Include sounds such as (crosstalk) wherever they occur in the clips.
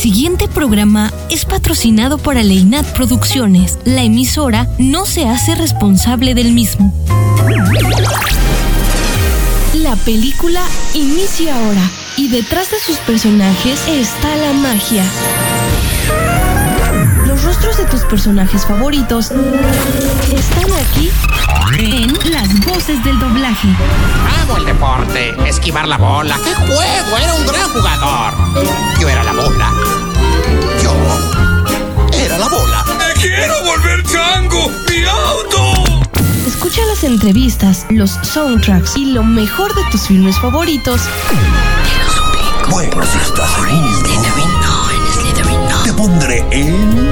siguiente programa es patrocinado por Aleinat Producciones. La emisora no se hace responsable del mismo. La película inicia ahora y detrás de sus personajes está la magia. Los rostros de tus personajes favoritos están aquí en las voces del doblaje. Amo el deporte, esquivar la bola. ¡Qué juego! Era un gran jugador. Yo era la bola. Yo era la bola. ¡Me quiero volver chango! ¡Mi auto! Escucha las entrevistas, los soundtracks y lo mejor de tus filmes favoritos. Bueno, si estás seguro, No, en Slytherin no. te pondré en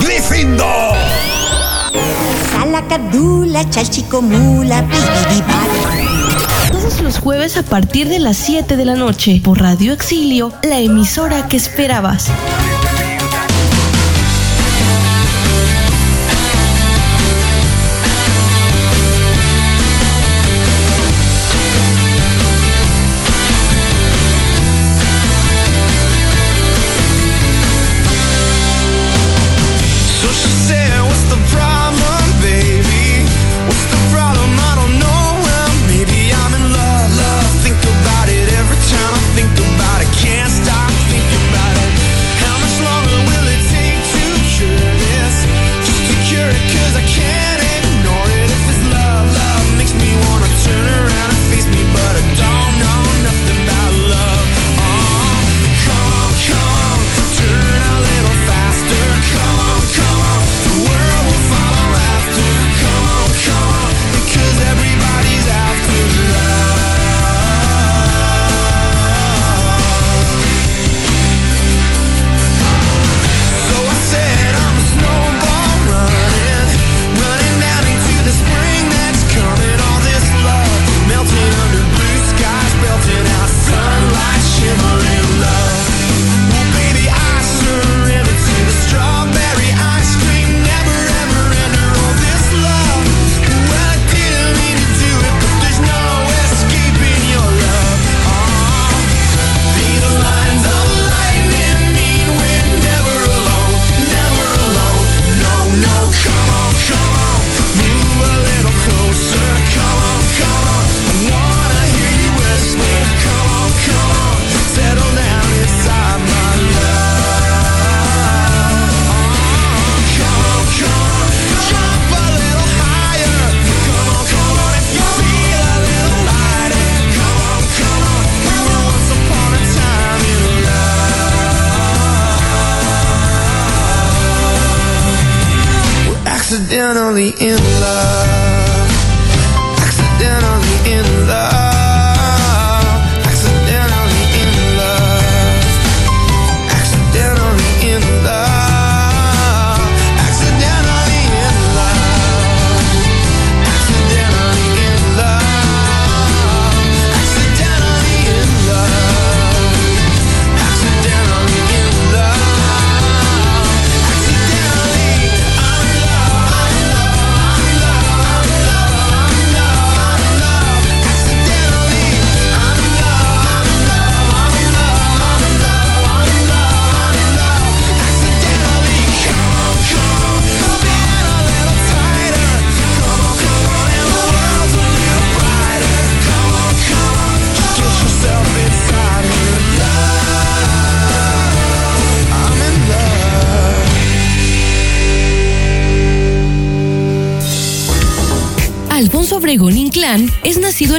Gryffindor. Todos los jueves a partir de las 7 de la noche por Radio Exilio, la emisora que esperabas.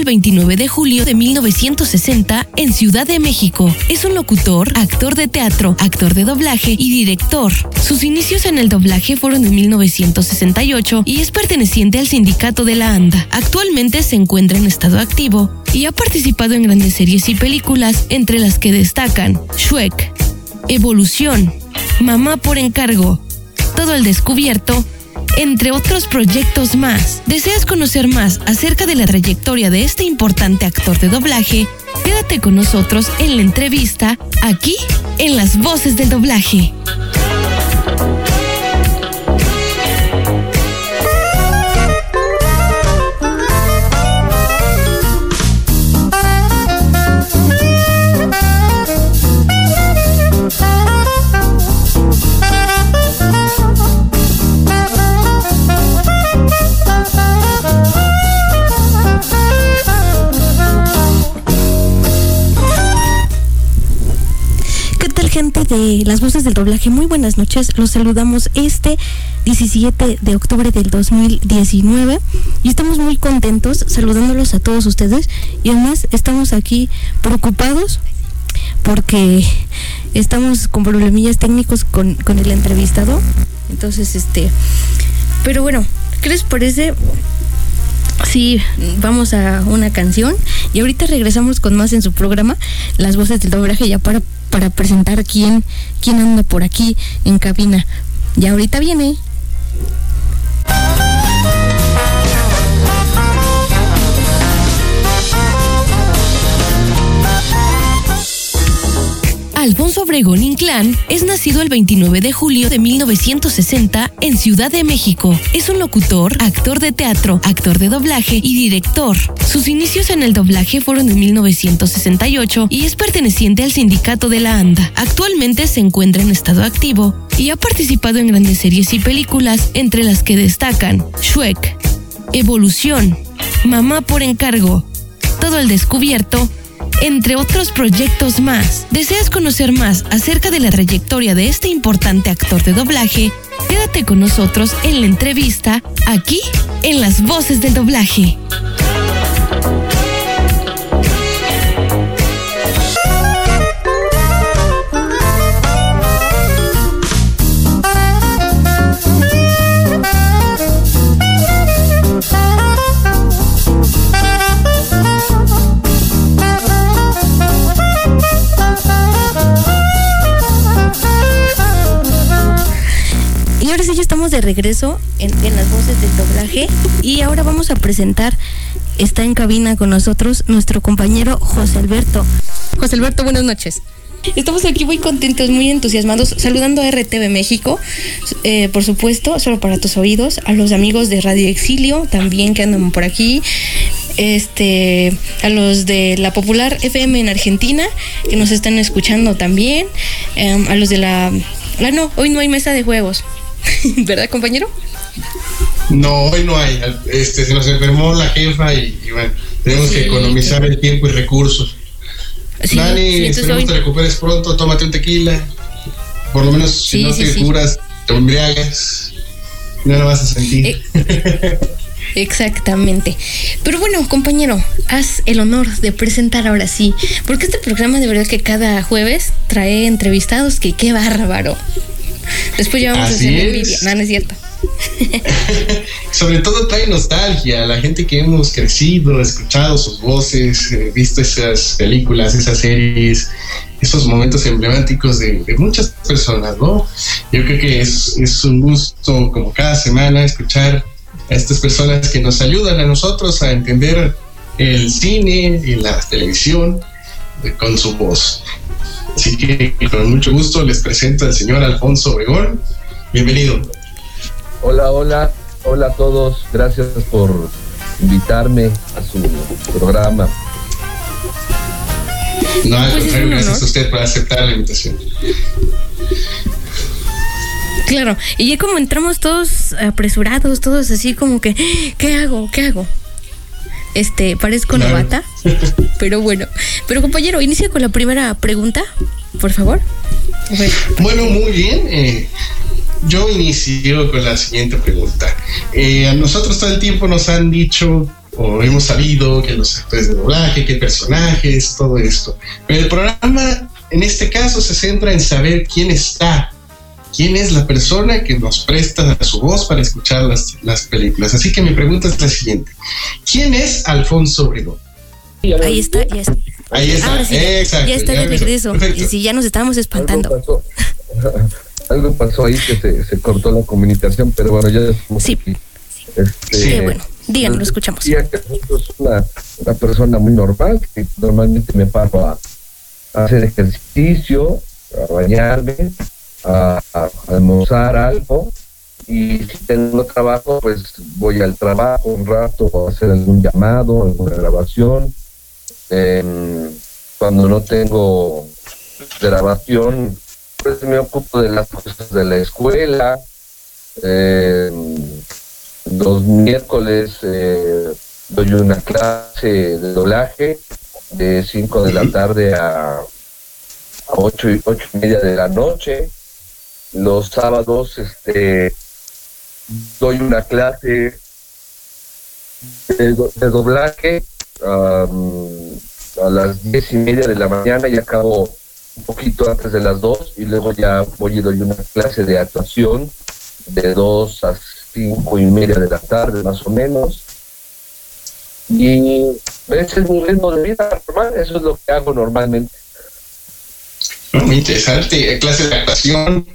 29 de julio de 1960 en Ciudad de México. Es un locutor, actor de teatro, actor de doblaje y director. Sus inicios en el doblaje fueron en 1968 y es perteneciente al sindicato de la ANDA. Actualmente se encuentra en estado activo y ha participado en grandes series y películas, entre las que destacan Shrek, Evolución, Mamá por encargo, Todo el descubierto entre otros proyectos más. ¿Deseas conocer más acerca de la trayectoria de este importante actor de doblaje? Quédate con nosotros en la entrevista aquí en Las Voces del Doblaje. De las voces del doblaje, muy buenas noches. Los saludamos este 17 de octubre del 2019 y estamos muy contentos saludándolos a todos ustedes y además estamos aquí preocupados porque estamos con problemillas técnicos con, con el entrevistado. Entonces, este, pero bueno, ¿qué les parece? Sí, vamos a una canción y ahorita regresamos con más en su programa, Las Voces del Doblaje, ya para, para presentar quién, quién anda por aquí en cabina. Ya ahorita viene. Alfonso Obregón Inclán es nacido el 29 de julio de 1960 en Ciudad de México. Es un locutor, actor de teatro, actor de doblaje y director. Sus inicios en el doblaje fueron en 1968 y es perteneciente al sindicato de la ANDA. Actualmente se encuentra en estado activo y ha participado en grandes series y películas, entre las que destacan Shrek, Evolución, Mamá por encargo, Todo el descubierto entre otros proyectos más. ¿Deseas conocer más acerca de la trayectoria de este importante actor de doblaje? Quédate con nosotros en la entrevista aquí en Las Voces del Doblaje. Sí ya estamos de regreso en, en las voces del doblaje y ahora vamos a presentar, está en cabina con nosotros nuestro compañero José Alberto. José Alberto, buenas noches. Estamos aquí muy contentos, muy entusiasmados, saludando a RTV México, eh, por supuesto, solo para tus oídos, a los amigos de Radio Exilio también que andan por aquí, este, a los de la Popular FM en Argentina que nos están escuchando también, em, a los de la, ah no, hoy no hay mesa de juegos, (laughs) ¿verdad compañero? No, hoy no hay. Este, se nos enfermó la jefa y, y bueno, tenemos que Sí. economizar el tiempo y recursos. Sí, Dani, esperemos hoy- te recuperes pronto, tómate un tequila. Por lo menos si no te curas, te embriagas. No lo vas a sentir. Eh, Exactamente. Pero bueno, compañero, haz el honor de presentar ahora sí, porque este programa de verdad que cada jueves trae entrevistados que qué bárbaro. Después ya vamos Así a hacer envidia. No, no es cierto. (laughs) Sobre todo trae nostalgia a la gente que hemos crecido, escuchado sus voces, eh, visto esas películas, esas series, esos momentos emblemáticos de, de muchas personas, ¿no? Yo creo que es, es un gusto como cada semana escuchar a estas personas que nos ayudan a nosotros a entender el cine y la televisión con su voz. Así que con mucho gusto les presento al señor Alfonso Obregón. Bienvenido. Hola, hola, hola a todos. Gracias por invitarme a su programa. No, al Pues es contrario, un gracias a usted por aceptar la invitación. Claro, y ya como entramos todos apresurados, todos así como que, ¿qué hago? ¿Qué hago? Este, parezco novata, (laughs) pero bueno. Pero compañero, inicia con la primera pregunta, por favor. Bueno, muy bien. eh, yo inicio con la siguiente pregunta. Eh, a nosotros todo el tiempo nos han dicho o hemos sabido que los actores de doblaje, que personajes, todo esto. Pero el programa en este caso se centra en saber quién está, quién es la persona que nos presta su voz para escuchar las, las películas. Así que mi pregunta es la siguiente. ¿Quién es Alfonso Obregón? Ahí está, ya está. Ahí está, Ahora sí, exacto. ya está de regreso. Perfecto. Y si ya nos estábamos espantando. Algo pasó, (laughs) algo pasó ahí que se, se cortó la comunicación, pero bueno, ya estamos Sí. aquí. Este, Qué bueno. Díganlo, lo escuchamos. decía que soy una, una persona muy normal, que normalmente me paro a, a hacer ejercicio, a bañarme, a, a almorzar algo, y si tengo trabajo, pues voy al trabajo un rato a hacer algún llamado, alguna grabación. Em, cuando no tengo grabación, pues me ocupo de las cosas de la escuela. Em, los miércoles eh, doy una clase de doblaje de 5 de la tarde a a ocho y, ocho y media de la noche. Los sábados este, doy una clase de, do- de doblaje am, a las diez y media de la mañana y acabo un poquito antes de las dos y luego ya voy y doy una clase de actuación de dos a cinco y media de la tarde más o menos y ese es mi ritmo de vida normal, eso es lo que hago normalmente. ¿no? Muy interesante. Clase de actuación.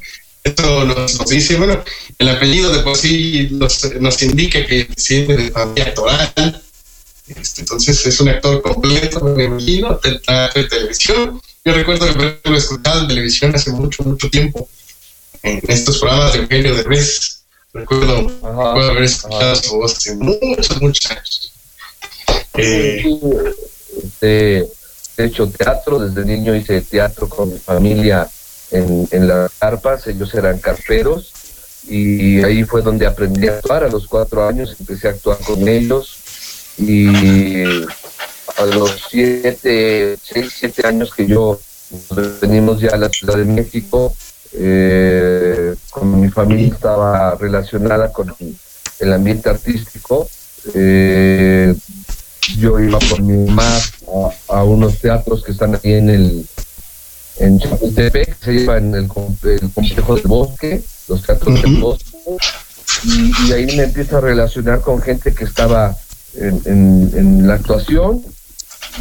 Esto nos, nos dice, bueno, el apellido de por sí nos, nos indica que desciende de familia actoral. Este, entonces es un actor completo, me imagino, de, de televisión. Yo recuerdo haberlo escuchado en televisión hace mucho, mucho tiempo, en estos programas de Eugenio Derbez. Recuerdo, recuerdo haber escuchado su voz hace muchos, muchos años. Eh, he hecho teatro, desde niño hice teatro con mi familia en, en las carpas, ellos eran carperos y ahí fue donde aprendí a actuar, a los cuatro años empecé a actuar con ellos y a los siete, seis, siete años que yo venimos ya a la Ciudad de México, eh, como mi familia estaba relacionada con el ambiente artístico, eh, yo iba con mi mamá a, a unos teatros que están ahí en el en Chapultepec, que se llama en el, com- el complejo del bosque, los teatros del bosque, y, y ahí me empiezo a relacionar con gente que estaba en, en- en la actuación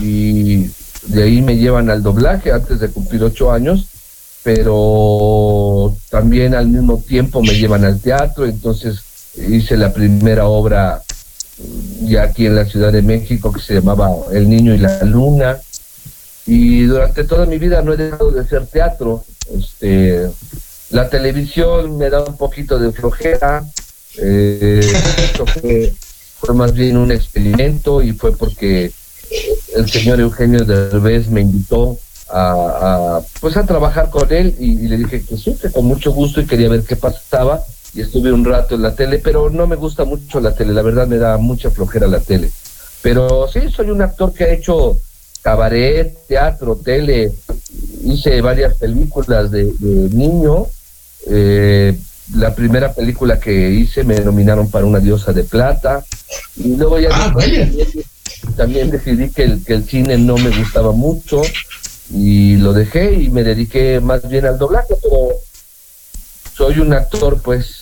y de ahí me llevan al doblaje antes de cumplir ocho años, pero también al mismo tiempo me llevan al teatro, entonces hice la primera obra ya aquí en la Ciudad de México que se llamaba El Niño y la Luna. Y durante toda mi vida no he dejado de hacer teatro. Este, la televisión me da un poquito de flojera. eh, fue, más bien un experimento y fue porque el señor Eugenio Derbez me invitó a, a, pues a trabajar con él y, y le dije que sí, que con mucho gusto y quería ver qué pasaba y estuve un rato en la tele, pero no me gusta mucho la tele, la verdad me da mucha flojera la tele. Pero sí, soy un actor que ha hecho cabaret, teatro, tele, hice varias películas de, de niño. eh, la primera película que hice me nominaron para una diosa de plata y luego ya Ah, también, también decidí que el, que el cine no me gustaba mucho y lo dejé y me dediqué más bien al doblaje, pero soy un actor pues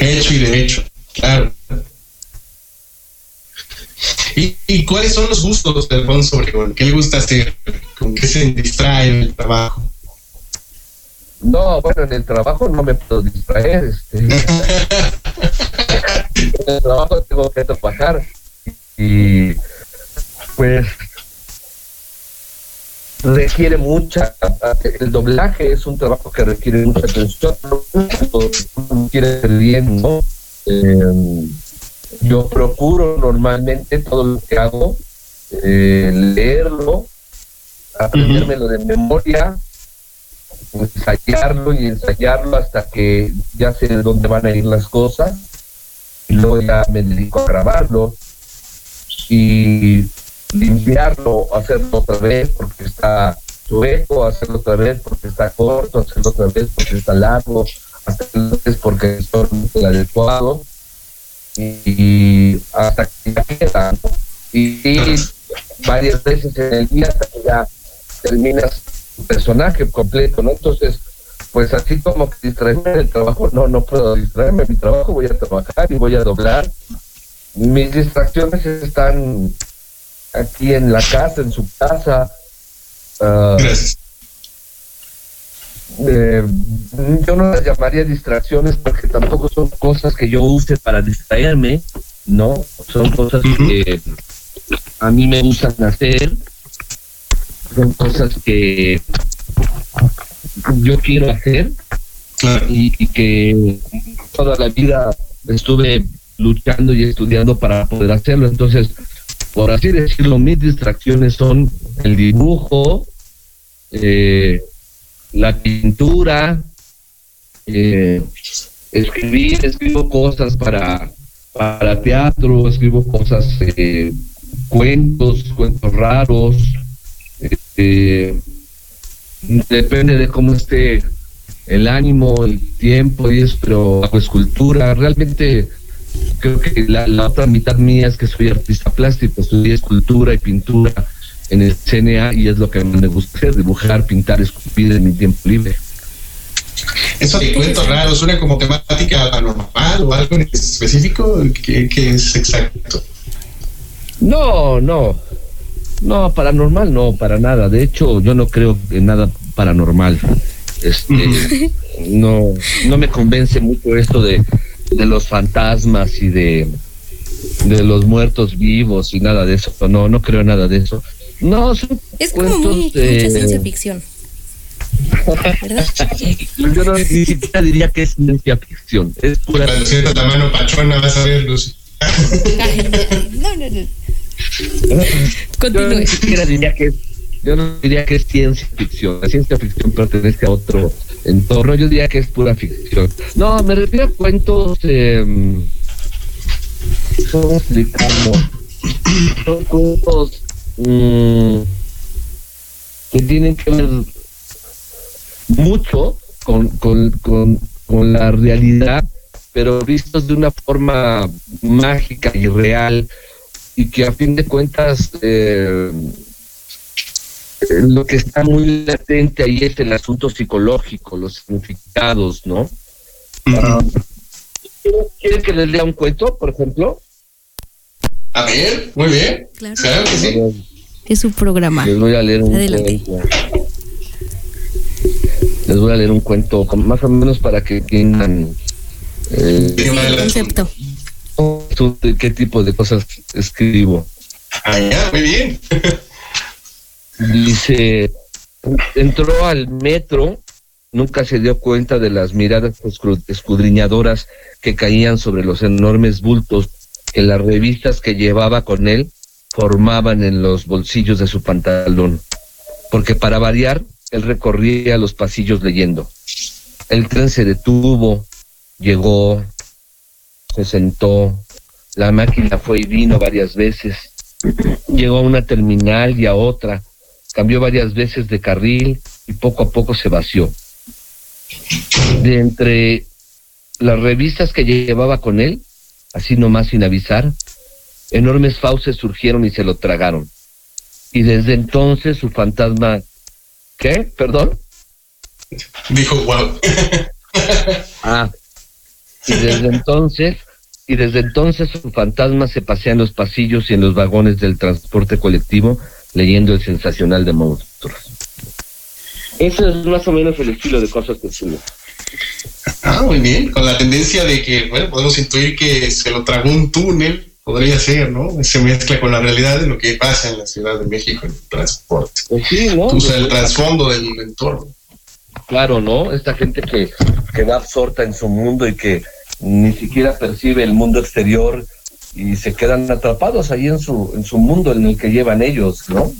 hecho y derecho, claro. ¿Y, cuáles son los gustos de Alfonso Obregón? ¿Qué le gusta hacer? ¿Con qué se distrae en el trabajo? No, bueno, en el trabajo no me puedo distraer. Este. (laughs) en el trabajo tengo que trabajar. Y pues requiere mucha. El doblaje es un trabajo que requiere mucha atención. Quiere ser bien, ¿no? Eh, yo procuro normalmente todo lo que hago, eh, leerlo, aprendérmelo de memoria, ensayarlo y ensayarlo hasta que ya sé de dónde van a ir las cosas y luego ya me dedico a grabarlo y limpiarlo, hacerlo otra vez porque está chueco, hacerlo otra vez porque está corto, hacerlo otra vez porque está largo, hacerlo otra vez porque es el adecuado y hasta que ya queda ¿no? y, y varias veces en el día hasta que ya terminas tu personaje completo, ¿no? Entonces, pues así como que distraerme del trabajo, no, no puedo distraerme, mi trabajo voy a trabajar y voy a doblar. Mis distracciones están aquí en la casa, en su casa. Gracias. Eh, yo no las llamaría distracciones porque tampoco son cosas que yo use para distraerme, ¿no? Son cosas que a mí me gustan hacer, son cosas que yo quiero hacer y, y que toda la vida estuve luchando y estudiando para poder hacerlo. Entonces, por así decirlo, mis distracciones son el dibujo, eh, la pintura, eh, escribir, escribo cosas para, para teatro, escribo cosas, eh, cuentos, cuentos raros, este, depende de cómo esté el ánimo, el tiempo y eso, pero hago escultura, realmente creo que la, la otra mitad mía es que soy artista plástico, estudié escultura y pintura en el CNA y es lo que me gusta hacer, dibujar, pintar, esculpir en mi tiempo libre. Eso de cuentos raros, ¿suena como temática paranormal o algo en específico? ¿Qué, qué es exacto? No, no. No, paranormal no, para nada. De hecho, yo no creo en nada paranormal. Este, no, no me convence mucho esto de, de los fantasmas y de, de los muertos vivos y nada de eso. No, no creo en nada de eso. No, son Es como cuentos muy, de- mucha ciencia ficción. ¿Verdad? (laughs) Yo no, ni siquiera diría que es ciencia ficción. Es pura Cuando sientas la mano pachona vas a ver, Lucy. (laughs) no, no, no. Yo Continúe. ni siquiera diría que es, yo no diría que es ciencia ficción. La ciencia ficción pertenece a otro entorno. Yo diría que es pura ficción. No, me refiero a cuentos. Eh, ¿Cómo explicarlo? Son cuentos mm, que tienen que ver mucho con, con, con, con la realidad, pero vistos de una forma mágica y real y que a fin de cuentas eh, eh, lo que está muy latente ahí es el asunto psicológico, los significados, ¿no? Ah, ¿Quieren que les lea un cuento, por ejemplo? A ver, muy bien. Claro. Claro que sí. Es su programa. Les voy a leer un Adelante. cuento. Les voy a leer un cuento, más o menos para que entiendan eh, Sí, El concepto. qué tipo de cosas escribo. Ah, ya, muy bien. Dice, entró al metro, nunca se dio cuenta de las miradas escudriñadoras que caían sobre los enormes bultos que las revistas que llevaba con él formaban en los bolsillos de su pantalón. Porque para variar, él recorría los pasillos leyendo. El tren se detuvo, llegó, se sentó, la máquina fue y vino varias veces, llegó a una terminal y a otra, cambió varias veces de carril y poco a poco se vació. De entre las revistas que llevaba con él, así nomás sin avisar, enormes fauces surgieron y se lo tragaron. Y desde entonces su fantasma... ¿Qué? ¿Perdón? Dijo, wow. (laughs) Ah. Y desde entonces, y desde entonces su fantasma se pasea en los pasillos y en los vagones del transporte colectivo leyendo el sensacional de monstruos. Eso es más o menos el estilo de cosas que escribo. Ah, muy bien. Con la tendencia de que, bueno, podemos intuir que se lo tragó un túnel, podría ser, ¿no? Se mezcla con la realidad de lo que pasa en la Ciudad de México en el transporte. Pues sí, ¿no? Usa el trasfondo del entorno. Claro, ¿no? Esta gente que, que va absorta en su mundo y que ni siquiera percibe el mundo exterior y se quedan atrapados ahí en su, en su mundo en el que llevan ellos, ¿no?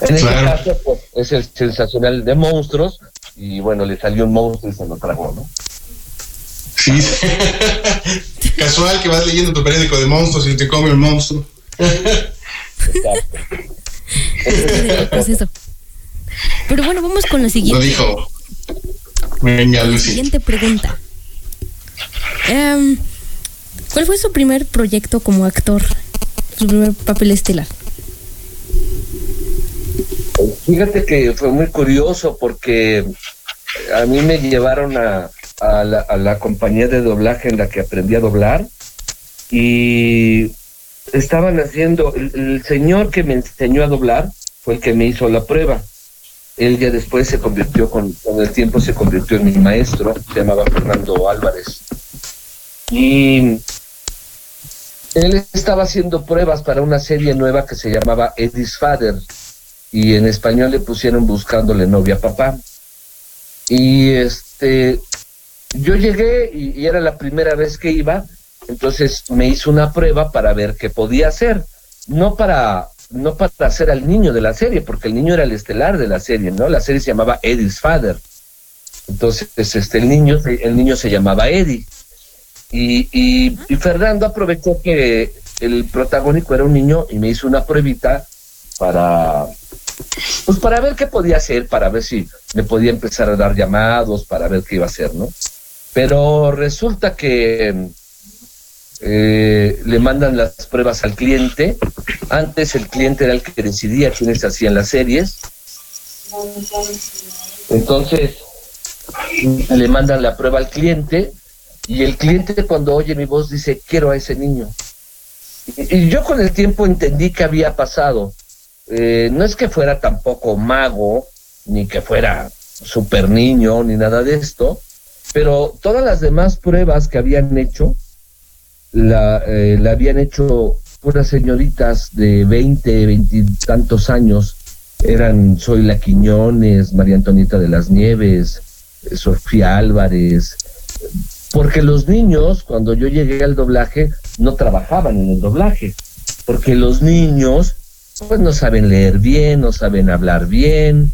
En este Claro. caso, pues, es el sensacional de monstruos y bueno, le salió un monstruo y se lo tragó, ¿no? Sí. (laughs) Casual que vas leyendo tu periódico de monstruos y te come un monstruo. Exacto. Pues eso. Pero bueno, vamos con la Lo siguiente. dijo. Venga, Lucy. Siguiente pregunta. Em, ¿Cuál fue su primer proyecto como actor? Su primer papel estelar. Fíjate que fue muy curioso porque a mí me llevaron a, a la, compañía de doblaje en la que aprendí a doblar y estaban haciendo, el, el señor que me enseñó a doblar fue el que me hizo la prueba. Él ya después se convirtió, con, con el tiempo se convirtió en mi maestro, se llamaba Fernando Álvarez. Y él estaba haciendo pruebas para una serie nueva que se llamaba Eddie's Father y en español le pusieron buscándole novia a papá. Y este, yo llegué y, era la primera vez que iba, entonces me hizo una prueba para ver qué podía hacer, no para no para hacer al niño de la serie, porque el niño era el estelar de la serie, ¿no? La serie se llamaba Eddie's Father. Entonces, este, el niño, el niño se llamaba Eddie. Y, y, y Fernando aprovechó que el protagónico era un niño y me hizo una pruebita para, pues para ver qué podía hacer, para ver si me podía empezar a dar llamados, para ver qué iba a hacer, ¿no? Pero resulta que eh, le mandan las pruebas al cliente. Antes el cliente era el que decidía quiénes hacían las series. Entonces le mandan la prueba al cliente y el cliente cuando oye mi voz dice, quiero a ese niño. Y, y yo con el tiempo entendí qué había pasado. Eh, no es que fuera tampoco mago, ni que fuera super niño, ni nada de esto, pero todas las demás pruebas que habían hecho, la, eh, habían hecho puras señoritas de 20, 20 y tantos años. Eran Zoila Quiñones, María Antonieta de las Nieves, eh, Sofía Álvarez, porque los niños, cuando yo llegué al doblaje, no trabajaban en el doblaje, porque los niños, pues no saben leer bien, no saben hablar bien,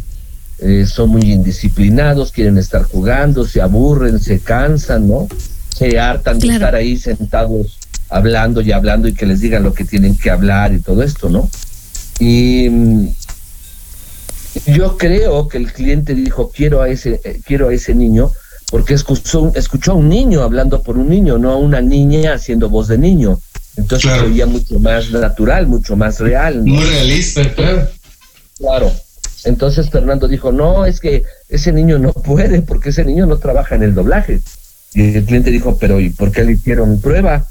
eh, son muy indisciplinados, quieren estar jugando, se aburren, se cansan, ¿no? Se hartan de estar ahí sentados hablando y hablando y que les digan lo que tienen que hablar y todo esto, ¿no? Y mm, yo creo que el cliente dijo, quiero a ese, eh, quiero a ese niño, porque escuchó, escuchó a un niño hablando por un niño, no a una niña haciendo voz de niño. Entonces Claro. se oía mucho más natural, mucho más real. ¿no? Muy realista, claro. Claro. Entonces Fernando dijo, no, es que ese niño no puede porque ese niño no trabaja en el doblaje. Y el cliente dijo, pero ¿y por qué le hicieron prueba?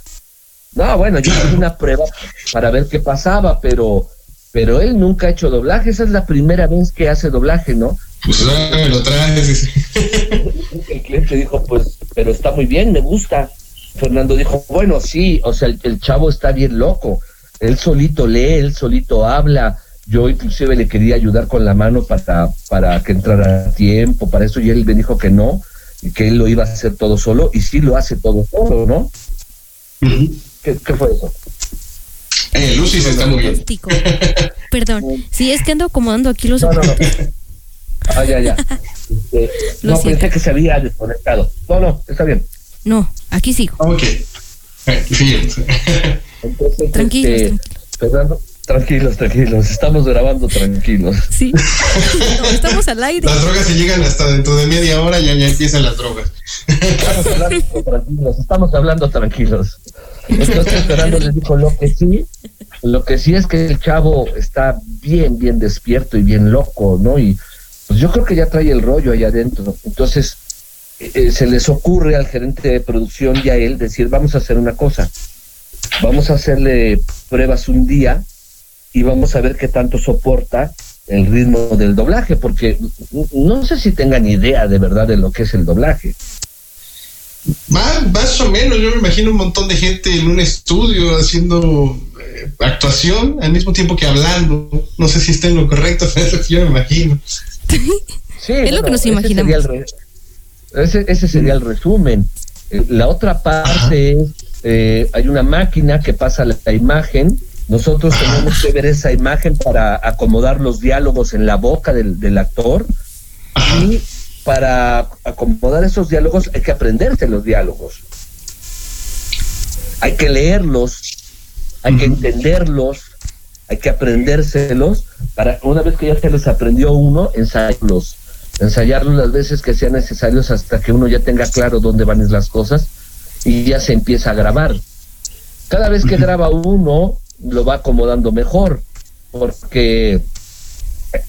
No, bueno, yo hice una prueba para ver qué pasaba, pero, pero él nunca ha hecho doblaje. Esa es la primera vez que hace doblaje, ¿no? Pues me lo traes. (laughs) El cliente dijo, pues, pero está muy bien, me gusta. Fernando dijo, bueno, sí, o sea, el, el chavo está bien loco. Él solito lee, él solito habla. Yo inclusive le quería ayudar con la mano para, para que entrara a tiempo, para eso, y él me dijo que no, y que él lo iba a hacer todo solo, y sí lo hace todo solo, ¿no? ¿Qué, qué fue eso? Eh, Lucy se está moviendo. Perdón. (laughs) Sí, es que ando acomodando aquí los No, no, no. (laughs) Ah, ya, ya. Este, no, siento. pensé que se había desconectado. No, no, está bien. No, aquí sigo. Ok. Eh, sí. Entonces, Tranquilos, este, tranquilos. Fernando, tranquilos, tranquilos, estamos grabando tranquilos. Sí. No, estamos al aire. Las drogas se llegan hasta dentro de media hora, ya, ya empiezan las drogas. Estamos hablando tranquilos, estamos hablando tranquilos. Entonces Fernando les dijo lo que sí, lo que sí es que el chavo está bien, bien despierto y bien loco, ¿no? Y pues yo creo que ya trae el rollo ahí adentro. Entonces eh, eh, se les ocurre al gerente de producción y a él decir, vamos a hacer una cosa, vamos a hacerle pruebas un día y vamos a ver qué tanto soporta el ritmo del doblaje, porque no sé si tengan idea de verdad de lo que es el doblaje. Más, más o menos, yo me imagino un montón de gente en un estudio haciendo eh, actuación al mismo tiempo que hablando. No sé si está en lo correcto, (laughs) pero es lo que yo me imagino. Sí, Es lo que nos ese imaginamos. sería el re- ese, ese sería el resumen. Eh, La otra parte es, eh, hay una máquina que pasa la, la imagen, nosotros tenemos que ver esa imagen para acomodar los diálogos en la boca del, del actor. Y para acomodar esos diálogos hay que aprenderse los diálogos. Hay que leerlos, hay que entenderlos, hay que aprendérselos para una vez que ya se los aprendió uno, ensayarlos, ensayarlos las veces que sean necesarios hasta que uno ya tenga claro dónde van las cosas y ya se empieza a grabar. Cada vez que graba uno, lo va acomodando mejor, porque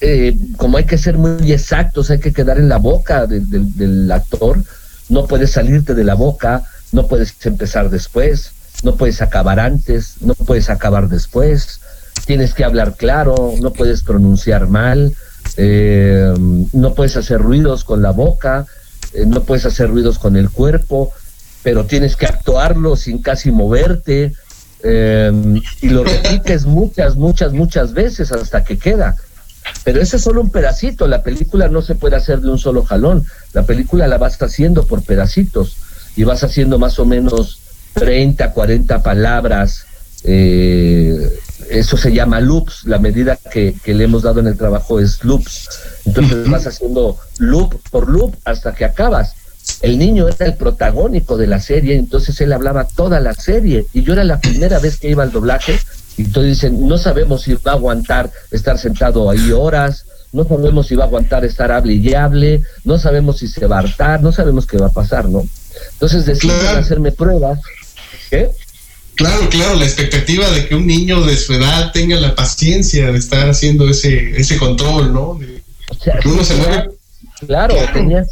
eh, como hay que ser muy exactos, hay que quedar en la boca del- actor, no puedes salirte de la boca, no puedes empezar después, no puedes acabar antes, no puedes acabar después, tienes que hablar claro, no puedes pronunciar mal, eh, no puedes hacer ruidos con la boca, eh, no puedes hacer ruidos con el cuerpo, pero tienes que actuarlo sin casi moverte eh, y lo repites muchas, muchas, muchas veces hasta que queda. Pero ese es solo un pedacito, la película no se puede hacer de un solo jalón, la película la vas haciendo por pedacitos y vas haciendo más o menos 30, 40 palabras, eh, eso se llama loops, la medida que, que le hemos dado en el trabajo es loops, entonces vas haciendo loop por loop hasta que acabas. El niño era el protagónico de la serie, entonces él hablaba toda la serie y yo era la primera vez que iba al doblaje Y entonces dicen, no sabemos si va a aguantar estar sentado ahí horas, no sabemos si va a aguantar estar hable y hable, no sabemos si se va a hartar, no sabemos qué va a pasar, ¿no? Entonces deciden Claro. hacerme pruebas. ¿Qué? Claro, claro, la expectativa de que un niño de su edad tenga la paciencia de estar haciendo ese, ese control, ¿no? De- O sea, que uno se mueve. Claro, Claro. tenías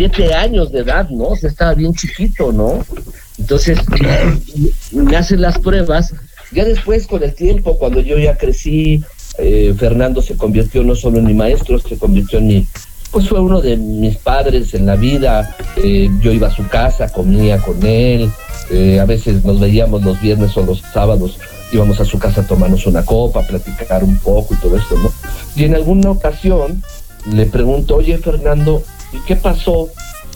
siete años de edad, ¿no? O sea, estaba bien chiquito, ¿no? Entonces, (clears throat) me hacen las pruebas. Ya después, con el tiempo, cuando yo ya crecí, eh, Fernando se convirtió no solo en mi maestro, se convirtió en mi, pues fue uno de mis padres en la vida. Eh, yo iba a su casa, comía con él, eh, a veces nos veíamos los viernes o los sábados, íbamos a su casa a tomarnos una copa, a platicar un poco y todo esto, ¿no? Y en alguna ocasión le pregunto, oye Fernando, ¿y qué pasó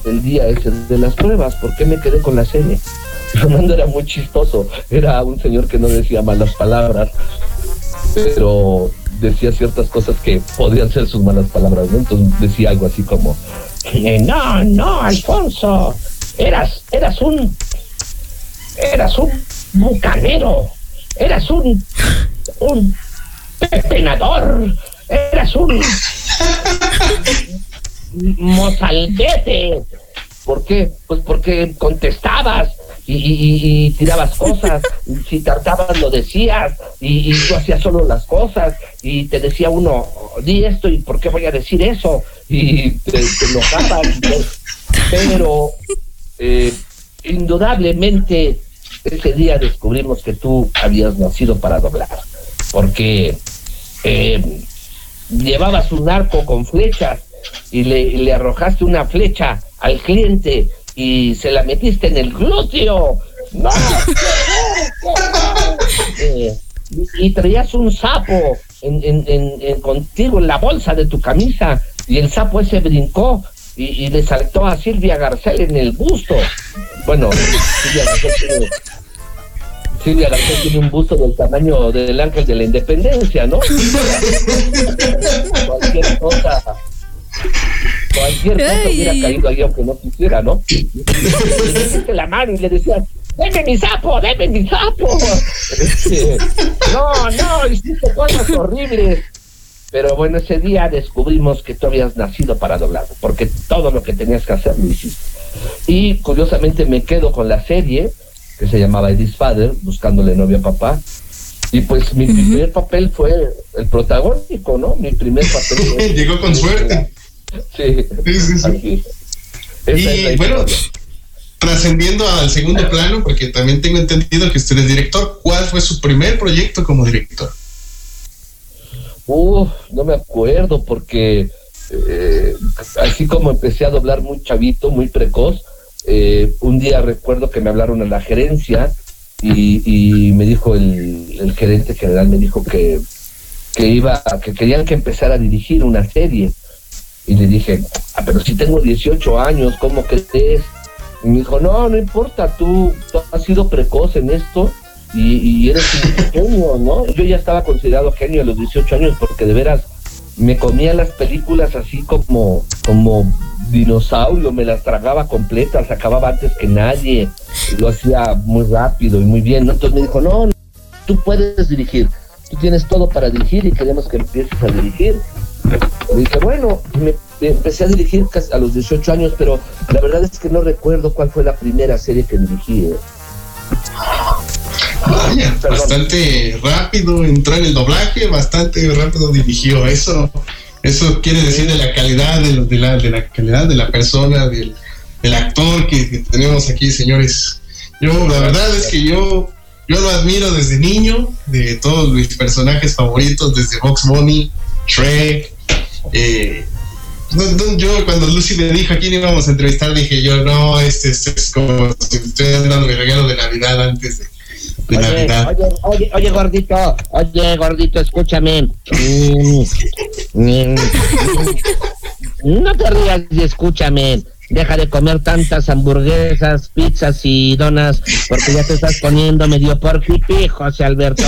el día ese de las pruebas? ¿Por qué me quedé con la serie? (laughs) Fernando era muy chistoso, era un señor que no decía malas palabras, pero decía ciertas cosas que podrían ser sus malas palabras. Entonces decía algo así como, "Eh, no, no, Alfonso, eras, eras un, eras un bucanero, eras un, un pepenador, eras un mozalbete. ¿Por qué? Pues porque contestabas y, y- y- y tirabas cosas, y (laughs) si tartabas lo decías, y, y tú hacías solo las cosas, y te decía uno, di esto, y ¿por qué voy a decir eso? Y te, te enojabas. Pero eh, indudablemente ese día descubrimos que tú habías nacido para doblar, porque eh, llevabas un arco con flechas y le, y le arrojaste una flecha al cliente y se la metiste en el glúteo. ¡No! (laughs) Eh, y, traías un sapo en, en- en- en- contigo en la bolsa de tu camisa y el sapo ese brincó y, y le saltó a Silvia Garcel en el busto. Bueno, Silvia Garcel tiene, Silvia Garcel tiene un busto del tamaño del ángel de la independencia, ¿no? (laughs) cualquier cosa cualquier cosa Ay, hubiera caído ahí aunque no quisiera, ¿no? Y (laughs) le la mano y le decías, ¡deme mi sapo, deme mi sapo! Este, no, no, hiciste cosas horribles. Pero bueno, ese día descubrimos que tú habías nacido para doblar, porque todo lo que tenías que hacer lo hiciste. Y curiosamente me quedo con la serie, que se llamaba Eddie's Father, buscándole novia a papá. Y pues mi primer papel fue el protagónico, ¿no? Mi primer papel fue- (laughs) Llegó con suerte. Sí, Sí, sí, aquí. Y bueno, trascendiendo al segundo plano, porque también tengo entendido que usted es director, ¿cuál fue su primer proyecto como director? Uf, no me acuerdo porque eh, así como empecé a doblar muy chavito, muy precoz, eh, un día recuerdo que me hablaron a la gerencia y, y me dijo el, el gerente general, me dijo que, que iba, que querían que empezara a dirigir una serie. Y le dije, ah, pero si tengo 18 años, ¿cómo crees? Y me dijo, no, no importa, tú, tú has sido precoz en esto y, y eres un (laughs) genio, ¿no? Yo ya estaba considerado genio a los 18 años porque de veras me comía las películas así como, como dinosaurio, me las tragaba completas, acababa antes que nadie, lo hacía muy rápido y muy bien, ¿no? Entonces me dijo, no, no, tú puedes dirigir, tú tienes todo para dirigir y queremos que empieces a dirigir. Dije, bueno, me, empecé a dirigir casi a los 18 años, pero la verdad es que no recuerdo cuál fue la primera serie que dirigí. ¿eh? Vaya, Perdón. bastante rápido entró en el doblaje, bastante rápido dirigió. Eso, eso quiere decir de la calidad de, de la, de la calidad de la persona, del, del actor que, que tenemos aquí, señores. Yo, la verdad es que yo, yo lo admiro desde niño, de todos mis personajes favoritos, desde Box Bunny, Shrek. Eh, no, no, yo cuando Lucy me dijo a quién íbamos a entrevistar, dije yo, no, este, este es como si me estuvieran dando mi regalo de Navidad antes de, de Oye, Navidad. oye, oye, oye, gordito, oye, gordito, escúchame. Mm, mm, (laughs) no te rías y escúchame. Deja de comer tantas hamburguesas, pizzas y donas, porque ya te estás poniendo medio por pipí, José Alberto.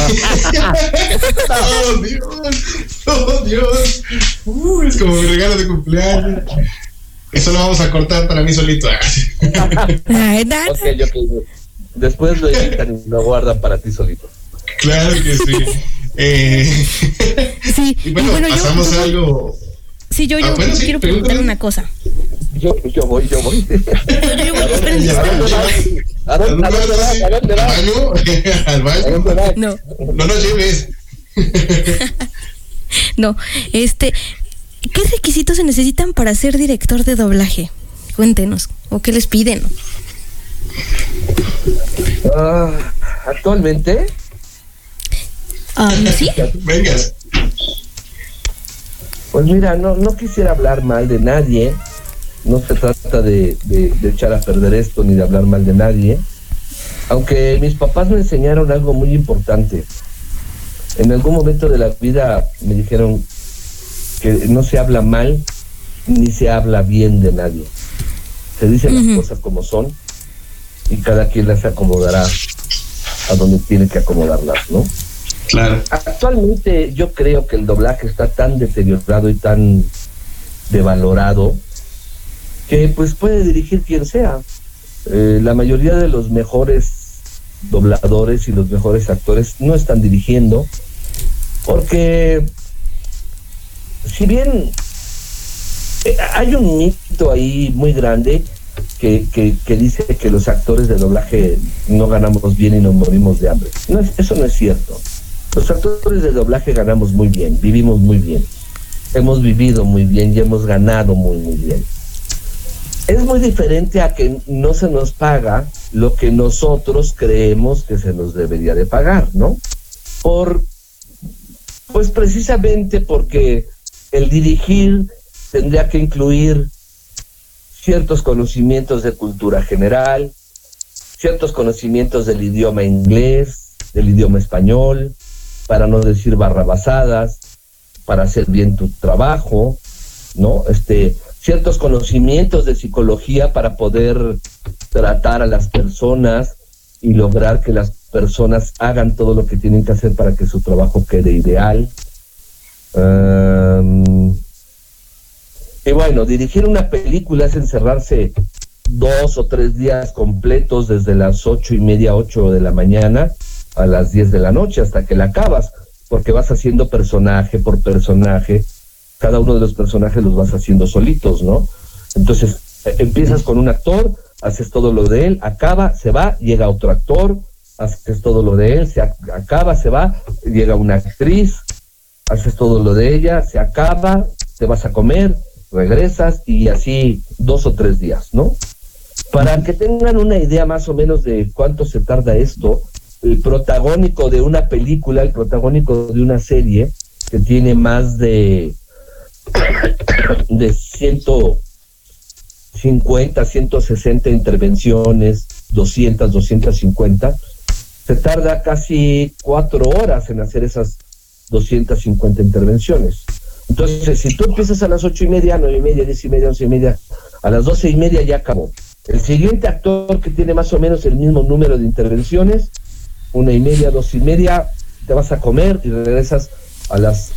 ¡Oh, Dios! ¡Oh, Dios! Uh, es como mi regalo de cumpleaños. Eso lo vamos a cortar para mí solito. Ay, nada. ok, ok. Después lo editan y lo guardan para ti solito. Claro que sí. Eh, Sí, (laughs) y bueno, bueno, yo- pasamos yo- a algo. Sí, yo, yo Ah, bueno, sí, quiero preguntar una cosa. Yo, yo voy, yo voy. (laughs) Yo voy, Ya, espérense. ya. ¿A dónde, a dónde vas? ¿A dónde ¿Al vas? ¿Al (laughs) ¿A baño? dónde vas? No, No nos lleves. (laughs) no. Este, ¿qué requisitos se necesitan para ser director de doblaje? Cuéntenos. ¿O qué les piden? Ah, actualmente, Ah, ¿Sí? Vengas. Pues mira, no, no quisiera hablar mal de nadie. No se trata de, de- de echar a perder esto ni de hablar mal de nadie. Aunque mis papás me enseñaron algo muy importante. En algún momento de la vida me dijeron que no se habla mal ni se habla bien de nadie. Se dicen las cosas como son y cada quien las acomodará a donde tiene que acomodarlas, ¿no? Actualmente yo creo que el doblaje está tan deteriorado y tan devalorado que pues puede dirigir quien sea. Eh, la mayoría de los mejores dobladores y los mejores actores no están dirigiendo porque si bien eh, hay un mito ahí muy grande que, que, que dice que los actores de doblaje no ganamos bien y nos morimos de hambre. No es- eso no es cierto. Los actores de doblaje ganamos muy bien, vivimos muy bien, hemos vivido muy bien y hemos ganado muy, muy bien. Es muy diferente a que no se nos paga lo que nosotros creemos que se nos debería de pagar, ¿no? Por, pues precisamente porque el dirigir tendría que incluir ciertos conocimientos de cultura general, ciertos conocimientos del idioma inglés, del idioma español, para no decir barrabasadas, para hacer bien tu trabajo, ¿no? Este, ciertos conocimientos de psicología para poder tratar a las personas y lograr que las personas hagan todo lo que tienen que hacer para que su trabajo quede ideal. Y bueno, dirigir una película es encerrarse dos o tres días completos desde las ocho y media, ocho de la mañana a las diez de la noche hasta que la acabas, porque vas haciendo personaje por personaje, cada uno de los personajes los vas haciendo solitos, ¿no? Entonces, eh, empiezas con un actor, haces todo lo de él, acaba, se va, llega otro actor, haces todo lo de él, se ac- acaba, se va, llega una actriz, haces todo lo de ella, se acaba, te vas a comer, regresas y así dos o tres días, ¿no? Para que tengan una idea más o menos de cuánto se tarda esto, el protagónico de una película, el protagónico de una serie que tiene más de de 150, 160 intervenciones, 200, 250, se tarda casi cuatro horas en hacer esas 250 intervenciones. Entonces, si tú empiezas a las ocho y media, nueve y media, diez y media, once y media, a las doce y media ya acabó. El siguiente actor que tiene más o menos el mismo número de intervenciones, una y media, dos y media, te vas a comer y regresas a las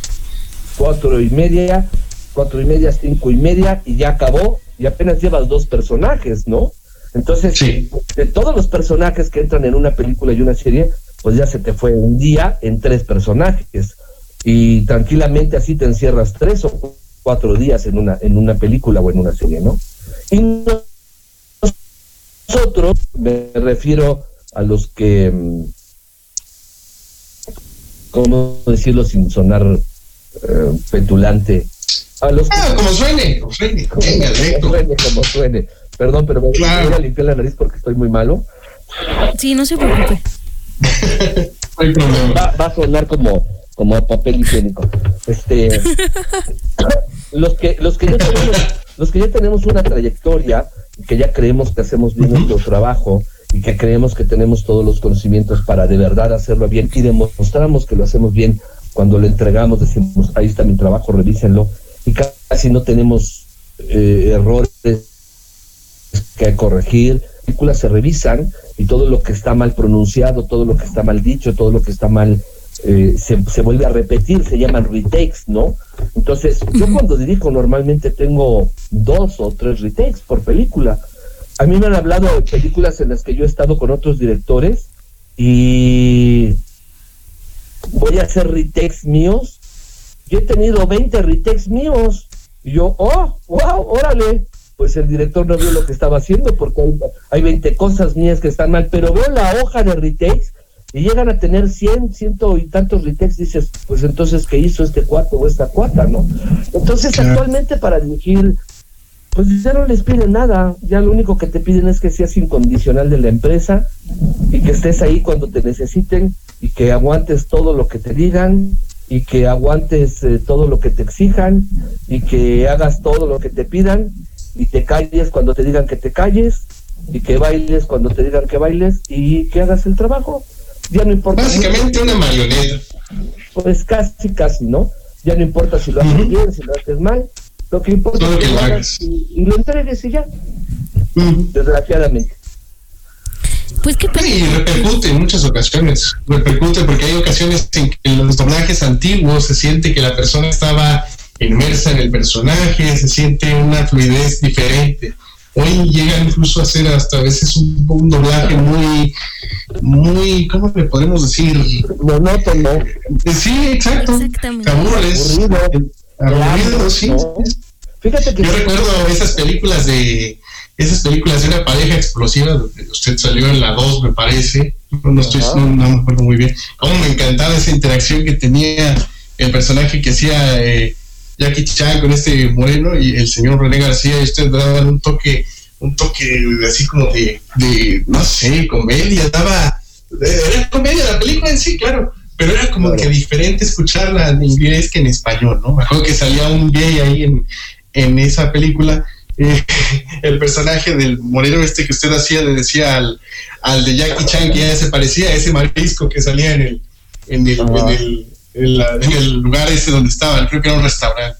cuatro y media, cuatro y media, cinco y media, y ya acabó, y apenas llevas dos personajes, ¿no? Entonces, Sí. de todos los personajes que entran en una película y una serie, pues ya se te fue un día en tres personajes. Y tranquilamente así te encierras tres o cuatro días en una, en una película o en una serie, ¿no? Y no- nosotros, me refiero a los que, mm, ¿cómo decirlo sin sonar eh, petulante? A los que Ah, como suene, como suene. Venga, como directo. suene, como suene. Perdón, pero me Claro. voy a limpiar la nariz porque estoy muy malo. Sí, no se preocupe. (laughs) No hay problema. Va, va a sonar como, como a papel higiénico. Este, (laughs) los que, los que ya tenemos, los que ya tenemos una trayectoria que ya creemos que hacemos bien nuestro trabajo y que creemos que tenemos todos los conocimientos para de verdad hacerlo bien y demostramos que lo hacemos bien cuando lo entregamos, decimos, ahí está mi trabajo, revísenlo, y casi no tenemos eh, errores que corregir, películas se revisan y todo lo que está mal pronunciado, todo lo que está mal dicho, todo lo que está mal eh, se, se vuelve a repetir, se llaman retakes, ¿no? Entonces, yo cuando dirijo normalmente tengo dos o tres retakes por película. A mí me han hablado de películas en las que yo he estado con otros directores y voy a hacer retakes míos. Yo he tenido 20 retakes míos. Y yo, oh, wow, órale. Pues el director no vio lo que estaba haciendo porque hay, hay 20 cosas mías que están mal, pero veo la hoja de retakes y llegan a tener 100, ciento y tantos retakes, dices, pues entonces, ¿qué hizo este cuarto o esta cuata, no? Entonces, actualmente para dirigir, pues ya no les piden nada, ya lo único que te piden es que seas incondicional de la empresa y que estés ahí cuando te necesiten y que aguantes todo lo que te digan y que aguantes eh, todo lo que te exijan y que hagas todo lo que te pidan y te calles cuando te digan que te calles y que bailes cuando te digan que bailes y que hagas el trabajo. Ya no importa. Básicamente una marioneta. Pues casi, casi, ¿no? Ya no importa si lo haces bien, si lo haces mal. Lo que importa Solo es que lo hagas y, y lo entregues y ya, desgraciadamente. Pues qué pena. Y repercute en muchas ocasiones. Repercute porque hay ocasiones en que en los doblajes antiguos se siente que la persona estaba inmersa en el personaje, se siente una fluidez diferente. Hoy llegan incluso a ser hasta a veces un, un doblaje muy, muy, ¿cómo le podemos decir? Monótono, Eh, Sí, exacto. Exactamente. Aburrido. Aburrido, sí. ¿no? Fíjate que Yo recuerdo esas películas de esas películas de una pareja explosiva donde usted salió en la 2 me parece no, estoy no, no me acuerdo muy bien cómo me encantaba esa interacción que tenía el personaje que hacía eh, Jackie Chan con este moreno y el señor René García y ustedes daban un toque un toque así como de, de no sé comedia daba era comedia la película en sí claro pero era como Claro. que diferente escucharla en inglés que en español no me acuerdo que salía un gay ahí en en esa película, eh, (laughs) el personaje del moreno este que usted hacía le decía al, al de Jackie Chan que ya se parecía a ese marisco que salía en el, en el, en el, en la- el lugar ese donde estaban, creo que era un restaurante.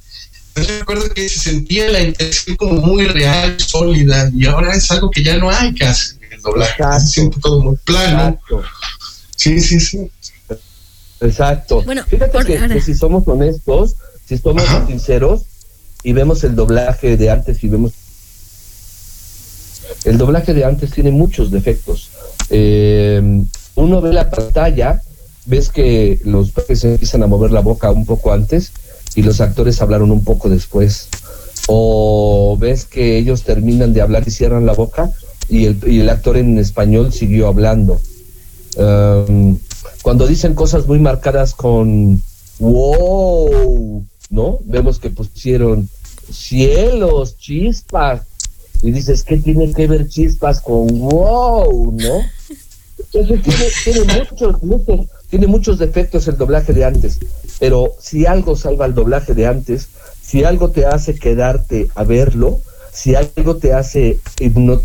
Entonces recuerdo que se sentía la intención como muy real, sólida, y ahora es algo que ya no hay casi en el doblaje. Exacto. Se siente todo muy plano. Exacto. Sí, sí, sí. Exacto. Bueno, Fíjate por- que, si somos honestos, si somos Ajá. sinceros y vemos el doblaje de antes y vemos el doblaje de antes tiene muchos defectos. Eh, uno ve la pantalla, ves que los personajes empiezan a mover la boca un poco antes y los actores hablaron un poco después. O ves que ellos terminan de hablar y cierran la boca y el, y el actor en español siguió hablando. Um, cuando dicen cosas muy marcadas con wow, ¿no? Vemos que pusieron cielos, chispas, y dices, ¿qué tiene que ver chispas con wow, no? Entonces tiene, tiene muchos, muchos, tiene muchos defectos el doblaje de antes, pero si algo salva el doblaje de antes, si algo te hace quedarte a verlo, si algo te hace,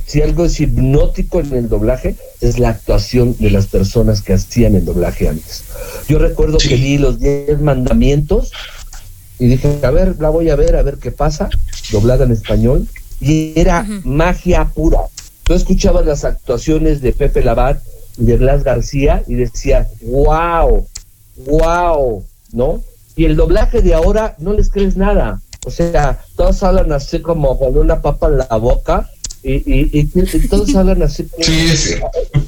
si algo es hipnótico en el doblaje, es la actuación de las personas que hacían el doblaje antes. Yo recuerdo Sí. que vi los 10 mandamientos y dije, a ver, la voy a ver, a ver qué pasa, doblada en español, y era magia pura. Tú escuchabas las actuaciones de Pepe Labat y de Blas García y decías, wow, wow, ¿no? Y el doblaje de ahora no les crees nada. O sea, todos hablan así como con una papa en la boca y, y, y- y todos (laughs) hablan así como, Sí, sí.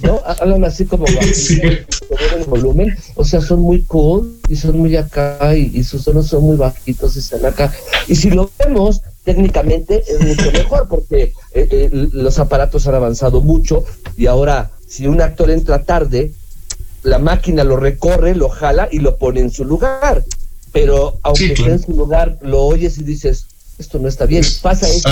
¿no? Hablan así como (laughs) Sí. el volumen, o sea, son muy cool y son muy acá y, y sus tonos son muy bajitos y están acá. Y si lo vemos técnicamente es mucho mejor porque eh, eh, los aparatos han avanzado mucho y ahora si un actor entra tarde, la máquina lo recorre, lo jala y lo pone en su lugar. Pero aunque Sí, esté en su lugar, lo oyes y dices, esto no está bien. Pasa esto.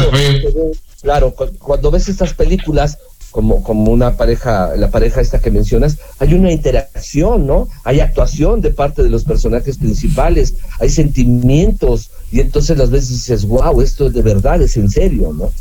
Claro, cu- cuando ves estas películas, como, como una pareja, la pareja esta que mencionas, hay una interacción, ¿no? Hay actuación de parte de los personajes principales, hay sentimientos, y entonces las veces dices, wow, esto de verdad es en serio, ¿no?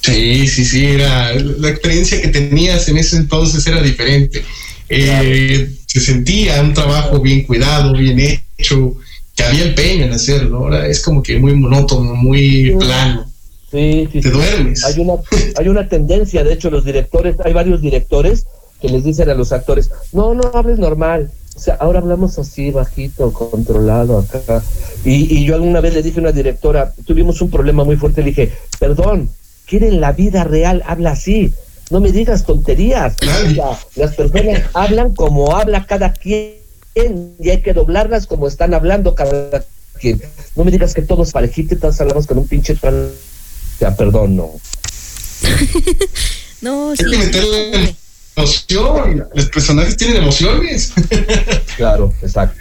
Sí, sí, sí, era la experiencia que tenías en ese entonces era diferente. Eh, Se sentía un trabajo bien cuidado, bien hecho, que había empeño en hacerlo. Ahora es como que muy monótono, muy Sí. plano. Sí, sí, Te duermes. Hay una, hay una tendencia, de hecho, los directores, hay varios directores que les dicen a los actores, no, no hables normal. O sea, ahora hablamos así, bajito, controlado, acá. Y, y yo alguna vez le dije a una directora, tuvimos un problema muy fuerte, le dije, perdón, ¿quién en la vida real habla así? No me digas tonterías. Nadie. O sea, las personas hablan como habla cada quien. Y hay que doblarlas como están hablando cada quien. No me digas que todos parejito y todos hablamos con un pinche tal. Ya, perdón, no. (laughs) No, Hay sí. que meterle emoción. Los personajes tienen emociones. (laughs) Claro, exacto.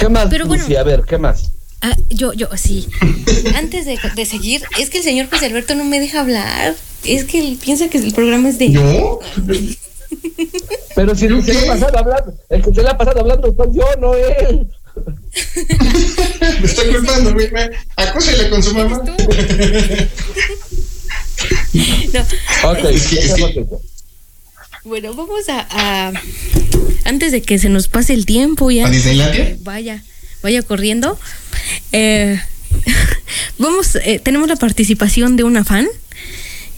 ¿Qué más, Pero bueno. Lucy? A ver, ¿qué más? Ah, yo, yo, sí. Antes de, de seguir, es que el señor José Alberto no me deja hablar. Es que él piensa que el programa es de. ¿Yo? Pero si el que se le ha pasado hablando, el que se le ha pasado hablando soy yo, no él. Me está culpando, güey. Acúsele con su mamá. (laughs) No, Ok, Es que- es que- dejemos eso. bueno, vamos a, a- Antes de que se nos pase el tiempo ya. ¿A Disneylandia? Vaya, vaya corriendo. Eh, (laughs) vamos, eh, tenemos la participación de una fan.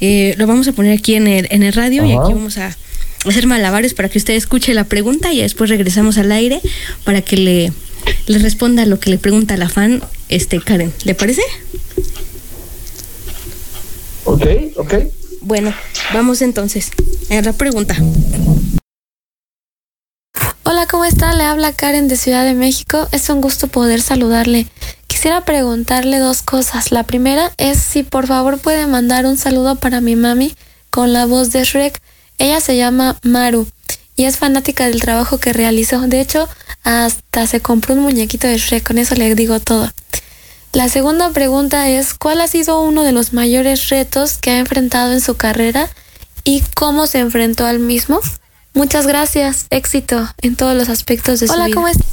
Eh, lo vamos a poner aquí en el, en el radio y aquí vamos a hacer malabares para que usted escuche la pregunta y después regresamos al aire para que le, le responda lo que le pregunta la fan, este Karen. ¿Le parece? Ok, ok. Bueno, vamos entonces a la pregunta. Hola, ¿cómo está? Le habla Karen de Ciudad de México. Es un gusto poder saludarle. Quisiera preguntarle dos cosas. La primera es si por favor puede mandar un saludo para mi mami con la voz de Shrek. Ella se llama Maru y es fanática del trabajo que realizó. De hecho, hasta se compró un muñequito de Shrek. Con eso le digo todo. La segunda pregunta es, ¿cuál ha sido uno de los mayores retos que ha enfrentado en su carrera y cómo se enfrentó al mismo? Muchas gracias, éxito en todos los aspectos de su Hola, vida. ¿cómo está?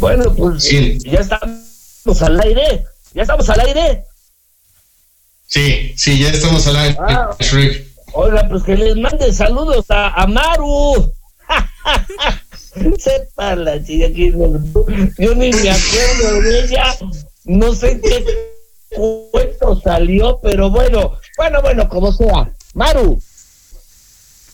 Bueno, pues Sí. ya estamos al aire. Ya estamos al aire. Sí, sí, ya estamos al aire. Ah. Shrek. Oiga, pues que les mande saludos a, Maru. (laughs) Sepa la chica que yo ni me acuerdo de ella. No sé qué cuento salió, pero bueno, bueno, bueno, como sea. Maru,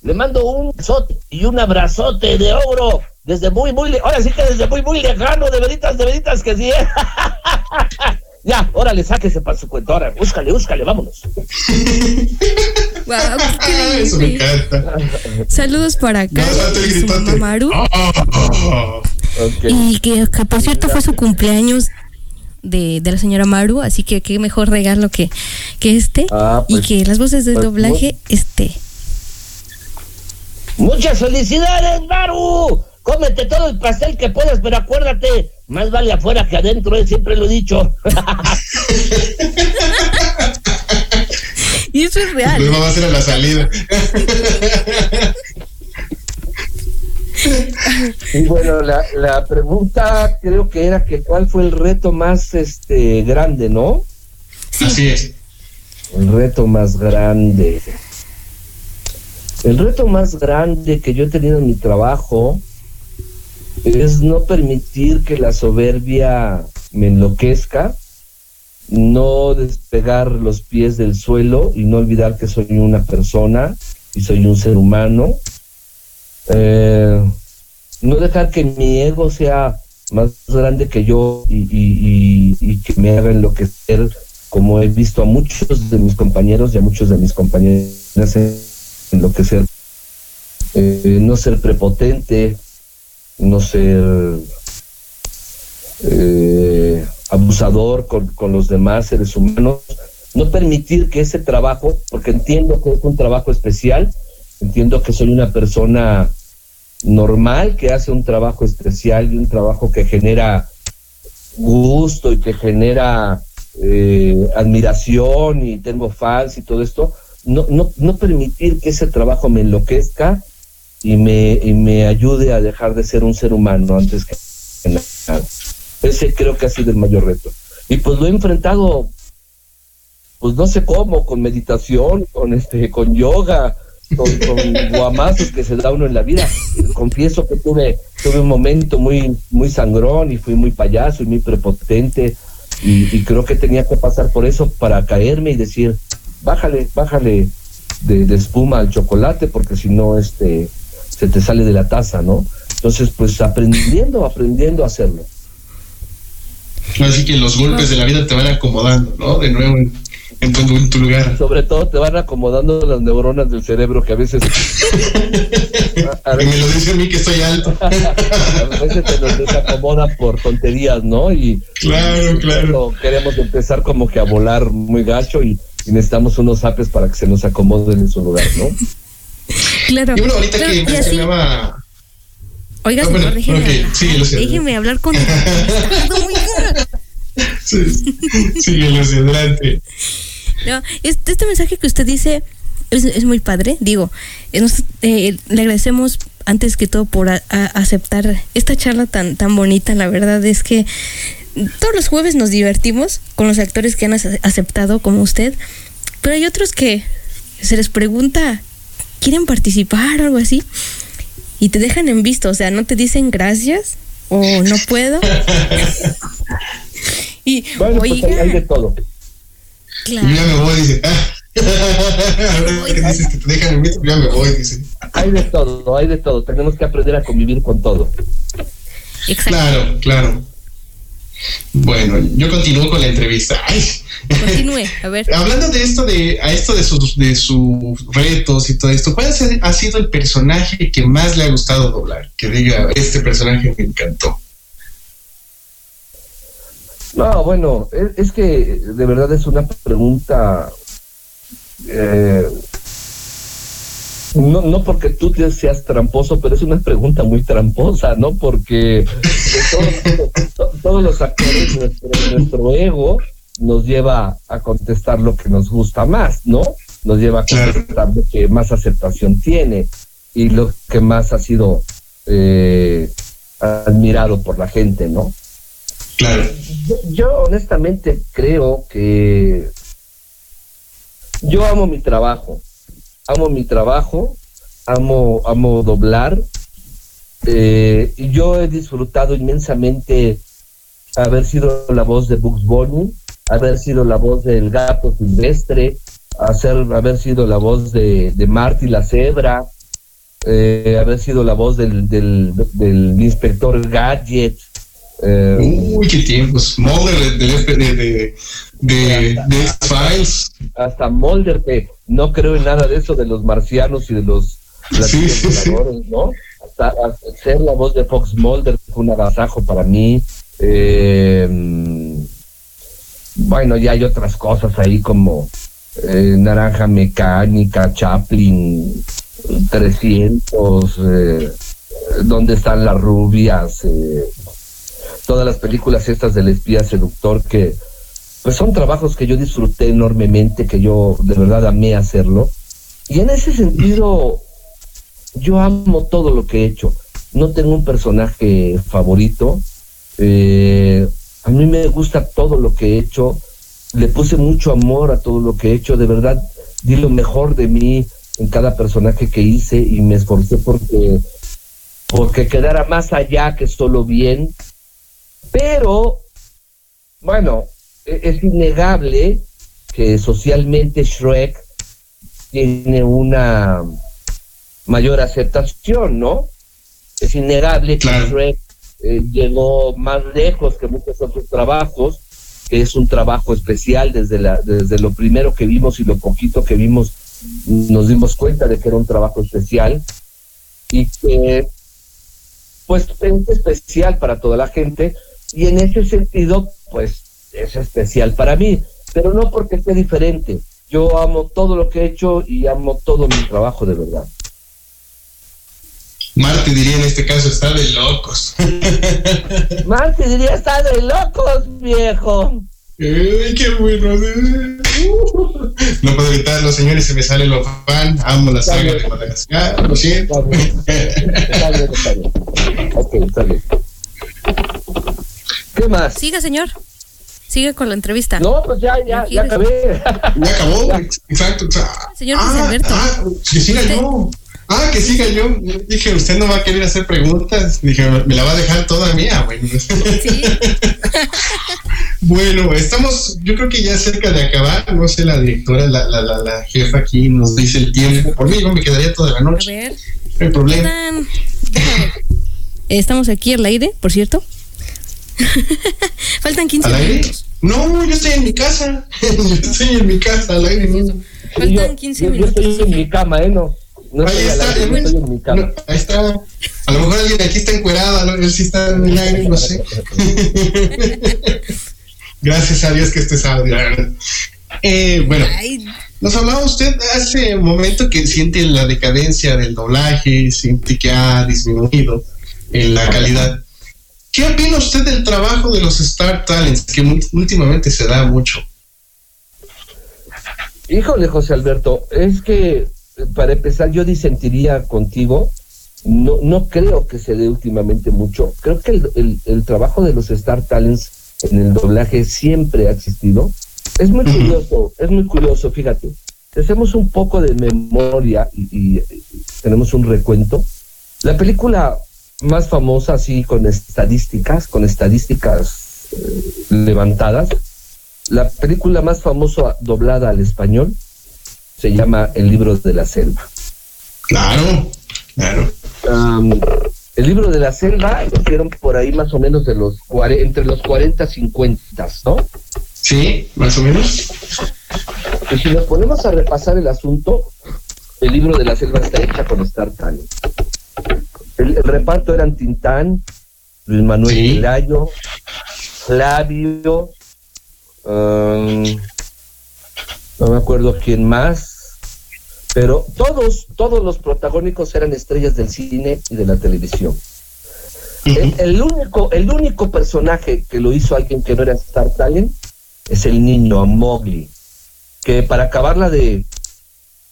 le mando un besote y un abrazote de oro desde muy, muy, ahora sí que desde muy, muy lejano, de veritas, de veritas que sí. (laughs) ¿eh? ya, órale, sáquese para su cuenta, ahora, búscale, búscale, vámonos. (laughs) Qué Ah, eso me increíble. encanta. Saludos para No, y gritote. mamá Maru. Oh. Ok. Y que, que, por cierto fue su cumpleaños de, de la señora Maru, así que qué mejor regalo que, que este. Ah, y pues, que las voces de pues, doblaje, este. Muchas felicidades, Maru. Cómete todo el pastel que puedas, pero acuérdate, más vale afuera que adentro, eh, siempre lo he dicho. (laughs) Y eso es real. Luego va a ser a la salida. y bueno, la, la pregunta creo que era que cuál fue el reto más este grande, ¿no? Así es. El reto más grande. El reto más grande que yo he tenido en mi trabajo es no permitir que la soberbia me enloquezca, no despegar los pies del suelo y no olvidar que soy una persona y soy un ser humano. Eh, no dejar que mi ego sea más grande que yo y, que me haga enloquecer como he visto a muchos de mis compañeros y a muchos de mis compañeras enloquecer. Eh, no ser prepotente, no ser eh, abusador con, con los demás seres humanos, no permitir que ese trabajo, porque entiendo que es un trabajo especial, entiendo que soy una persona normal que hace un trabajo especial y un trabajo que genera gusto y que genera eh, admiración y tengo fans y todo esto, no, no, no permitir que ese trabajo me enloquezca y me, y me ayude a dejar de ser un ser humano antes que nada. Ese creo que ha sido el mayor reto. Y pues lo he enfrentado, pues no sé cómo, con meditación, con este, con yoga, con, con guamazos que se da uno en la vida. Confieso que tuve, tuve un momento muy, muy sangrón y fui muy payaso y muy prepotente. Y, creo que tenía que pasar por eso para caerme y decir, bájale, bájale de, de espuma al chocolate, porque si no, este, se te sale de la taza, ¿no? Entonces, pues aprendiendo, aprendiendo a hacerlo. Así que los golpes de la vida te van acomodando, ¿no? De nuevo en, en tu, en tu lugar. Sobre todo te van acomodando las neuronas del cerebro que a veces (laughs) a Y me lo dice a mí que estoy alto. (laughs) a veces se nos desacomoda por tonterías, ¿no? Y Claro, claro. cuando queremos empezar como que a volar muy gacho y, y necesitamos unos apes para que se nos acomoden en su lugar, ¿no? Claro. Y bueno, ahorita Claro, que mencionaba. Oiga, Ah, señor, bueno, déjeme, hablar. sí, déjeme hablar con. (laughs) Sí, sigue adelante. No, este, este mensaje que usted dice es, es muy padre. Digo, eh, nos- eh, le agradecemos antes que todo por a- a- aceptar esta charla tan, tan bonita. La verdad es que todos los jueves nos divertimos con los actores que han ace- aceptado como usted. Pero hay otros que se les pregunta, ¿quieren participar o algo así? Y te dejan en visto, o sea, no te dicen gracias o no puedo. (laughs) y, Bueno, pues hay, de todo. claro. Y ya me voy, dice. Ah. (laughs) Ahora que dices que te dejan en mito, ya me voy, dice. Hay de todo, hay de todo. Tenemos que aprender a convivir con todo. Exacto. Claro, claro. Bueno, yo continúo con la entrevista. Ay. Continúe, a ver. (laughs) Hablando de esto de a esto de sus de sus retos y todo esto, ¿cuál ha sido- ha sido el personaje que más le ha gustado doblar? Que diga, este personaje me encantó. No, bueno, es, es que de verdad es una pregunta. eh, no, no porque tú te seas tramposo, pero es una pregunta muy tramposa, ¿no? Porque todos, to- todos los actores, nuestro, nuestro ego nos lleva a contestar lo que nos gusta más, ¿no? Nos lleva a contestar lo que más aceptación tiene y lo que más ha sido eh, admirado por la gente, ¿no? Claro. Yo, yo honestamente creo que yo amo mi trabajo, amo mi trabajo, amo, amo doblar. eh, y yo he disfrutado inmensamente haber sido la voz de Bugs Bunny, haber sido la voz del gato silvestre, hacer, haber sido la voz de, de Marty la cebra, eh, haber sido la voz del, del, del inspector Gadget. eh, Uy, qué tiempos. Mulder de, de, de, de, de, de X-Files. hasta Mulder, no creo en nada de eso de los marcianos y de los Sí, sí, ¿no? Hasta, hasta ser la voz de Fox Mulder fue un agasajo para mí. Eh, bueno, ya hay otras cosas ahí como eh, Naranja Mecánica, Chaplin, 300, eh, ¿Dónde están las rubias? Eh, todas las películas estas del espía seductor que pues son trabajos que yo disfruté enormemente, que yo de verdad amé hacerlo. Y en ese sentido, yo amo todo lo que he hecho. No tengo un personaje favorito. Eh, a mí me gusta todo lo que he hecho. Le puse mucho amor a todo lo que he hecho. De verdad, di lo mejor de mí en cada personaje que hice y me esforcé porque, porque quedara más allá que solo bien. Pero, bueno, es innegable que socialmente Shrek tiene una mayor aceptación, ¿no? Es innegable que Claro. Shrek eh, llegó más lejos que muchos otros trabajos, que es un trabajo especial desde, la, desde lo primero que vimos y lo poquito que vimos, nos dimos cuenta de que era un trabajo especial y que pues es especial para toda la gente y en ese sentido pues es especial para mí, pero no porque esté diferente. Yo amo todo lo que he hecho y amo todo mi trabajo de verdad. Marte diría en este caso, está de locos. (laughs) Más te diría, está de locos, viejo. Ay, qué bueno. No puedo evitarlo, señores, se me sale lo fan. Amo la saga de Madagascar, lo siento. Está bien, está bien. Ok, está bien. ¿Qué más? Siga, señor. Sigue con la entrevista. No, pues ya, ya, ya acabé. (laughs) Ya acabó, exacto. Señor José Alberto. Ah, que siga yo. Ah, que siga yo. Dije, usted no va a querer hacer preguntas. Dije, me la va a dejar toda mía, güey. (laughs) bueno, estamos, yo creo que ya cerca de acabar. No sé, la directora, la, la, la, la jefa aquí nos dice el tiempo. Por mí, yo me quedaría toda la A noche. ver. No hay problema. Estamos aquí al aire, por cierto. (laughs) Faltan 15 ¿Al aire? minutos. No, yo estoy en mi casa. (laughs) yo estoy en mi casa, al aire. No. Faltan 15 yo, yo minutos. estoy en mi cama, ¿eh? No, No Ahí está, aire, ¿eh? estoy en mi cama. No, ahí está. A lo mejor alguien aquí está encuerada, ¿no? Él sí está en el aire, no sé. (laughs) Gracias a Dios que este es audio. Eh, bueno, nos hablaba usted hace un momento que siente la decadencia del doblaje, siente que ha disminuido en la calidad. ¿Qué opina usted del trabajo de los Star Talents, que últimamente se da mucho? Híjole, José Alberto, es que eh, para empezar yo disentiría contigo. No, no creo que se dé últimamente mucho. Creo que el, el- el trabajo de los Star Talents en el doblaje siempre ha existido. Es muy curioso, es muy curioso, fíjate. Hacemos un poco de memoria y, y, tenemos un recuento. La película más famosa, así con estadísticas, con estadísticas eh, levantadas, la película más famosa doblada al español se llama El libro de la selva. Claro, claro. Am, el libro de la selva lo hicieron por ahí más o menos de los entre los 40 y 50, ¿no? Sí, más o menos. Y si nos ponemos a repasar el asunto, el libro de la selva está hecha con Star Talent. El, el reparto eran Tintán, Luis Manuel Sí. Pelayo, Flavio, am, no me acuerdo quién más, pero todos, todos los protagónicos eran estrellas del cine y de la televisión. El, el único, el único personaje que lo hizo alguien que no era Star Talent es el niño Mowgli, que para acabarla de,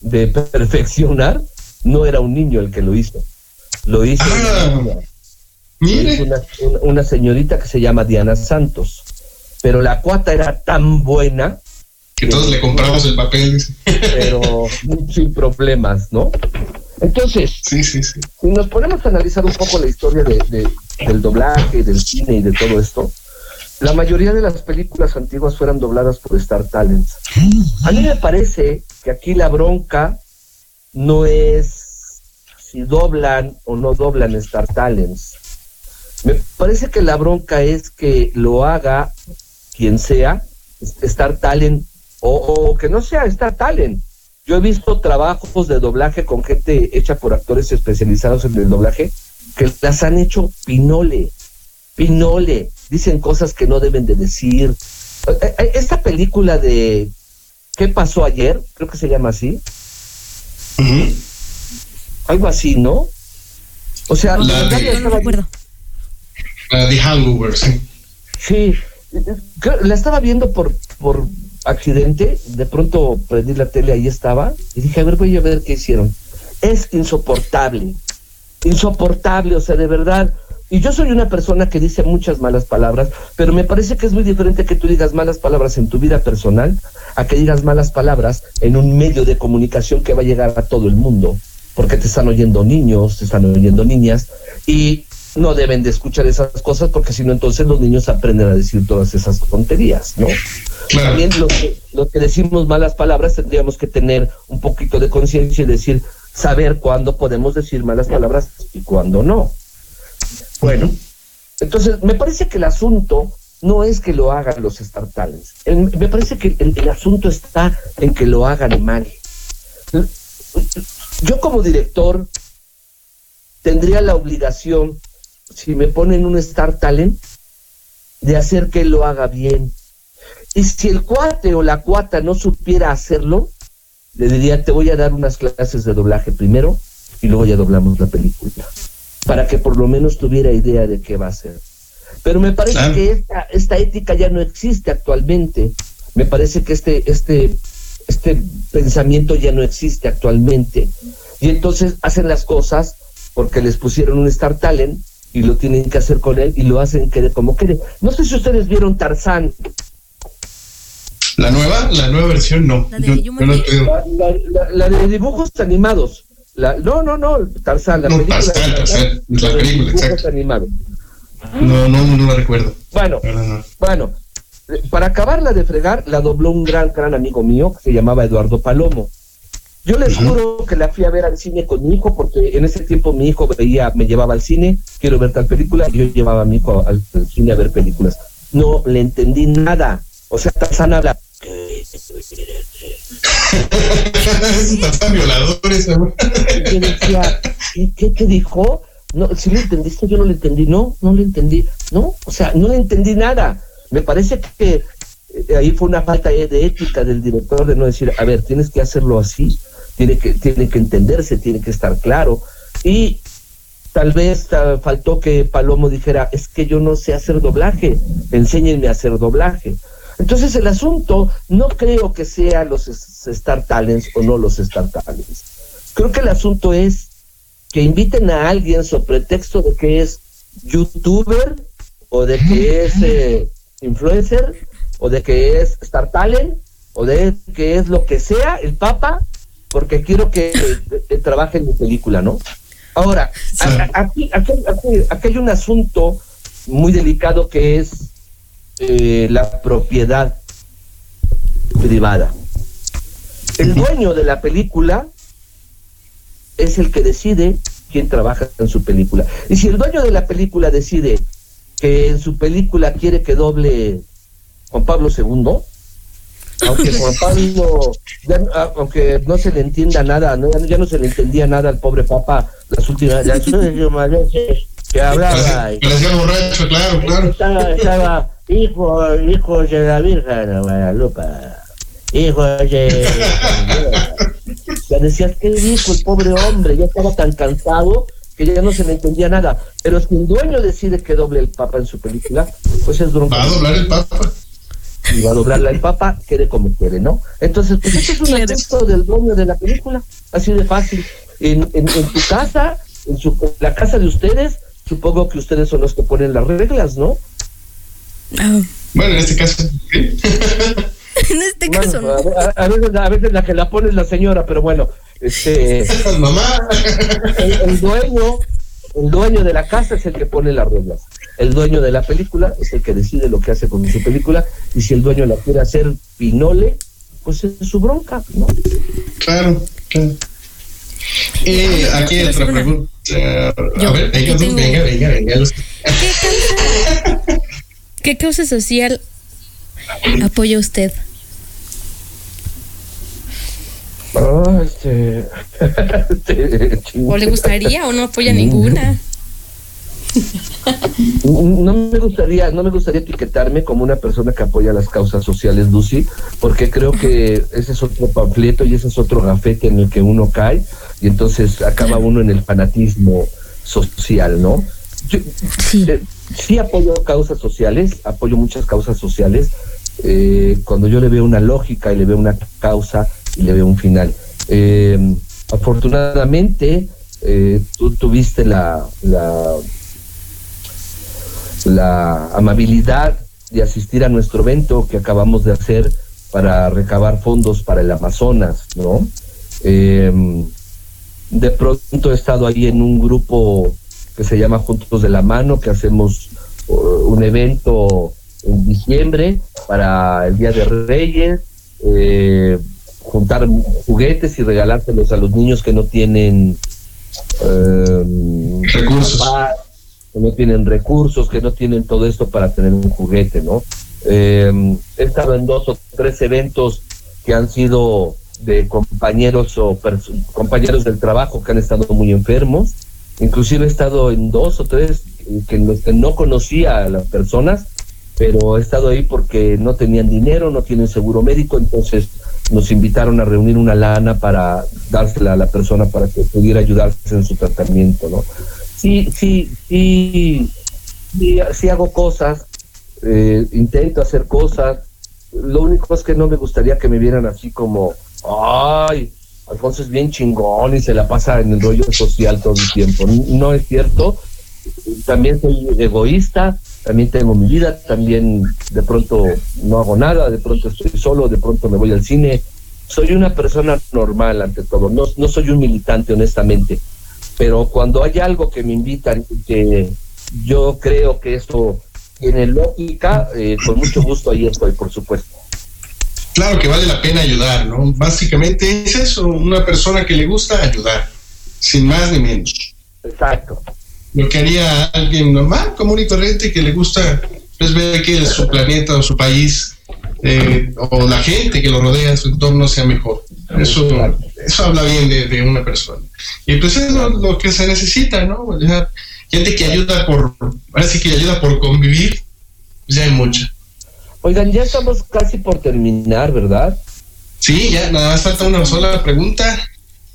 de (laughs) perfeccionar, no era un niño el que lo hizo. Lo hizo, Ah, una, lo hizo Mire, una, señorita que se llama Diana Santos. Pero la cuata era tan buena, que todos le compramos el papel. pero (laughs) sin problemas, ¿no? Entonces, Sí, sí, sí. si nos ponemos a analizar un poco la historia de, de- del doblaje, del cine y de todo esto, la mayoría de las películas antiguas fueron dobladas por Star Talents. A mí me parece que aquí la bronca no es si doblan o no doblan Star Talents. Me parece que la bronca es que lo haga quien sea, Star Talent, o, que no sea Star Talent. Yo he visto trabajos de doblaje con gente hecha por actores especializados en el doblaje que las han hecho pinole, pinole, dicen cosas que no deben de decir. Eh, eh, Esta película de ¿Qué pasó ayer? Creo que se llama así, Ujú. Algo así, ¿no? O sea, La la de- No recuerdo. La de Hangover, sí. Sí, la estaba viendo por, por accidente, de pronto prendí la tele, ahí estaba, y dije, a ver, voy a ver qué hicieron. Es insoportable, insoportable, o sea, de verdad. Y yo soy una persona que dice muchas malas palabras, pero me parece que es muy diferente que tú digas malas palabras en tu vida personal a que digas malas palabras en un medio de comunicación que va a llegar a todo el mundo, porque te están oyendo niños, te están oyendo niñas, y no deben de escuchar esas cosas porque si no entonces los niños aprenden a decir todas esas tonterías, ¿no? Claro. También los que, los que decimos malas palabras tendríamos que tener un poquito de conciencia y decir, saber cuándo podemos decir malas palabras y cuándo no. Bueno, entonces me parece que el asunto no es que lo hagan los. El- me parece que el, el asunto está en que lo hagan mal. Yo como director tendría la obligación, si me ponen un Star Talent, de hacer que lo haga bien. Y si el cuate o la cuata no supiera hacerlo, le diría, te voy a dar unas clases de doblaje primero y luego ya doblamos la película. Para que por lo menos tuviera idea de qué va a ser. Pero me parece Claro. que esta, esta ética ya no existe actualmente. Me parece que este, este, este pensamiento ya no existe actualmente. Y entonces hacen las cosas porque les pusieron un Star Talent y lo tienen que hacer con él y lo hacen que como quieren. No sé si ustedes vieron Tarzán. La nueva, la nueva versión no. La de Yo- no. La, la- la- la de dibujos animados. La, no, no, no, Tarzán, la No, película. Tarzán, Tarzán, la película, dibujos exacto. animados. No, no, no la recuerdo. Bueno, no. bueno, para acabarla de fregar, la dobló un gran, gran amigo mío que se llamaba Eduardo Palomo. Yo les juro que la fui a ver al cine con mi hijo, porque en ese tiempo mi hijo veía, me llevaba al cine, quiero ver tal película, y yo llevaba a mi hijo al, al cine a ver películas. No le entendí nada. O sea, Tarzán habla, "¿Qué? Están violadores, amor. yo decía, ¿qué, qué, qué dijo? No, si lo entendiste, yo no lo entendí, no, no lo entendí, no, o sea, no le entendí nada. Me parece que eh, ahí fue una falta de ética del director de no decir, a ver, tienes que hacerlo así, tiene que, tiene que entenderse, tiene que estar claro. Y tal vez faltó que Palomo dijera, es que yo no sé hacer doblaje, enséñenme a hacer doblaje. Entonces el asunto no creo que sea los Star Talents o no los Star Talents. Creo que el asunto es que inviten a alguien sobre pretexto de que es youtuber o de que es eh, influencer o de que es Star Talent o de que es lo que sea el Papa porque quiero que eh, trabaje en mi película, ¿no? Ahora, a- aquí, aquí, aquí- aquí hay un asunto muy delicado que es eh, la propiedad privada. El dueño de la película es el que decide quién trabaja en su película. Y si el dueño de la película decide que en su película quiere que doble Juan Pablo II, aunque (laughs) Juan Pablo, ya, ah, aunque no se le entienda nada, no, ya no se le entendía nada al pobre Papa las últimas, las (laughs) últimas veces que hablaba. y- Parecía borracho, claro, claro. estaba, estaba hijo, hijo de la Virgen de Guadalupe, hijo de... (laughs) Ya decías, ¿qué dijo el pobre hombre? Ya estaba tan cansado que ya no se le entendía nada. Pero si el dueño decide que doble el Papa en su película, pues es bronca. Va a doblar el Papa. Y va a doblarla el Papa, quede como quiere, ¿no? Entonces, pues eso es un asunto del dueño de la película, así de fácil. En, en, en tu casa, en, su, en la casa de ustedes, supongo que ustedes son los que ponen las reglas, ¿no? Ah, Bueno, en este caso, (laughs) en este Bueno, caso no. a, a- a veces, a veces la que la pone es la señora, pero bueno, este, mamá. el, el dueño, el dueño de la casa es el que pone las reglas. El dueño de la película es el que decide lo que hace con su película y si el dueño la quiere hacer pinole, pues es su bronca, ¿no? Claro, claro. Eh, aquí hay otra pregunta. Yo, a ver, venga, tengo- venga, venga, venga. los- ¿Qué causa, ¿Qué causa social apoya usted? Ah, este, (laughs) este, ¿O le gustaría o no apoya ninguna? No me gustaría, no me gustaría etiquetarme como una persona que apoya las causas sociales, Lucy, porque creo que ese es otro panfleto y ese es otro gafete en el que uno cae y entonces acaba uno en el fanatismo social, ¿no? Yo, Sí. eh, sí apoyo causas sociales, apoyo muchas causas sociales, eh, cuando yo le veo una lógica y le veo una causa y le veo un final. Eh, afortunadamente, eh, tú tuviste la, la, la amabilidad de asistir a nuestro evento que acabamos de hacer para recabar fondos para el Amazonas, ¿no? Eh, de pronto he estado ahí en un grupo que se llama Juntos de la Mano, que hacemos uh, un evento en diciembre para el Día de Reyes, eh, juntar juguetes y regalárselos a los niños que no tienen eh, Recursos. papás, que no tienen recursos, que no tienen todo esto para tener un juguete, ¿no? Eh, he estado en dos o tres eventos que han sido de compañeros o compañeros del trabajo que han estado muy enfermos. Inclusive he estado en dos o tres que los que no conocía a las personas, pero he estado ahí porque no tenían dinero, no tienen seguro médico, entonces nos invitaron a reunir una lana para dársela a la persona para que pudiera ayudarse en su tratamiento, ¿no? Sí, sí, sí, sí, hago cosas, eh, intento hacer cosas. Lo único es que no me gustaría que me vieran así como, ay, Alfonso es bien chingón y se la pasa en el rollo social todo el tiempo. No es cierto. También soy egoísta, también tengo mi vida, también de pronto no hago nada, de pronto estoy solo, de pronto me voy al cine. Soy una persona normal ante todo, no, no soy un militante honestamente, pero cuando hay algo que me invitan y que yo creo que eso tiene lógica, eh, con mucho gusto ahí estoy, por supuesto. Claro que vale la pena ayudar, ¿no? Básicamente es eso, una persona que le gusta ayudar, sin más ni menos. Exacto. Lo que haría alguien normal, común y corriente, que le gusta pues, ver que su planeta o su país eh, o la gente que lo rodea, su entorno sea mejor. Eso, eso habla bien de, de una persona. Y pues es lo, lo que se necesita, ¿no? Sea, gente que ayuda por, ahora sí que ayuda por convivir, pues ya hay mucha. Oigan, ya estamos casi por terminar, ¿verdad? Sí, ya nada más falta una sola pregunta.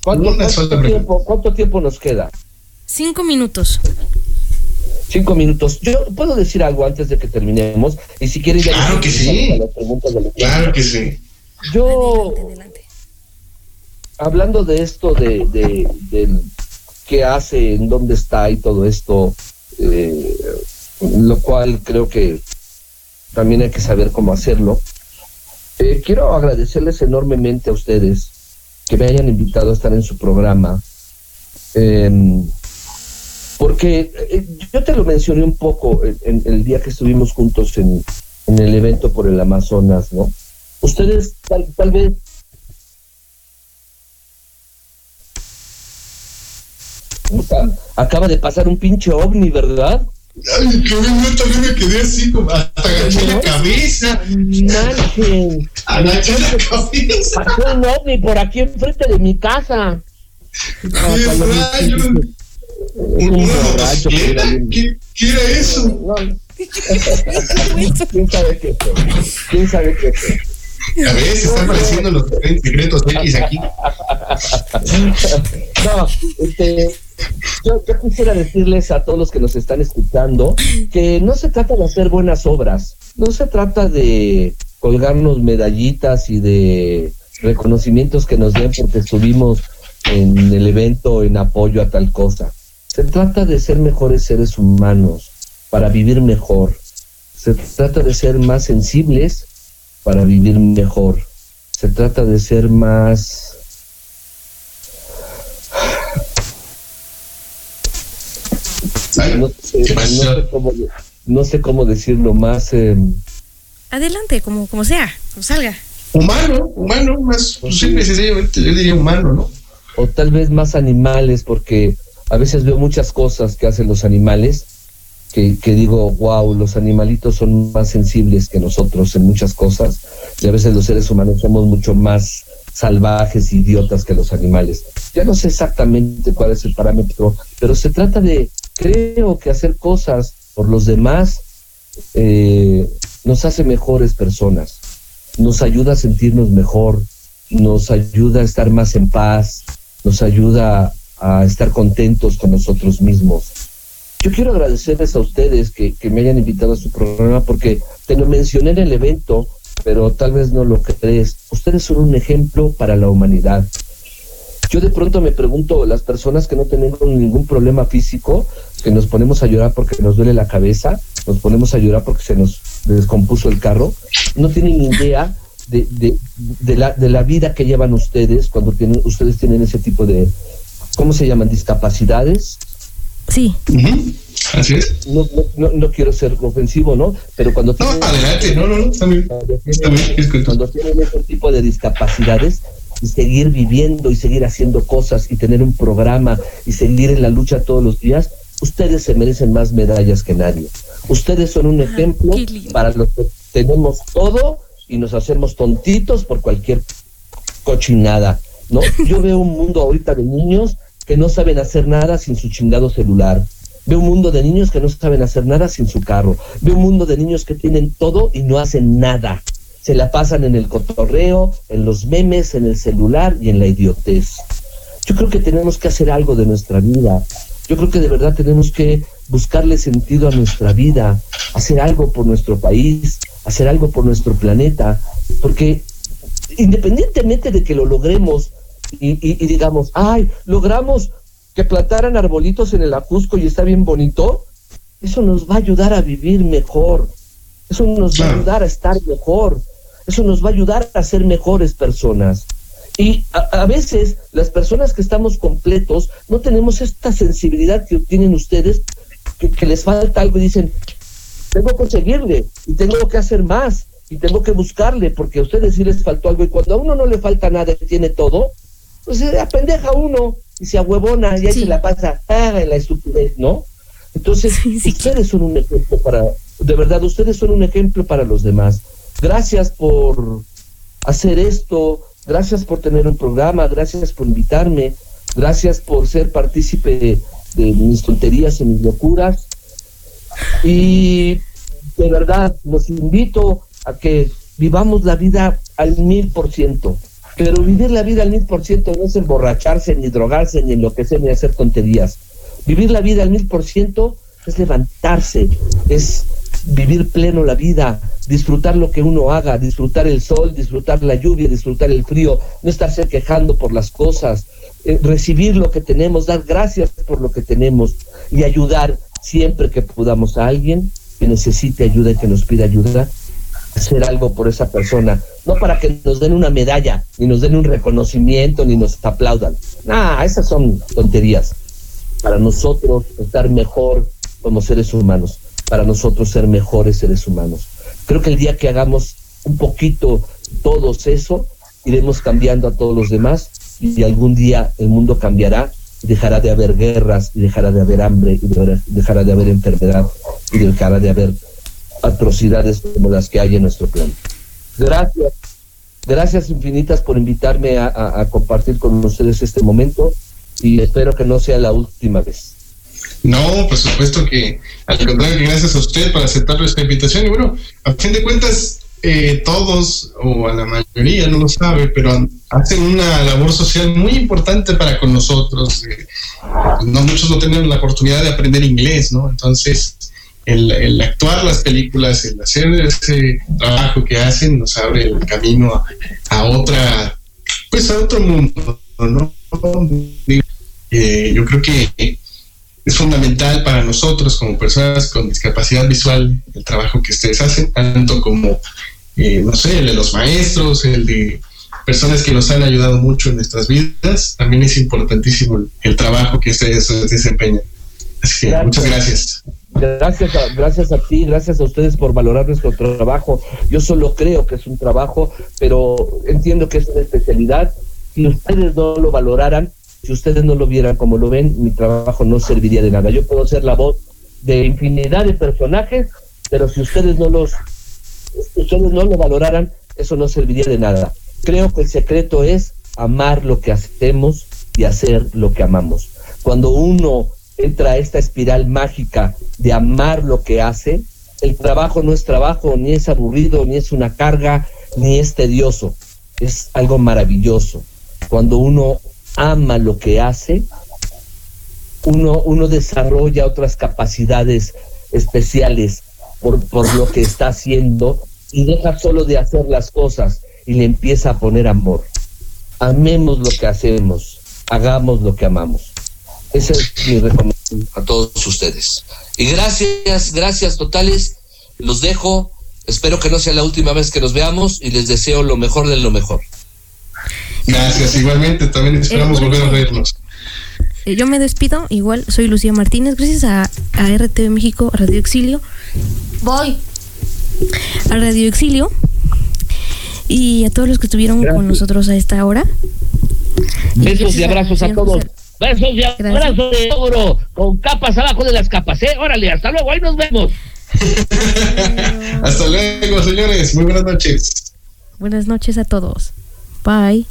¿Cuánto, Una cuánto sola pregunta. tiempo, ¿Cuánto tiempo nos queda? Cinco minutos. Cinco minutos. Yo puedo decir algo antes de que terminemos. Y si quieres, ya Claro que sí. las preguntas Claro que sí. Yo, hablando de esto, de, de, del qué hace, en dónde está y todo esto, eh, lo cual creo que también hay que saber cómo hacerlo. Eh, quiero agradecerles enormemente a ustedes que me hayan invitado a estar en su programa. Em, porque eh, yo te lo mencioné un poco en, en el día que estuvimos juntos en, en el evento por el Amazonas, ¿no? Ustedes tal, tal vez Puta, Acaba de pasar un pinche ovni, ¿verdad? Ay, que yo también me quedé así como hasta agaché la cabeza, Manchen, agaché la cabeza. pasó un ovni por aquí enfrente de mi casa. Ay, rayo. Un borracho, ¿Qué, qué era eso? No. (laughs) ¿Quién sabe qué fue? ¿Quién sabe qué fue? A veces están apareciendo los secretos X aquí. No, este, yo, yo quisiera decirles a todos los que nos están escuchando que no se trata de hacer buenas obras, no se trata de colgarnos medallitas y de reconocimientos que nos den porque estuvimos en el evento en apoyo a tal cosa. Se trata de ser mejores seres humanos para vivir mejor. Se trata de ser más sensibles para vivir mejor. Se trata de ser más no sé, cómo, no sé cómo decirlo más eh, Adelante, como, como sea, como salga. Humano, humano, más pues, simple y sencillamente, yo diría humano, ¿no? o tal vez más animales porque a veces veo muchas cosas que hacen los animales que, digo wow los animalitos son más sensibles que nosotros en muchas cosas y a veces los seres humanos somos mucho más salvajes, idiotas que los animales. Ya no sé exactamente cuál es el parámetro, pero se trata de, creo que hacer cosas por los demás eh, nos hace mejores personas, nos ayuda a sentirnos mejor, nos ayuda a estar más en paz, nos ayuda a estar contentos con nosotros mismos. Yo quiero agradecerles a ustedes que, que me hayan invitado a su programa porque te lo mencioné en el evento, pero tal vez no lo crees. Ustedes son un ejemplo para la humanidad. Yo de pronto me pregunto, las personas que no tenemos ningún problema físico, que nos ponemos a llorar porque nos duele la cabeza, nos ponemos a llorar porque se nos descompuso el carro, no tienen ni idea de, de, de la, de la vida que llevan ustedes cuando tienen, ustedes tienen ese tipo de, ¿cómo se llaman? Discapacidades. Sí, Ujú, Así es. No, no, no, no quiero ser ofensivo, ¿no? Pero cuando No, tienen, adelante, no, no, no, bien. cuando tienen, cuando ese tipo de discapacidades y seguir viviendo y seguir haciendo cosas y tener un programa y seguir en la lucha todos los días, ustedes se merecen más medallas que nadie. Ustedes son un ejemplo qué lindo. para los que tenemos todo y nos hacemos tontitos por cualquier cochinada, ¿no? (laughs) Yo veo un mundo ahorita de niños que no saben hacer nada sin su chingado celular. Veo un mundo de niños que no saben hacer nada sin su carro. Veo un mundo de niños que tienen todo y no hacen nada. Se la pasan en el cotorreo, en los memes, en el celular y en la idiotez. Yo creo que tenemos que hacer algo de nuestra vida. Yo creo que de verdad tenemos que buscarle sentido a nuestra vida, hacer algo por nuestro país, hacer algo por nuestro planeta, porque independientemente de que lo logremos y, y- y digamos, ay, logramos que plantaran arbolitos en el Ajusco y está bien bonito, eso nos va a ayudar a vivir mejor, eso nos va a ayudar a estar mejor, eso nos va a ayudar a ser mejores personas. Y a, a veces las personas que estamos completos no tenemos esta sensibilidad que tienen ustedes, que, que les falta algo y dicen, tengo que seguirle y tengo que hacer más y tengo que buscarle porque a ustedes sí les faltó algo y cuando a uno no le falta nada y tiene todo, pues se apendeja uno y se ahuevona y ahí Sí. se la pasa ah, en la estupidez, ¿no? Entonces, Sí, sí. ustedes son un ejemplo para, de verdad, ustedes son un ejemplo para los demás. gracias por hacer esto, gracias por tener un programa, gracias por invitarme, gracias por ser partícipe de mis tonterías y mis locuras. Y de verdad, los invito a que vivamos la vida al mil por ciento. Pero vivir la vida al mil por ciento no es emborracharse, ni drogarse, ni enloquecer, ni hacer tonterías. Vivir la vida al mil por ciento es levantarse, es vivir pleno la vida, disfrutar lo que uno haga, disfrutar el sol, disfrutar la lluvia, disfrutar el frío, no estarse quejando por las cosas, eh, recibir lo que tenemos, dar gracias por lo que tenemos y ayudar siempre que podamos a alguien que necesite ayuda y que nos pida ayuda, hacer algo por esa persona, no para que nos den una medalla, ni nos den un reconocimiento, ni nos aplaudan. Ah, esas son tonterías. Para nosotros estar mejor como seres humanos, para nosotros ser mejores seres humanos. Creo que el día que hagamos un poquito todos eso, iremos cambiando a todos los demás y algún día el mundo cambiará y dejará de haber guerras y dejará de haber hambre y de- dejará de haber enfermedad y dejará de haber atrocidades como las que hay en nuestro plan. Gracias, gracias infinitas por invitarme a, compartir con ustedes este momento y espero que no sea la última vez. No, por supuesto que al contrario, gracias a usted por aceptar nuestra invitación. Y bueno, a fin de cuentas, eh, todos, o a la mayoría, no lo sabe, pero hacen una labor social muy importante para con nosotros. Eh, no muchos no tienen la oportunidad de aprender inglés, ¿no? Entonces, el, el actuar las películas, el hacer ese trabajo que hacen, nos abre el camino a, a otra, pues a otro mundo, ¿no? Eh, yo creo que es fundamental para nosotros como personas con discapacidad visual el trabajo que ustedes hacen, tanto como, eh, no sé, el de los maestros, el de personas que nos han ayudado mucho en nuestras vidas. También es importantísimo el, el trabajo que ustedes desempeñan. Así que Gracias. muchas gracias. Gracias a, gracias a ti, gracias a ustedes por valorar nuestro trabajo. Yo solo creo que es un trabajo, pero entiendo que es una especialidad. Si ustedes no lo valoraran, si ustedes no lo vieran como lo ven, mi trabajo no serviría de nada. Yo puedo ser la voz de infinidad de personajes, pero si ustedes no los si ustedes no lo valoraran, eso no serviría de nada. Creo que el secreto es amar lo que hacemos y hacer lo que amamos. Cuando uno entra esta espiral mágica de amar lo que hace, el trabajo no es trabajo, ni es aburrido, ni es una carga, ni es tedioso. Es algo maravilloso. Cuando uno ama lo que hace, uno, uno desarrolla otras capacidades especiales por, por lo que está haciendo y deja solo de hacer las cosas y le empieza a poner amor. Amemos lo que hacemos, hagamos lo que amamos. Esa es mi recomendación a todos ustedes. Y gracias, gracias totales. Los dejo. Espero que no sea la última vez que nos veamos y les deseo lo mejor de lo mejor. Gracias. Igualmente, también esperamos volver a vernos. Eh, Yo me despido, igual soy Lucía Martínez, gracias a, a RTV México, a Radio Exilio, Voy. a Radio Exilio y a todos los que estuvieron con nosotros a esta hora. Besos y abrazos a todos. Besos y Gracias. abrazos de oro, con capas abajo de las capas, ¿eh? Órale, hasta luego, ahí nos vemos. (laughs) Hasta luego, señores. Muy buenas noches. Buenas noches a todos. Bye.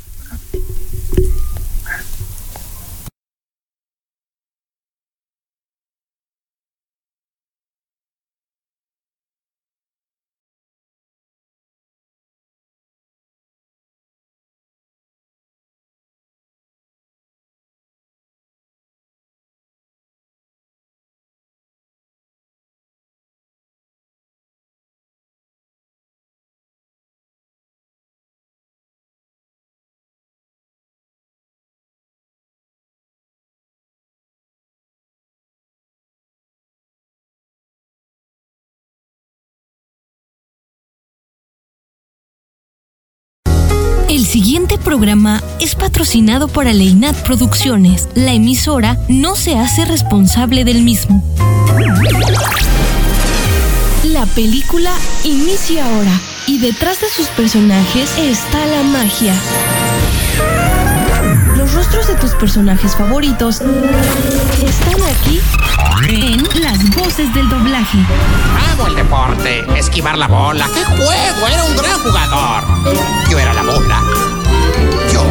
Siguiente programa es patrocinado por Aleinat Producciones. La emisora no se hace responsable del mismo. La película inicia ahora y detrás de sus personajes está la magia. Los rostros de tus personajes favoritos están aquí en las voces del doblaje. Amo el deporte, esquivar la bola. ¡Qué juego! Era un gran jugador. Yo era la bola. Yo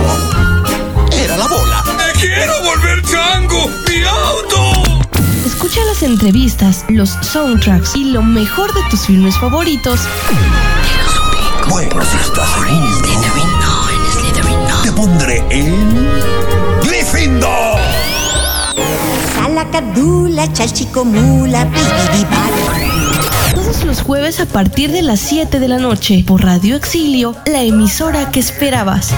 era la bola. ¡Me quiero volver chango! ¡Mi auto! Escucha las entrevistas, los soundtracks y lo mejor de tus filmes favoritos Bueno, si estás. No, pondré en... ¡Gryffindor! Salacadula, chalchicomula, todos los jueves a partir de las 7 de la noche por Radio Exilio, la emisora que esperabas.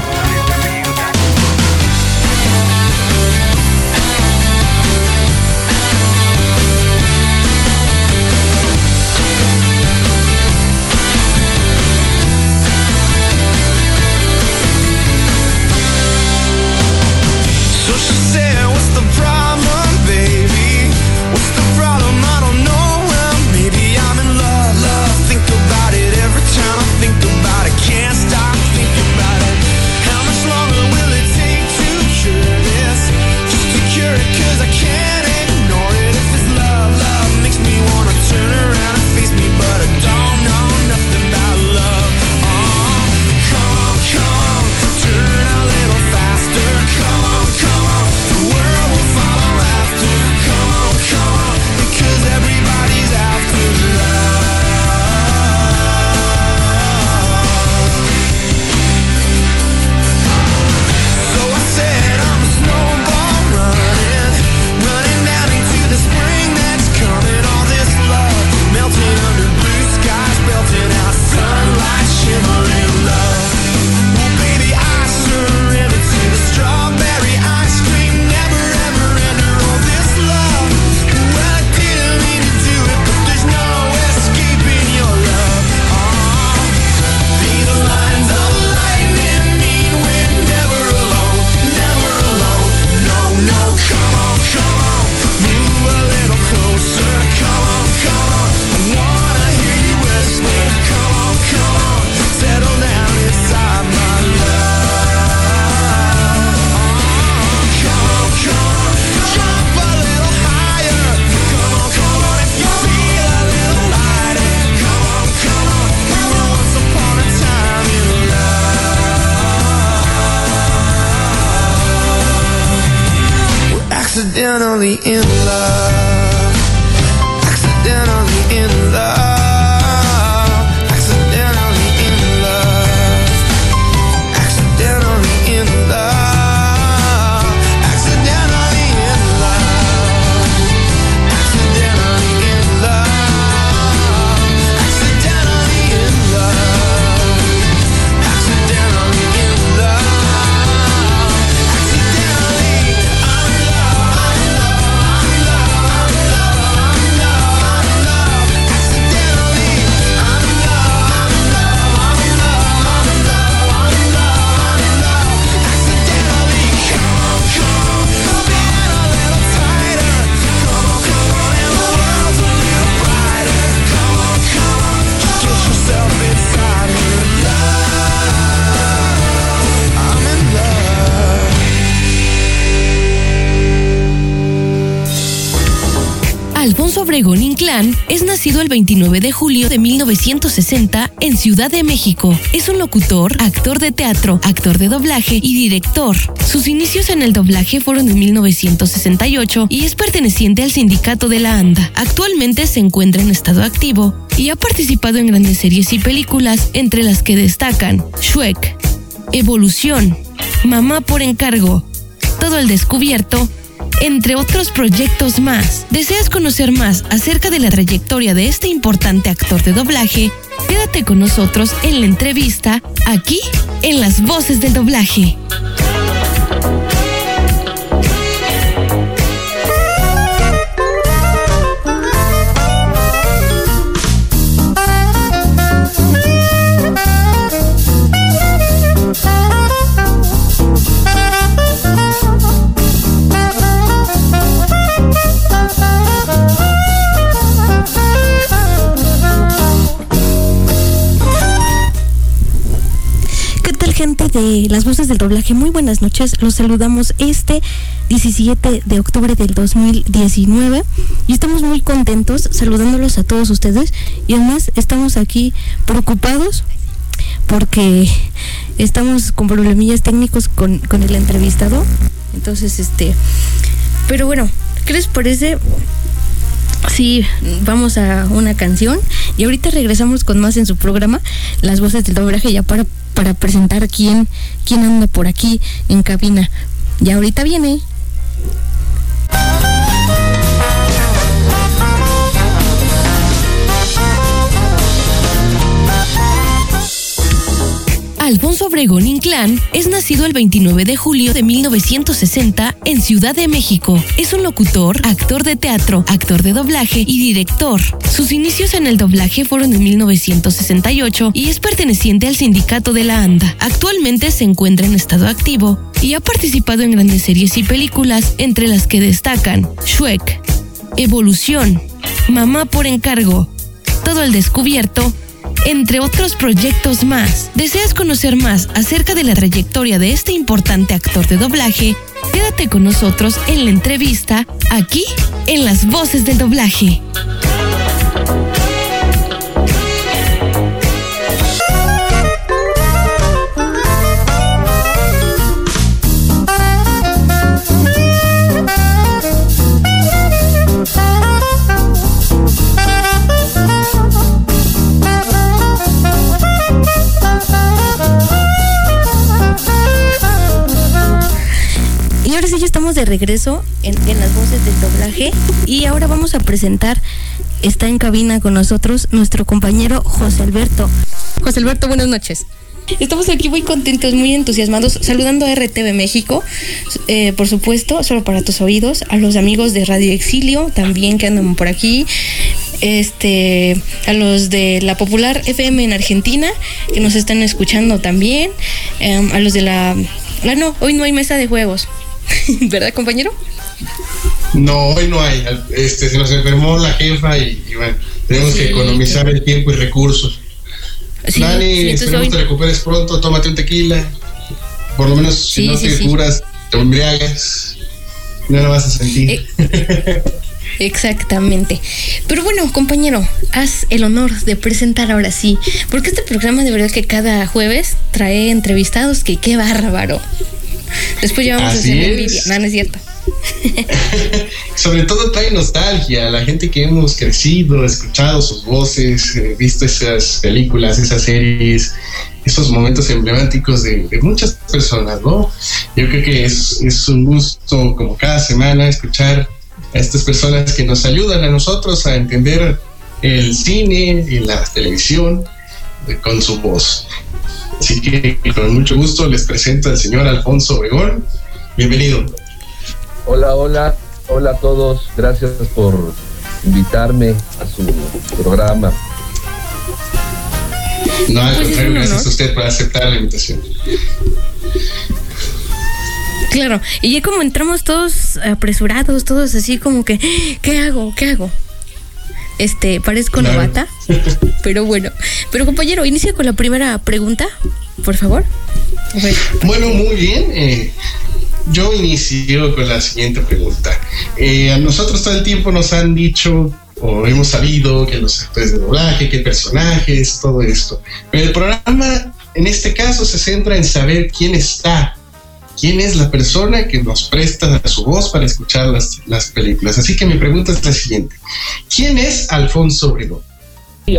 Obregón Inclán es nacido el 29 de julio de 1960 en Ciudad de México. Es un locutor, actor de teatro, actor de doblaje y director. Sus inicios en el doblaje fueron en 1968 y es perteneciente al sindicato de la ANDA. Actualmente se encuentra en estado activo y ha participado en grandes series y películas, entre las que destacan Shrek, Evolución, Mamá por encargo, Todo el descubierto entre otros proyectos más. ¿Deseas conocer más acerca de la trayectoria de este importante actor de doblaje? Quédate con nosotros en la entrevista aquí en Las Voces del Doblaje. Gente? de las voces del doblaje, muy buenas noches. Los saludamos este 17 de octubre del 2019 y estamos muy contentos saludándolos a todos ustedes y además estamos aquí preocupados porque estamos con problemillas técnicos con, con el entrevistado. Entonces, este, pero bueno, ¿qué les parece? Sí, vamos a una canción y ahorita regresamos con más en su programa, Las Voces del Doblaje, ya para, para presentar quién, quién anda por aquí en cabina. Ya ahorita viene. Alfonso Obregón Inclán es nacido el 29 de julio de 1960 en Ciudad de México. Es un locutor, actor de teatro, actor de doblaje y director. Sus inicios en el doblaje fueron en 1968 y es perteneciente al sindicato de la ANDA. Actualmente se encuentra en estado activo y ha participado en grandes series y películas, entre las que destacan Shrek, Evolución, Mamá por encargo, Todo el descubierto entre otros proyectos más. ¿Deseas conocer más acerca de la trayectoria de este importante actor de doblaje? Quédate con nosotros en la entrevista aquí en Las Voces del Doblaje. De regreso en, las voces del doblaje y ahora vamos a presentar, está en cabina con nosotros nuestro compañero José Alberto. José Alberto, buenas noches. Estamos aquí muy contentos, muy entusiasmados, saludando a RTV México, eh, por supuesto, solo para tus oídos, a los amigos de Radio Exilio también que andan por aquí, este, a los de la Popular FM en Argentina que nos están escuchando también, em, a los de la, ah no, hoy no hay mesa de juegos, (laughs) ¿verdad compañero? No, hoy no hay. Este, se nos enfermó la jefa y, y bueno, tenemos que economizar el tiempo y recursos. Sí, Dani, sí, esperemos hoy- te recuperes pronto, tómate un tequila. Por lo menos si no te curas, te embriagas. No lo vas a sentir. Eh, Exactamente. Pero bueno, compañero, haz el honor de presentar ahora sí, porque este programa de verdad que cada jueves trae entrevistados que qué bárbaro. Después ya vamos Así a hacer envidia. No, no es cierto. (laughs) Sobre todo trae nostalgia, la gente que hemos crecido, escuchado sus voces, eh, visto esas películas, esas series, esos momentos emblemáticos de, de muchas personas, ¿no? Yo creo que es, es un gusto como cada semana escuchar a estas personas que nos ayudan a nosotros a entender el cine y la televisión eh, con su voz. Así que con mucho gusto les presento al señor Alfonso Obregón. Bienvenido. Hola, hola, hola a todos. Gracias por invitarme a su programa. No, al Pues es contrario, gracias a usted por aceptar la invitación. Claro, y ya como entramos todos apresurados, todos así como que, ¿qué hago? ¿Qué hago? Este, parezco Claro. novata, pero bueno. Pero compañero, inicia con la primera pregunta, por favor. Bueno, muy bien. eh, yo inicio con la siguiente pregunta. Eh, a nosotros todo el tiempo nos han dicho o hemos sabido que los actores de doblaje, que personajes, todo esto. Pero el programa en este caso se centra en saber quién está, quién es la persona que nos presta su voz para escuchar las, las películas. Así que mi pregunta es la siguiente. ¿Quién es Alfonso Obregón?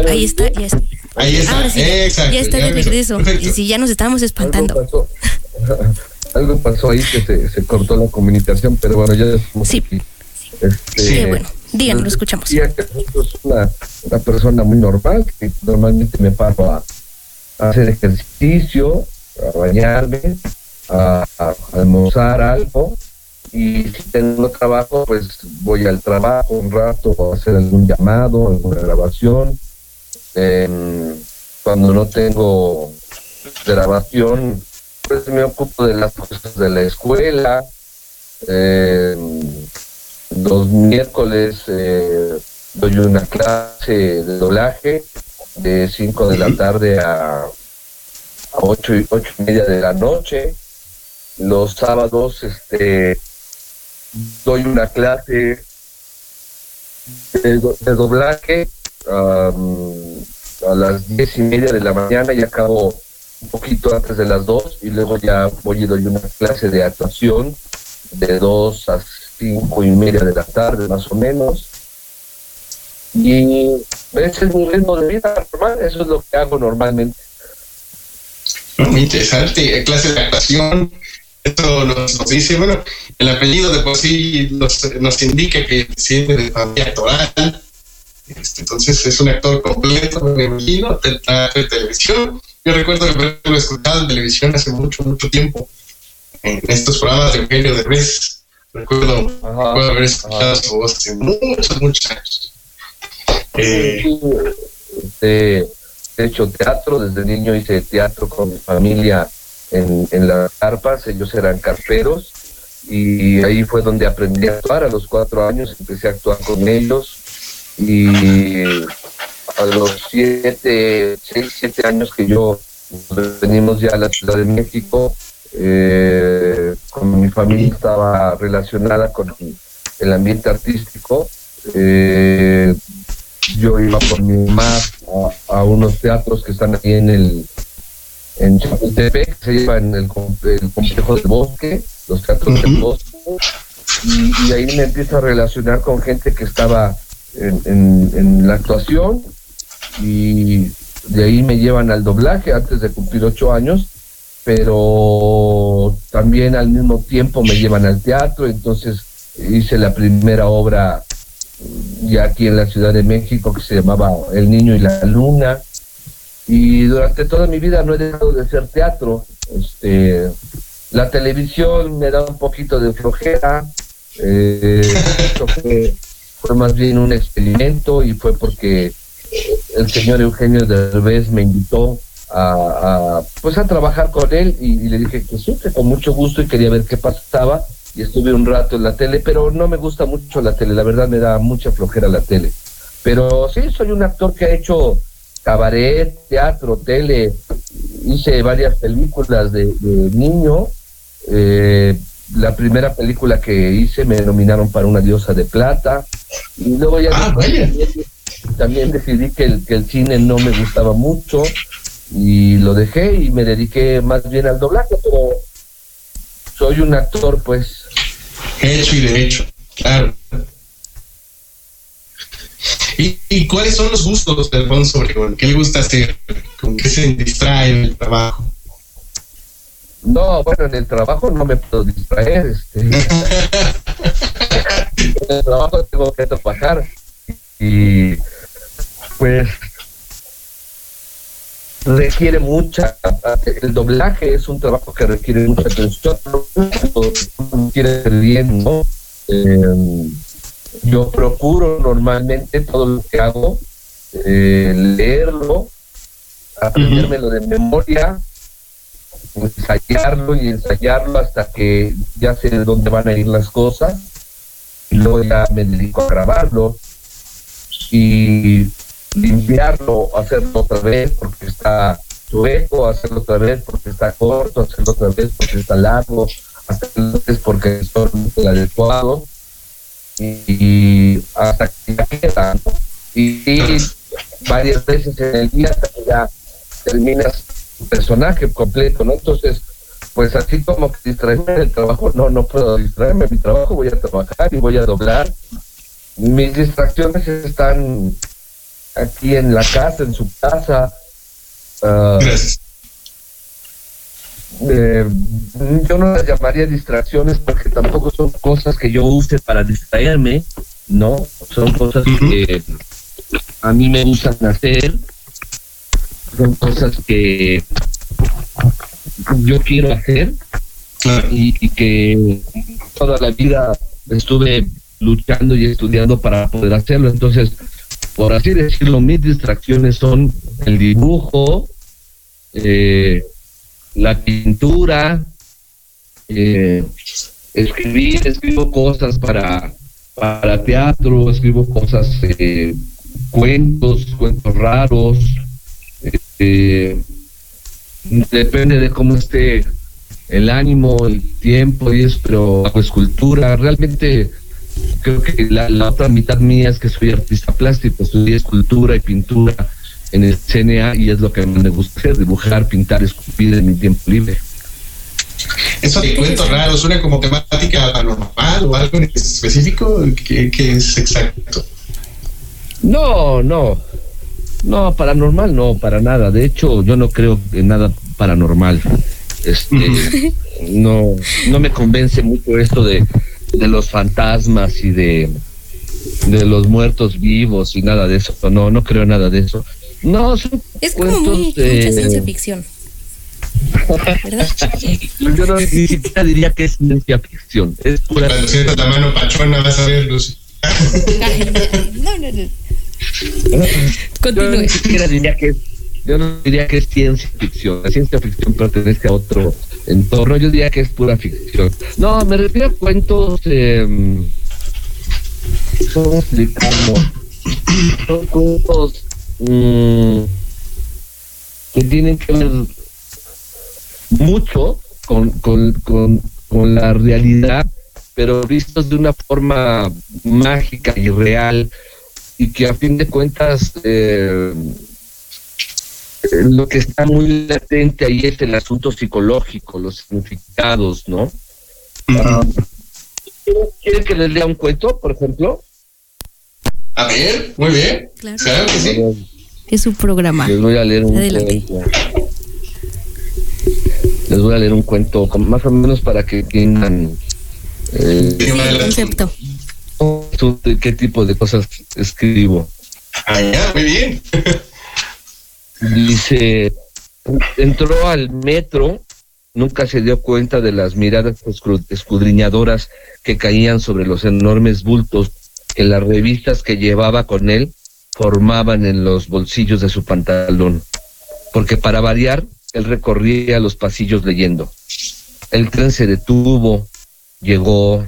Ahí está, ya está. Ahí está, Ahora sí, exacto. ya está de regreso. Y si ya nos estábamos espantando. Algo pasó, (laughs) algo pasó ahí que se, se cortó la comunicación, pero bueno, ya estamos Sí. aquí. Este, Sí, Qué bueno. Díganos, lo escuchamos. decía que Alfonso es una, una persona muy normal, que normalmente me paro a, a hacer ejercicio, a bañarme, a, a almorzar algo, y si tengo trabajo, pues voy al trabajo un rato, a hacer algún llamado, alguna grabación. Em, cuando no tengo grabación, pues me ocupo de las cosas de la escuela. Em, los miércoles eh, doy una clase de doblaje de 5 de la tarde a a ocho y, ocho y media de la noche. Los sábados este, doy una clase de, do- de doblaje am, a las diez y media de la mañana y acabo un poquito antes de las dos y luego ya voy y doy una clase de actuación de dos a cinco y media de la tarde más o menos y ese es mi ritmo de vida normal, eso es lo que hago normalmente. Muy interesante. Clase de actuación. Esto nos, nos dice, bueno, el apellido de por sí nos, nos indica que desciende de familia actoral. Este, entonces es un actor completo, me imagino, de y televisión. Yo recuerdo que lo he escuchado en televisión hace mucho, mucho tiempo, en estos programas de Eugenio Derbez. Recuerdo, recuerdo haber escuchado su voz hace muchos, muchos años. Eh, Este, he hecho teatro, desde niño hice teatro con mi familia en, en las carpas, ellos eran carperos y ahí fue donde aprendí a actuar, a los cuatro años empecé a actuar con ellos y a los siete, seis, siete años que yo venimos ya a la Ciudad de México, eh, con mi familia estaba relacionada con el ambiente artístico, eh, yo iba por mi mamá a unos teatros que están ahí en el en Chapultepec, se lleva en el, com- el complejo del bosque, los teatros del bosque, y, y ahí me empiezo a relacionar con gente que estaba en, en- en la actuación, y de ahí me llevan al doblaje antes de cumplir ocho años, pero también al mismo tiempo me llevan al teatro, entonces hice la primera obra ya aquí en la Ciudad de México que se llamaba El Niño y la Luna. Y durante toda mi vida no he dejado de hacer teatro. Este, la televisión me da un poquito de flojera. eh, fue, más bien un experimento y fue porque el señor Eugenio Derbez me invitó a, a, pues a trabajar con él y, y le dije que sí, que con mucho gusto y quería ver qué pasaba y estuve un rato en la tele, pero no me gusta mucho la tele, la verdad me da mucha flojera la tele. Pero sí, soy un actor que ha hecho cabaret, teatro, tele, hice varias películas de, de niño. eh, la primera película que hice me nominaron para una diosa de plata y luego ya también, también decidí que el, que el cine no me gustaba mucho y lo dejé y me dediqué más bien al doblaje, pero soy un actor pues hecho y derecho, claro. ¿Y, y cuáles son los gustos de Alfonso Obregón? ¿Qué le gusta hacer? ¿Con qué se distrae en el trabajo? No, bueno, en el trabajo no me puedo distraer. Este. (laughs) en el trabajo tengo que trabajar. Y pues requiere mucha. El doblaje es un trabajo que requiere mucha atención. Quiere ser bien, ¿no? Eh, yo procuro normalmente todo lo que hago, eh, leerlo, aprendérmelo de memoria, ensayarlo y ensayarlo hasta que ya sé de dónde van a ir las cosas. Y luego ya me dedico a grabarlo y limpiarlo, hacerlo otra vez porque está chueco, hacerlo otra vez porque está corto, hacerlo otra vez porque está largo, hacerlo otra vez porque es el adecuado y hasta que ya queda ¿no? y, y varias veces en el día hasta que ya terminas tu personaje completo, ¿no? Entonces, pues así como que distraerme del trabajo, no, no puedo distraerme de mi trabajo, voy a trabajar y voy a doblar. Mis distracciones están aquí en la casa, en su casa. ah, eh, yo no las llamaría distracciones porque tampoco son cosas que yo use para distraerme, ¿no? Son cosas que a mí me gustan hacer, son cosas que yo quiero hacer y, y que toda la vida estuve luchando y estudiando para poder hacerlo. Entonces, por así decirlo, mis distracciones son el dibujo, eh, la pintura, eh, escribir, escribo cosas para, para teatro, escribo cosas, eh, cuentos, cuentos raros, eh, depende de cómo esté el ánimo, el tiempo y eso, pero hago escultura, realmente creo que la, la otra mitad mía es que soy artista plástico, estudié escultura y pintura en el CNA y es lo que me gusta hacer, dibujar, pintar, esculpir en mi tiempo libre. Eso de cuentos raros, ¿suena como temática paranormal o algo en específico? ¿Qué, qué es exacto? No, no, no, paranormal no, para nada. De hecho, yo no creo en nada paranormal. Este, (laughs) no, no me convence mucho esto de, de los fantasmas y de, de los muertos vivos y nada de eso. No, no creo en nada de eso. No, son Es como cuentos muy, de- mucha ciencia ficción. ¿Verdad? (laughs) Yo no, ni siquiera diría que es ciencia ficción. Es pura. Cuando sientas la mano pachona vas a ver, Lucy. (laughs) No, no, no. Yo Continúe. ni siquiera diría que es, yo no diría que es ciencia ficción. La ciencia ficción pertenece a otro entorno. Yo diría que es pura ficción. No, me refiero a cuentos. Eh, ¿Cómo explicarlo? Son cuentos mm, que tienen que ver mucho con, con, con, con la realidad, pero vistos de una forma mágica y real y que a fin de cuentas eh, lo que está muy latente ahí es el asunto psicológico, los significados, ¿no? Ah, ¿Quieren que les lea un cuento, por ejemplo? A ver, muy bien. Claro. Claro que sí. Es su programa. Les voy a leer un Adelante. cuento. Les voy a leer un cuento más o menos para que entiendan eh, Sí, El concepto. qué tipo de cosas escribo. Ah, ya, muy bien. Dice, entró al metro, nunca se dio cuenta de las miradas escru- escudriñadoras que caían sobre los enormes bultos que las revistas que llevaba con él formaban en los bolsillos de su pantalón. Porque para variar, él recorría los pasillos leyendo. El tren se detuvo, llegó,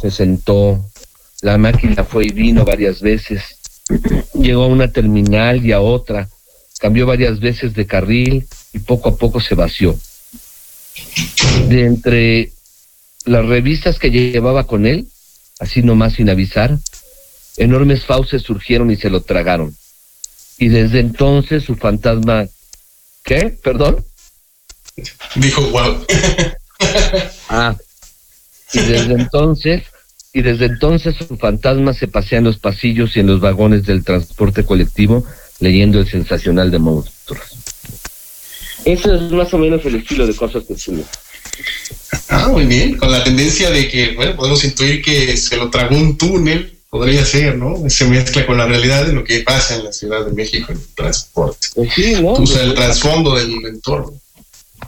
se sentó, la máquina fue y vino varias veces, llegó a una terminal y a otra, cambió varias veces de carril y poco a poco se vació. De entre las revistas que llevaba con él, así nomás sin avisar, enormes fauces surgieron y se lo tragaron. Y desde entonces su fantasma... ¿Qué? ¿Perdón? Dijo, wow. (laughs) Ah. Y desde entonces, y desde entonces su fantasma se pasea en los pasillos y en los vagones del transporte colectivo leyendo el sensacional de monstruos. Eso es más o menos el estilo de cosas que escribo. Ah, muy bien. Con la tendencia de que, bueno, podemos intuir que se lo tragó un túnel, podría ser, ¿no? Se mezcla con la realidad de lo que pasa en la Ciudad de México en el transporte. Pues sí, ¿no? Usa el trasfondo del entorno.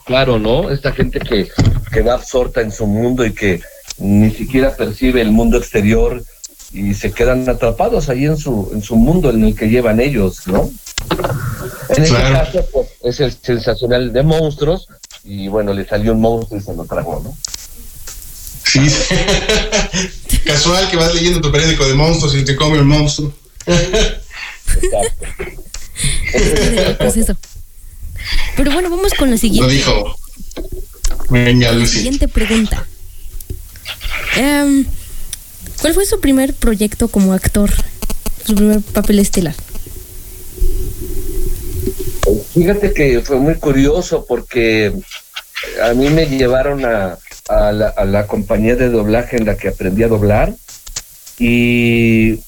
Claro, ¿no? Esta gente que, que va absorta en su mundo y que ni siquiera percibe el mundo exterior y se quedan atrapados ahí en su, en su mundo en el que llevan ellos, ¿no? En este Claro. caso, pues, es el sensacional de monstruos y bueno, le salió un monstruo y se lo tragó, ¿no? Sí. (laughs) Casual que vas leyendo tu periódico de monstruos y te come un monstruo. Exacto. (laughs) Pues eso. Pero bueno, vamos con la Lo siguiente. dijo. Venga, Lucy. Siguiente pregunta. Em, ¿Cuál fue su primer proyecto como actor? Su primer papel estelar. Fíjate que fue muy curioso porque a mí me llevaron a, la, compañía de doblaje en la que aprendí a doblar y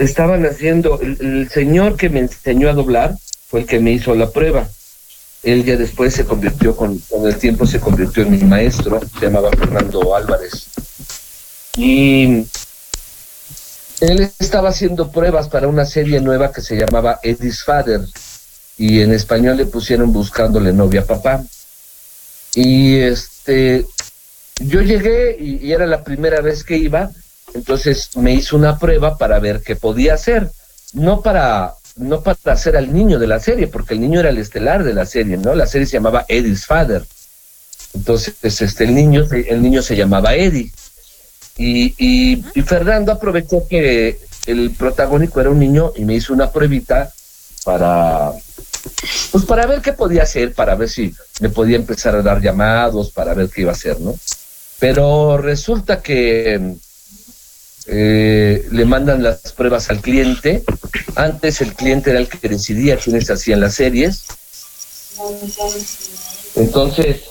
estaban haciendo, el, el señor que me enseñó a doblar fue el que me hizo la prueba. Él ya después se convirtió, con, con el tiempo se convirtió en mi maestro, se llamaba Fernando Álvarez. Y él estaba haciendo pruebas para una serie nueva que se llamaba Eddie's Father y en español le pusieron buscándole novia a papá. Y este, yo llegué y, era la primera vez que iba, entonces me hizo una prueba para ver qué podía hacer, no para no para hacer al niño de la serie, porque el niño era el estelar de la serie, ¿no? La serie se llamaba Eddie's Father. Entonces, este, el niño, el niño se llamaba Eddie. Y, y, y Fernando aprovechó que el protagónico era un niño y me hizo una pruebita para, pues para ver qué podía hacer, para ver si me podía empezar a dar llamados, para ver qué iba a hacer, ¿no? Pero resulta que eh, le mandan las pruebas al cliente. Antes el cliente era el que decidía quiénes hacían las series. Entonces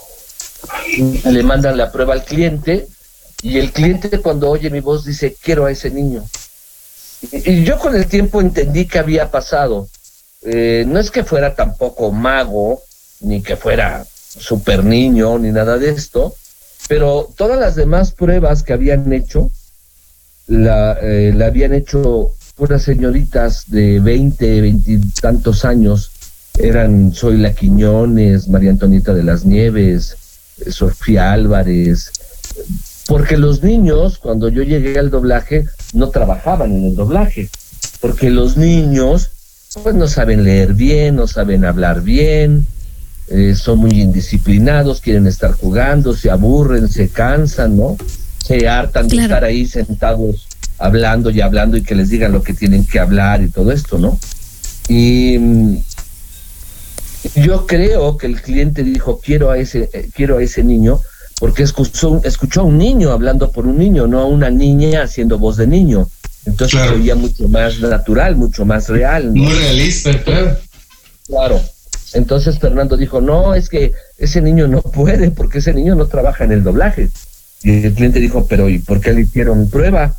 le mandan la prueba al cliente y el cliente cuando oye mi voz dice, quiero a ese niño. Y, y yo con el tiempo entendí que había pasado. Eh, no es que fuera tampoco mago, ni que fuera super niño, ni nada de esto, pero todas las demás pruebas que habían hecho, la, eh, habían hecho puras señoritas de 20, 20 tantos años. Eran Zoila Quiñones, María Antonieta de las Nieves, eh, Sofía Álvarez, porque los niños, cuando yo llegué al doblaje, no trabajaban en el doblaje, porque los niños, pues no saben leer bien, no saben hablar bien, eh, son muy indisciplinados, quieren estar jugando, se aburren, se cansan, ¿no? Se hartan de estar ahí sentados hablando y hablando y que les digan lo que tienen que hablar y todo esto, ¿no? Y mm, yo creo que el cliente dijo quiero a ese eh, quiero a ese niño porque escuchó escuchó a un niño hablando por un niño, no a una niña haciendo voz de niño. Entonces Claro. se oía mucho más natural, mucho más real. ¿no? Muy realista, claro. Claro. Entonces Fernando dijo, no, es que ese niño no puede porque ese niño no trabaja en el doblaje. Y el cliente dijo, pero ¿y por qué le hicieron prueba?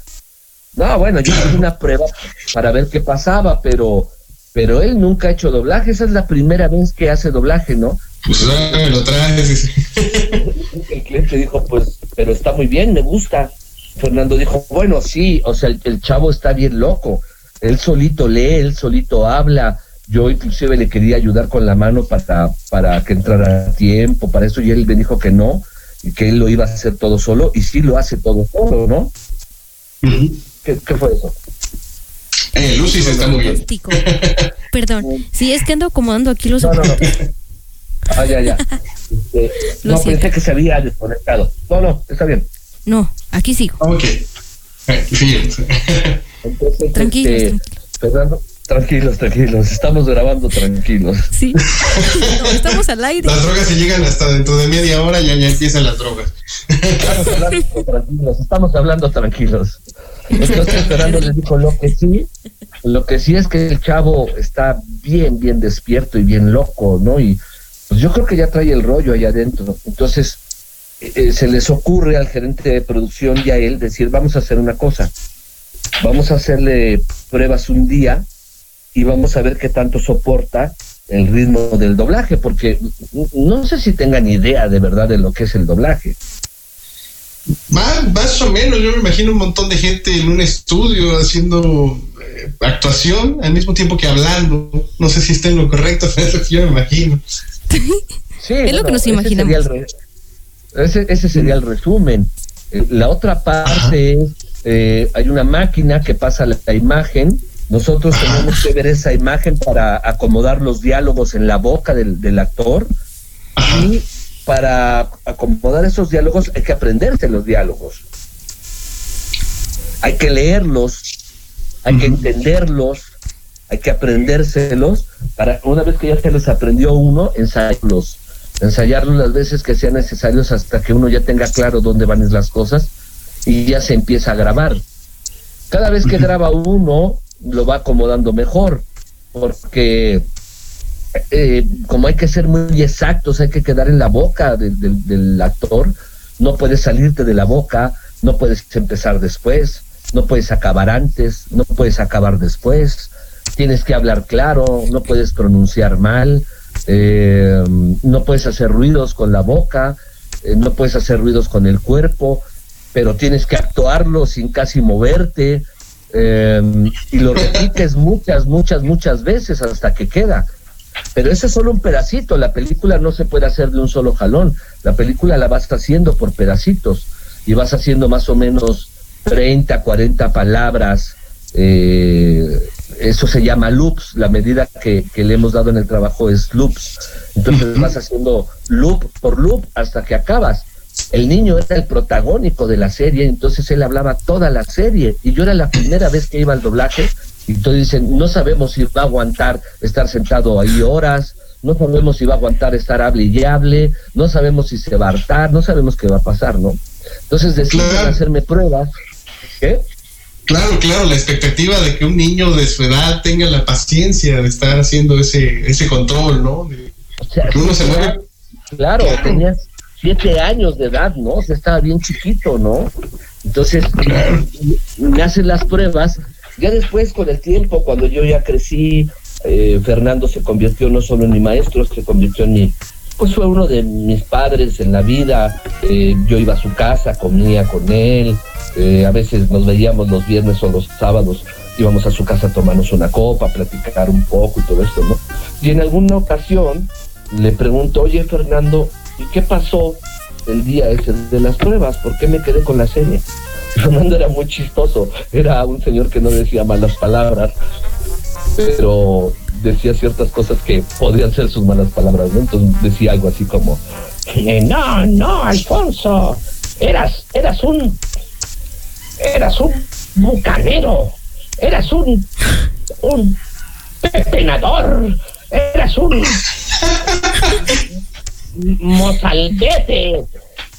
No, bueno, yo hice una prueba para ver qué pasaba, pero, pero él nunca ha hecho doblaje. Esa es la primera vez que hace doblaje, ¿no? Pues me lo traes. El cliente dijo, pues, pero está muy bien, me gusta. Fernando dijo, bueno, sí, o sea, el, el chavo está bien loco. Él solito lee, él solito habla. Yo inclusive le quería ayudar con la mano para, para que entrara a tiempo, para eso, y él me dijo que no, y que él lo iba a hacer todo solo, y sí lo hace todo solo, ¿no? ¿Qué, qué fue eso? Eh, Lucy se está muy bien. Tico. Perdón. (laughs) Sí, es que ando acomodando aquí los No, no, no. Ah, ya, ya. (laughs) Este, no, pensé que se había desconectado. No, no, está bien. No, aquí sigo. Ok. Fíjense. Entonces, Tranquilos, este, tranquilos. Fernando, tranquilos, tranquilos, estamos grabando tranquilos. Sí. (laughs) No, estamos al aire. Las drogas se llegan hasta dentro de media hora, ya, ya empiezan las drogas. Estamos hablando tranquilos, estamos hablando tranquilos. Entonces Fernando le dijo lo que sí, lo que sí es que el chavo está bien, bien despierto y bien loco, ¿no? Y pues yo creo que ya trae el rollo allá adentro. Entonces eh, se les ocurre al gerente de producción y a él decir, vamos a hacer una cosa, vamos a hacerle pruebas un día y vamos a ver qué tanto soporta el ritmo del doblaje, porque no sé si tengan idea de verdad de lo que es el doblaje. Más, más o menos, yo me imagino un montón de gente en un estudio haciendo eh, actuación al mismo tiempo que hablando. No sé si está en lo correcto, (laughs) pero es lo que yo me imagino. Sí, Es lo que nos ese imaginamos. sería el re- ese, ese sería el resumen. Eh, La otra parte es, eh, hay una máquina que pasa la, la imagen, nosotros tenemos que ver esa imagen para acomodar los diálogos en la boca del, del actor. Y para acomodar esos diálogos hay que aprenderse los diálogos. Hay que leerlos, hay que entenderlos, hay que aprendérselos. Para una vez que ya se los aprendió uno, ensayarlos, ensayarlos las veces que sean necesarios hasta que uno ya tenga claro dónde van las cosas y ya se empieza a grabar. Cada vez que graba uno, lo va acomodando mejor, porque eh, como hay que ser muy exactos, hay que quedar en la boca del actor, no puedes salirte de la boca, no puedes empezar después, no puedes acabar antes, no puedes acabar después, tienes que hablar claro, no puedes pronunciar mal, eh, no puedes hacer ruidos con la boca, eh, no puedes hacer ruidos con el cuerpo, pero tienes que actuarlo sin casi moverte eh, y lo repites (laughs) muchas, muchas, muchas veces hasta que queda. Pero ese es solo un pedacito, la película no se puede hacer de un solo jalón, la película la vas haciendo por pedacitos y vas haciendo más o menos 30, 40 palabras, eh, eso se llama loops, la medida que, que le hemos dado en el trabajo es loops, entonces vas haciendo loop por loop hasta que acabas. El niño era el protagónico de la serie, entonces él hablaba toda la serie y yo era la primera vez que iba al doblaje y todos dicen, no sabemos si va a aguantar estar sentado ahí horas, no sabemos si va a aguantar estar hable y hable, no sabemos si se va a hartar, no sabemos qué va a pasar, ¿no? Entonces deciden Claro. hacerme pruebas. ¿Qué? Claro, claro, la expectativa de que un niño de su edad tenga la paciencia de estar haciendo ese, ese control, ¿no? De- O sea, que uno se mueve. Claro, Claro. tenías siete años de edad, ¿no? O sea, estaba bien chiquito, ¿no? Entonces, me hacen las pruebas. Ya después, con el tiempo, cuando yo ya crecí, eh, Fernando se convirtió no solo en mi maestro, se convirtió en mi, pues fue uno de mis padres en la vida. Eh, yo iba a su casa, comía con él, eh, a veces nos veíamos los viernes o los sábados, íbamos a su casa a tomarnos una copa, a platicar un poco y todo esto, ¿no? Y en alguna ocasión le pregunto, oye Fernando, ¿y qué pasó el día ese de las pruebas? ¿Por qué me quedé con la serie? (laughs) Fernando era muy chistoso, era un señor que no decía malas palabras, pero decía ciertas cosas que podrían ser sus malas palabras, ¿no? Entonces decía algo así como, "Eh, no, no, Alfonso, eras, eras un, eras un bucanero, eras un, un pepenador, eras un (laughs) mozalbete.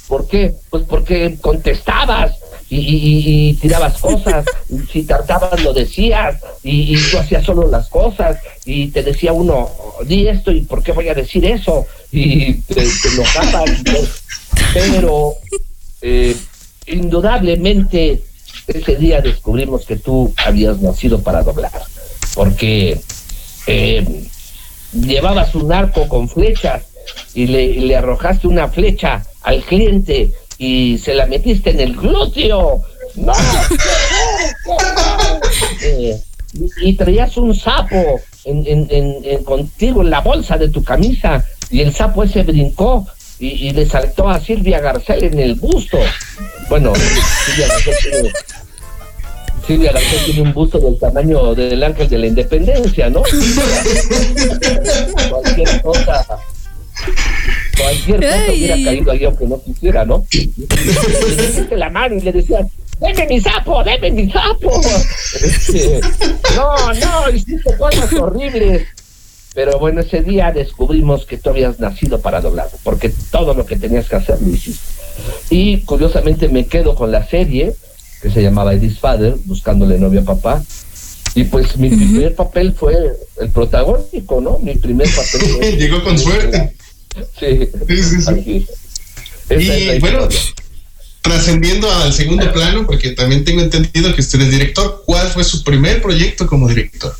¿Por qué? Pues porque contestabas y, y- y- y tirabas cosas, (laughs) si tartabas lo decías, y, tú hacías solo las cosas, y te decía uno, di esto, y ¿por qué voy a decir eso? Y te, te enojabas. y todo. Pero eh, indudablemente ese día descubrimos que tú habías nacido para doblar, porque eh, llevabas un arco con flechas y le, y le arrojaste una flecha al cliente y se la metiste en el glúteo. ¡No! Eh, (laughs) y, traías un sapo en, en- en- en- contigo en la bolsa de tu camisa y el sapo ese brincó y, y le saltó a Silvia Garcel en el busto. Bueno, Silvia Garcel tiene, Silvia Garcel tiene un busto del tamaño del ángel de la independencia, ¿no? (laughs) cualquier cosa cualquier cosa hubiera caído ahí aunque no quisiera, ¿no? Y le metiste la mano y le decías, ¡deme mi sapo, deme mi sapo! Este, no, no, hiciste cosas horribles. Pero bueno, ese día descubrimos que tú habías nacido para doblar, porque todo lo que tenías que hacer lo hiciste. Y curiosamente me quedo con la serie, que se llamaba Eddie's Father, buscándole novia a papá. Y pues mi primer papel fue el protagónico, ¿no? Mi primer papel fue... (laughs) Llegó con suerte. Sí, Sí, sí, Y bueno, trascendiendo al segundo plano, porque también tengo entendido que usted es director, ¿cuál fue su primer proyecto como director?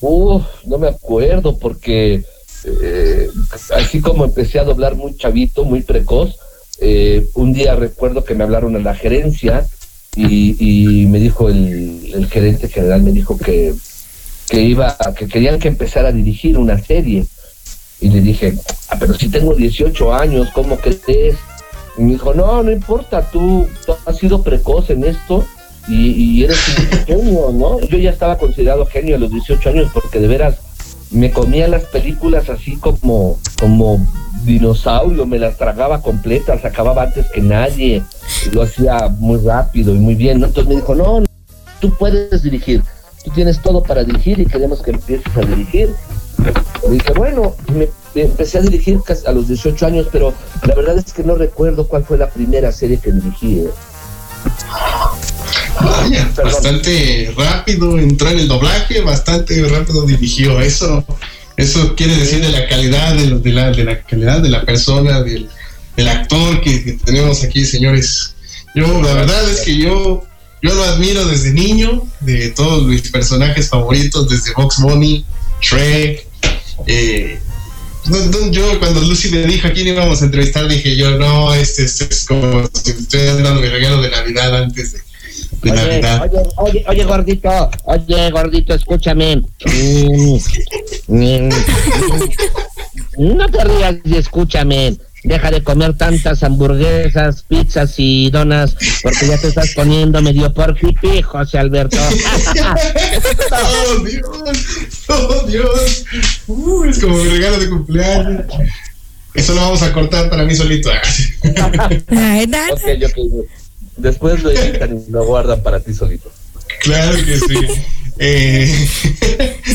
Uf, no me acuerdo porque eh, así como empecé a doblar muy chavito, muy precoz, eh, un día recuerdo que me hablaron a la gerencia y, y me dijo el, el gerente general, me dijo que, que iba, que querían que empezara a dirigir una serie. Y le dije, ah, pero si tengo 18 años, ¿cómo crees? Y me dijo, no, no importa, tú, tú has sido precoz en esto y, y eres un (laughs) genio, ¿no? Yo ya estaba considerado genio a los 18 años porque de veras me comía las películas así como, como dinosaurio, me las tragaba completas, acababa antes que nadie, lo hacía muy rápido y muy bien, ¿no? Entonces me dijo, no, no, tú puedes dirigir, tú tienes todo para dirigir y queremos que empieces a dirigir. Dije, bueno, me, me empecé a dirigir a los 18 años, pero la verdad es que no recuerdo cuál fue la primera serie que dirigí. ¿eh? Vaya, bastante rápido entró en el doblaje, bastante rápido dirigió. Eso, eso quiere decir de la calidad de, de la, de la calidad de la persona, del, del actor que, que tenemos aquí, señores. Yo, la verdad es que yo, yo lo admiro desde niño, de todos mis personajes favoritos, desde Box Bunny, Shrek. Eh, yo cuando Lucy me dijo a quién íbamos a entrevistar, dije yo, no, este, este es como si estuvieran dando mi regalo de Navidad antes de, de Oye, Navidad. oye, oye, oye, gordito, oye, gordito, escúchame. (laughs) Mm, mm, no te rías y escúchame. Deja de comer tantas hamburguesas, pizzas y donas, porque ya te estás poniendo medio porquipi, José Alberto. oh Dios, oh Dios. Uh, es como mi regalo de cumpleaños. Eso lo vamos a cortar para mí solito. Ay, na- ok, ok. Después lo editan y lo guardan para ti solito. claro que sí. Eh,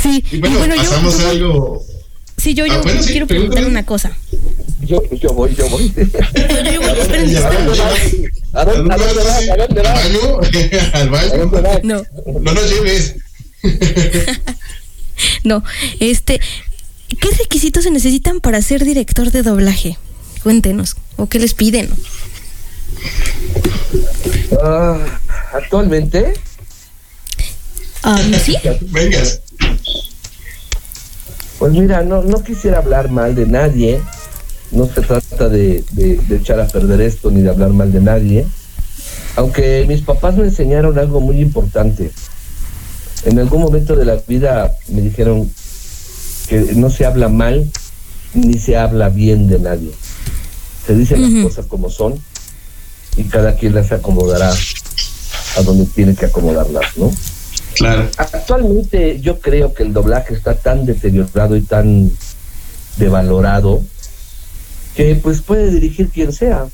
sí, y bueno, pasamos yo- a algo. Sí, yo, yo, Ah, bueno, yo sí, quiero preguntar una cosa. Yo, yo voy, yo voy. (laughs) Yo voy, espérense, ¿A dónde vas? ¿A dónde, vas? ¿A dónde ¿Al vas? baño? (laughs) ¿Al ¿A baño? dónde vas? No, No nos lleves. (laughs) no. Este, ¿qué requisitos se necesitan para ser director de doblaje? Cuéntenos. ¿O qué les piden? Ah, actualmente, Ah, ¿Sí? Vengas. Pues mira, no, no quisiera hablar mal de nadie. No se trata de, de- de echar a perder esto ni de hablar mal de nadie. Aunque mis papás me enseñaron algo muy importante. En algún momento de la vida me dijeron que no se habla mal ni se habla bien de nadie. Se dicen las cosas como son y cada quien las acomodará a donde tiene que acomodarlas, ¿no? Claro. Actualmente yo creo que el doblaje está tan deteriorado y tan devalorado que pues puede dirigir quien sea.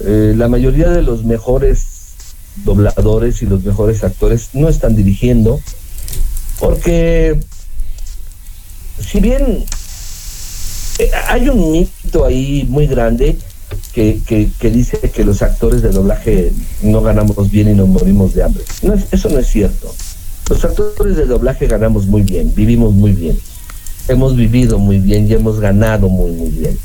Eh, la mayoría de los mejores dobladores y los mejores actores no están dirigiendo porque si bien eh, hay un mito ahí muy grande que, que, dice que los actores de doblaje no ganamos bien y nos morimos de hambre. No es- eso no es cierto. Los actores de doblaje ganamos muy bien, vivimos muy bien, hemos vivido muy bien y hemos ganado muy, muy bien.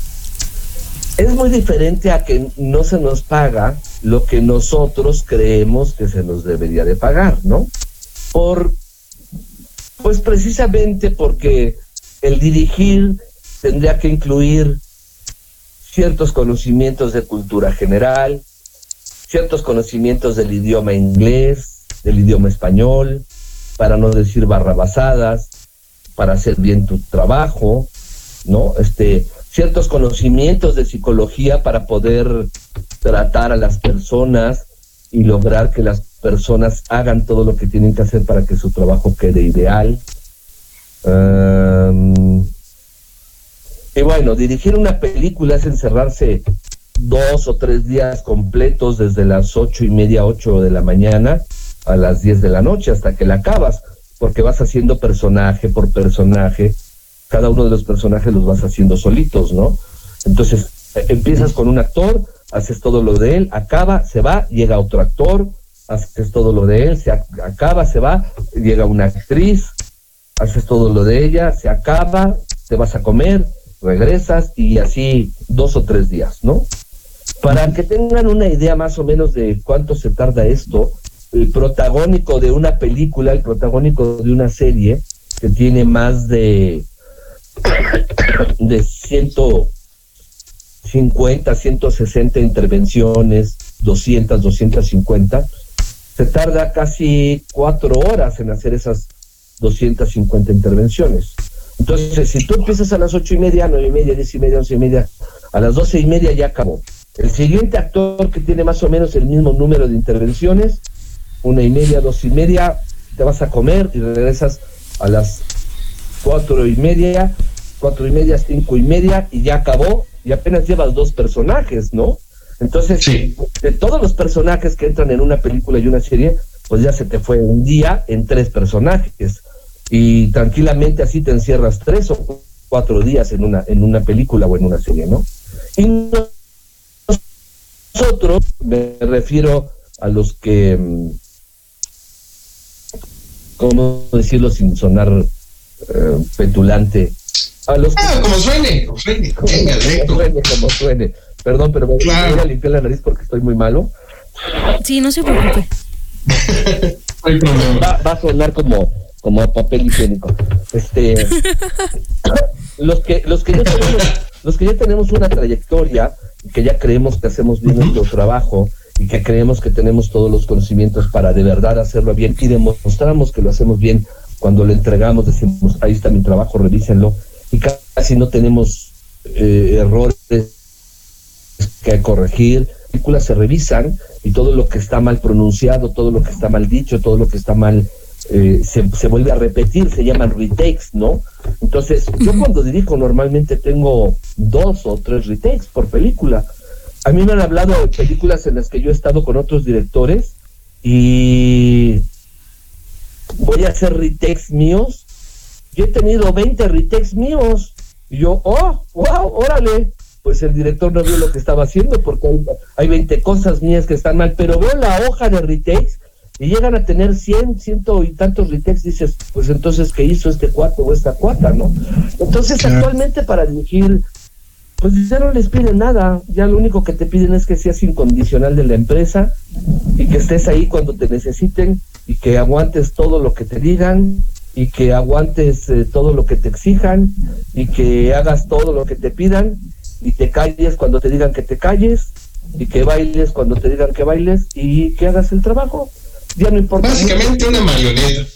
Es muy diferente a que no se nos paga lo que nosotros creemos que se nos debería de pagar, ¿no? Por, pues precisamente porque el dirigir tendría que incluir ciertos conocimientos de cultura general, ciertos conocimientos del idioma inglés, del idioma español, para no decir barrabasadas, para hacer bien tu trabajo, ¿no? Este, ciertos conocimientos de psicología para poder tratar a las personas y lograr que las personas hagan todo lo que tienen que hacer para que su trabajo quede ideal. Y bueno, dirigir una película es encerrarse dos o tres días completos desde las ocho y media, ocho de la mañana a las diez de la noche hasta que la acabas, porque vas haciendo personaje por personaje, cada uno de los personajes los vas haciendo solitos, ¿no? Entonces, eh, empiezas con un actor, haces todo lo de él, acaba, se va, llega otro actor, haces todo lo de él, se ac- acaba, se va, llega una actriz, haces todo lo de ella, se acaba, te vas a comer, regresas y así dos o tres días, ¿no? Para que tengan una idea más o menos de cuánto se tarda esto, el protagónico de una película, el protagónico de una serie que tiene más de de 150, 160 intervenciones, 200, 250, se tarda casi cuatro horas en hacer esas 250 intervenciones. Entonces, si tú empiezas a las ocho y media, nueve y media, diez y media, once y media, a las doce y media ya acabó. El siguiente actor que tiene más o menos el mismo número de intervenciones, una y media, dos y media, te vas a comer y regresas a las cuatro y media, cuatro y media, cinco y media, y ya acabó, y apenas llevas dos personajes, ¿no? Entonces, Sí. de todos los personajes que entran en una película y una serie, pues ya se te fue un día en tres personajes. Y tranquilamente así te encierras tres o cuatro días en una, en una película o en una serie, ¿no? Y no- nosotros, me refiero a los que, mm, ¿cómo decirlo sin sonar eh, petulante? A los que Ah, como suene, como suene. como suene, como suene. Perdón, pero me, Claro. me voy a limpiar la nariz porque estoy muy malo. Sí, no se preocupe. No (laughs) hay problema. Va, va a sonar como, como a papel higiénico. Este, (laughs) los que, los que ya tenemos, los que ya tenemos una trayectoria y que ya creemos que hacemos bien nuestro trabajo y que creemos que tenemos todos los conocimientos para de verdad hacerlo bien y demostramos que lo hacemos bien cuando lo entregamos, decimos, ahí está mi trabajo, revísenlo, y casi no tenemos eh, errores que corregir, películas se revisan y todo lo que está mal pronunciado, todo lo que está mal dicho, todo lo que está mal eh, se, se vuelve a repetir, se llaman retakes, ¿no? Entonces, yo cuando dirijo normalmente tengo dos o tres retakes por película. A mí me han hablado de películas en las que yo he estado con otros directores y voy a hacer retakes míos. Yo he tenido 20 retakes míos y yo, oh, wow, órale. Pues el director no vio lo que estaba haciendo porque hay, hay 20 cosas mías que están mal, pero veo la hoja de retakes y llegan a tener 100, ciento y tantos retakes, dices, pues entonces, ¿qué hizo este cuate o esta cuata, no? Entonces, actualmente para dirigir, pues ya no les piden nada, ya lo único que te piden es que seas incondicional de la empresa y que estés ahí cuando te necesiten y que aguantes todo lo que te digan y que aguantes eh, todo lo que te exijan y que hagas todo lo que te pidan y te calles cuando te digan que te calles y que bailes cuando te digan que bailes y que hagas el trabajo. Ya no importa. Básicamente una marioneta.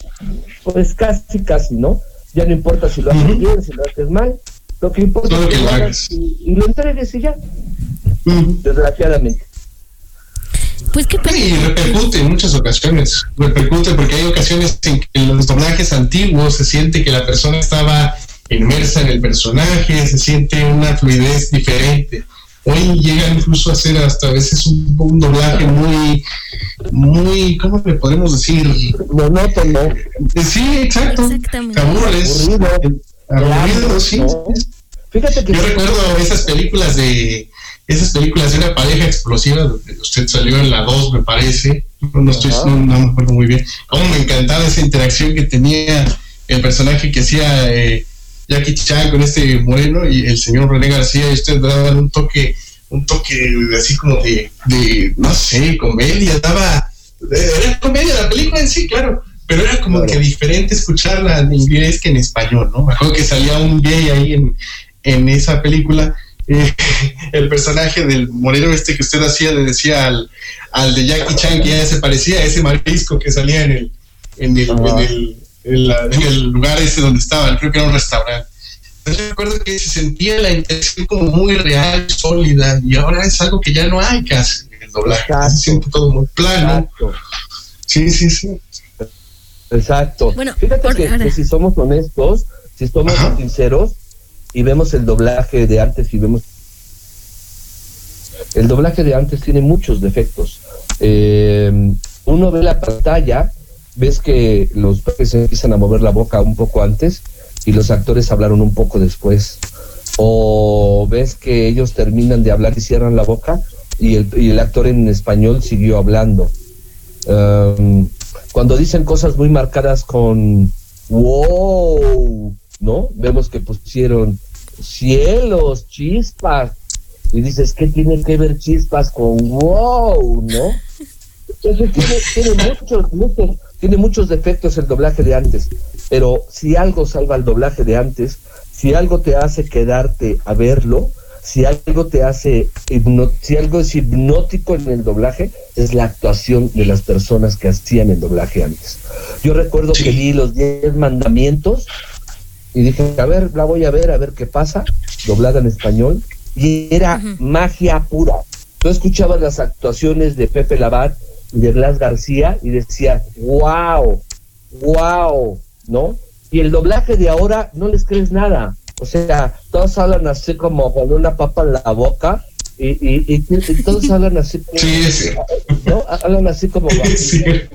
Pues casi, casi, ¿no? Ya no importa si lo haces bien, si lo haces mal. Lo que importa Solo es que lo hagas y, y lo entregues y ya, desgraciadamente. Pues qué. Sí, repercute en muchas ocasiones. Repercute porque hay ocasiones en que en los doblajes antiguos se siente que la persona estaba inmersa en el personaje, se siente una fluidez diferente. Hoy llega incluso a ser hasta a veces un, un doblaje muy, muy, ¿cómo le podemos decir? Monótono, Eh, Sí, exacto. Exactamente. Aburres. Aburrido. Aburrido, sí. ¿no? Fíjate que Yo recuerdo esas películas de esas películas de una pareja explosiva donde usted salió en la 2 me parece no, estoy no, no me acuerdo muy bien cómo me encantaba esa interacción que tenía el personaje que hacía eh, Jackie Chan con este moreno y el señor René García y ustedes daban un toque un toque así como de, de no sé comedia daba era comedia la película en sí claro pero era como Claro. que diferente escucharla en inglés que en español no me acuerdo que salía un gay ahí en, en esa película (laughs) eh, el personaje del moreno este que usted hacía le decía al, al de Jackie Chan que ya se parecía a ese marisco que salía en el en el, Ajá. en el, en la- en el lugar ese donde estaban, creo que era un restaurante. Yo recuerdo que se sentía la intención como muy real, sólida, y ahora es algo que ya no hay casi en el doblaje. Se siente todo muy plano. Exacto. Sí, sí, sí. Exacto. Bueno, Fíjate por- que, si somos honestos, si somos Ajá. sinceros y vemos el doblaje de antes y vemos el doblaje de antes tiene muchos defectos. Eh, uno ve la pantalla, ves que los peces empiezan a mover la boca un poco antes y los actores hablaron un poco después. O ves que ellos terminan de hablar y cierran la boca y el, y el actor en español siguió hablando. Um, cuando dicen cosas muy marcadas con wow, ¿no? Vemos que pusieron cielos, chispas, y dices, ¿qué tiene que ver chispas con wow, no? Entonces tiene, tiene muchos, muchos, tiene muchos defectos el doblaje de antes, pero si algo salva el doblaje de antes, si algo te hace quedarte a verlo, si algo te hace, si algo es hipnótico en el doblaje, es la actuación de las personas que hacían el doblaje antes. Yo recuerdo que vi los 10 mandamientos y dije, a ver, la voy a ver, a ver qué pasa, doblada en español, y era magia pura. Tú escuchabas las actuaciones de Pepe Labat y de Blas García y decías, wow, wow, ¿no? Y el doblaje de ahora no les crees nada. O sea, todos hablan así como con una papa en la boca y, y, y- y todos (laughs) hablan así. como- Sí. ¿no? Hablan así como (laughs) sobre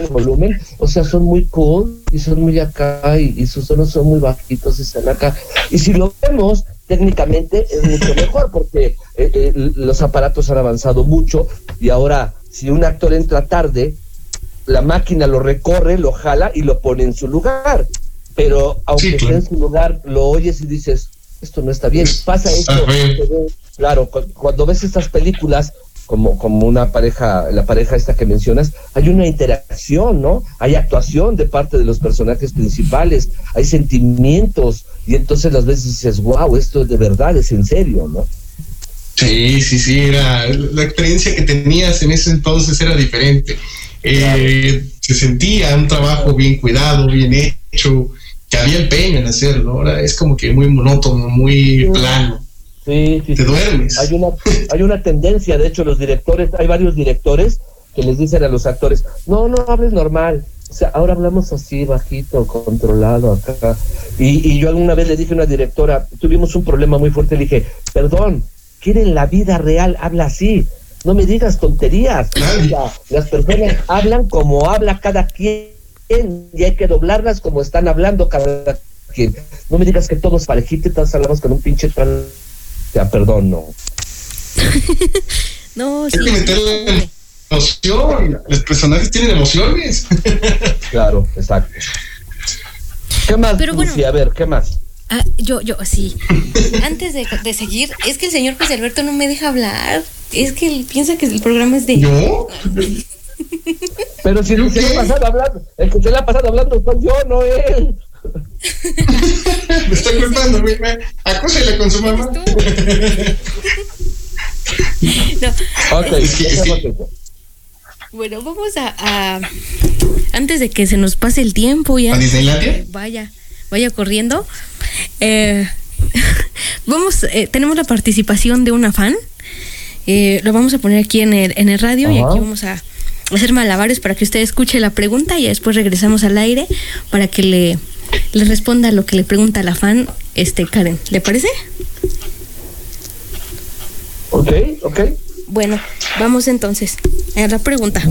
el volumen, o sea, son muy cool y son muy acá y, y sus tonos son muy bajitos y están acá. Y si lo vemos técnicamente es mucho mejor porque eh, eh, los aparatos han avanzado mucho y ahora si un actor entra tarde, la máquina lo recorre, lo jala y lo pone en su lugar. Pero aunque Sí, esté en su lugar, lo oyes y dices, esto no está bien. Pasa esto. Claro, cu- cuando ves estas películas, como, como una pareja, la pareja esta que mencionas, hay una interacción, ¿no? Hay actuación de parte de los personajes principales, hay sentimientos, y entonces las veces dices, wow, esto de verdad es en serio, ¿no? Sí, sí, sí, era la experiencia que tenías en ese entonces era diferente. Eh, se sentía un trabajo bien cuidado, bien hecho, que había empeño en hacerlo. Ahora es como que muy monótono, muy plano. Sí, sí, Te duermes. Hay una, hay una tendencia, de hecho, los directores, hay varios directores que les dicen a los actores, no, no hables normal. O sea, ahora hablamos así, bajito, controlado acá. Y, y yo alguna vez le dije a una directora, tuvimos un problema muy fuerte, le dije, perdón, ¿quién en la vida real habla así? No me digas tonterías. O sea, las personas hablan como habla cada quien y hay que doblarlas como están hablando cada que no me digas que todos parejito y todos hablamos con un pinche tal. Ya, perdón, no. (laughs) No, Hay sí. que meterle emoción. Los personajes tienen emociones. (laughs) Claro, exacto. ¿Qué más, Pero bueno. Lucy? A ver, ¿qué más? Ah, yo, yo, sí. Antes de, de seguir, es que el señor José Alberto no me deja hablar. Es que él piensa que el programa es de. ¿Yo? (laughs) Pero si no se le ha pasado hablando, el que se le ha pasado hablando soy yo, no él. Me está culpando, güey. Acósele con su mamá. No, Ok, eso. bueno, vamos a, a- Antes de que se nos pase el tiempo ya. ¿A Disneylandia? Vaya, vaya corriendo. Eh, (laughs) vamos, eh, tenemos la participación de una fan. Eh, lo vamos a poner aquí en el, en el radio y aquí vamos a hacer malabares para que usted escuche la pregunta y después regresamos al aire para que le, le responda lo que le pregunta la fan, este Karen. ¿Le parece? Ok, ok. Bueno, vamos entonces a la pregunta.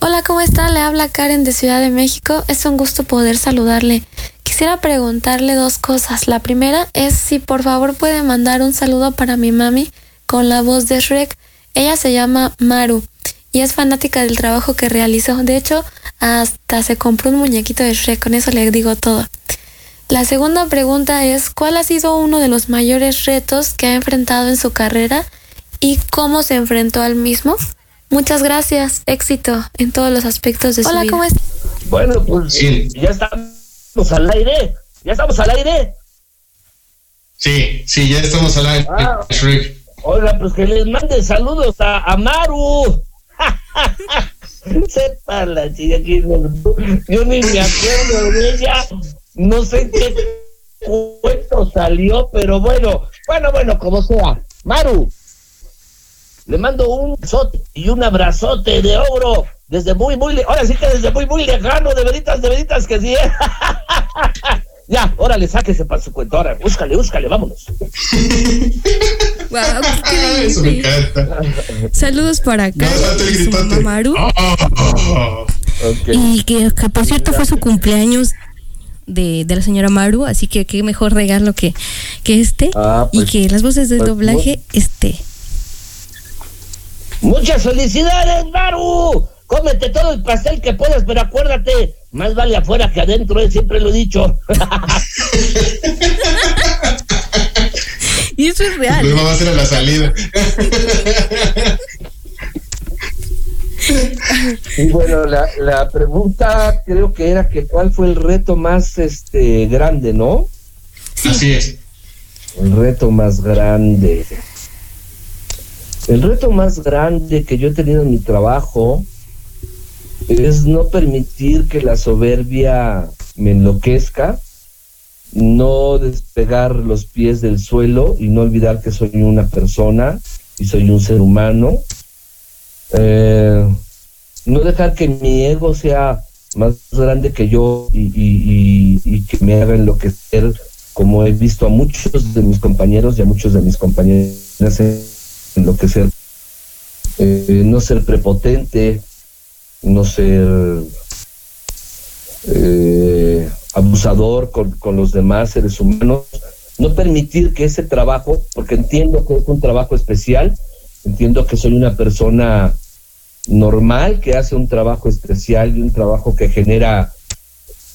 Hola, ¿cómo está? Le habla Karen de Ciudad de México. Es un gusto poder saludarle. Quisiera preguntarle dos cosas. La primera es si por favor puede mandar un saludo para mi mami con la voz de Shrek. Ella se llama Maru y es fanática del trabajo que realizó. De hecho, hasta se compró un muñequito de Shrek. Con eso le digo todo. La segunda pregunta es, ¿cuál ha sido uno de los mayores retos que ha enfrentado en su carrera y cómo se enfrentó al mismo? Muchas gracias, éxito en todos los aspectos de Hola, su vida. ¿cómo está? Bueno, pues Sí. ya estamos al aire. Ya estamos al aire. Sí, sí, ya estamos al aire. Ah. Shrek. Oiga, pues que les mande saludos a, a Maru. (laughs) Sepa la chica que yo ni me acuerdo de ella. No sé qué cuento salió, pero bueno, bueno, bueno, como sea. Maru, le mando un besote y un abrazote de oro desde muy, muy, le- ahora sí que desde muy, muy lejano, de veritas, de veritas que sí. ¿eh? (laughs) ya, órale, sáquese para su cuenta, ahora, búscale, búscale, vámonos. (laughs) Qué (laughs) eso me encanta. Saludos para No, Karen falta el y Maru. Oh. Y que, que, por cierto fue su cumpleaños de, de la señora Maru, así que qué mejor regalo que, que este. Ah, y pues, que las voces de pues, doblaje, este. Muchas felicidades, Maru. Cómete todo el pastel que puedas, pero acuérdate, más vale afuera que adentro, eh, siempre lo he dicho. (laughs) Y eso es real. Va a ser a la salida. y bueno, la, la pregunta creo que era que cuál fue el reto más este grande, ¿no? Así es. El reto más grande. El reto más grande que yo he tenido en mi trabajo es no permitir que la soberbia me enloquezca, no despegar los pies del suelo y no olvidar que soy una persona y soy un ser humano. Eh, no dejar que mi ego sea más grande que yo y, y- que me haga enloquecer como he visto a muchos de mis compañeros y a muchos de mis compañeras enloquecer. Eh, no ser prepotente, no ser eh, abusador con, con los demás seres humanos, no permitir que ese trabajo, porque entiendo que es un trabajo especial, entiendo que soy una persona normal que hace un trabajo especial y un trabajo que genera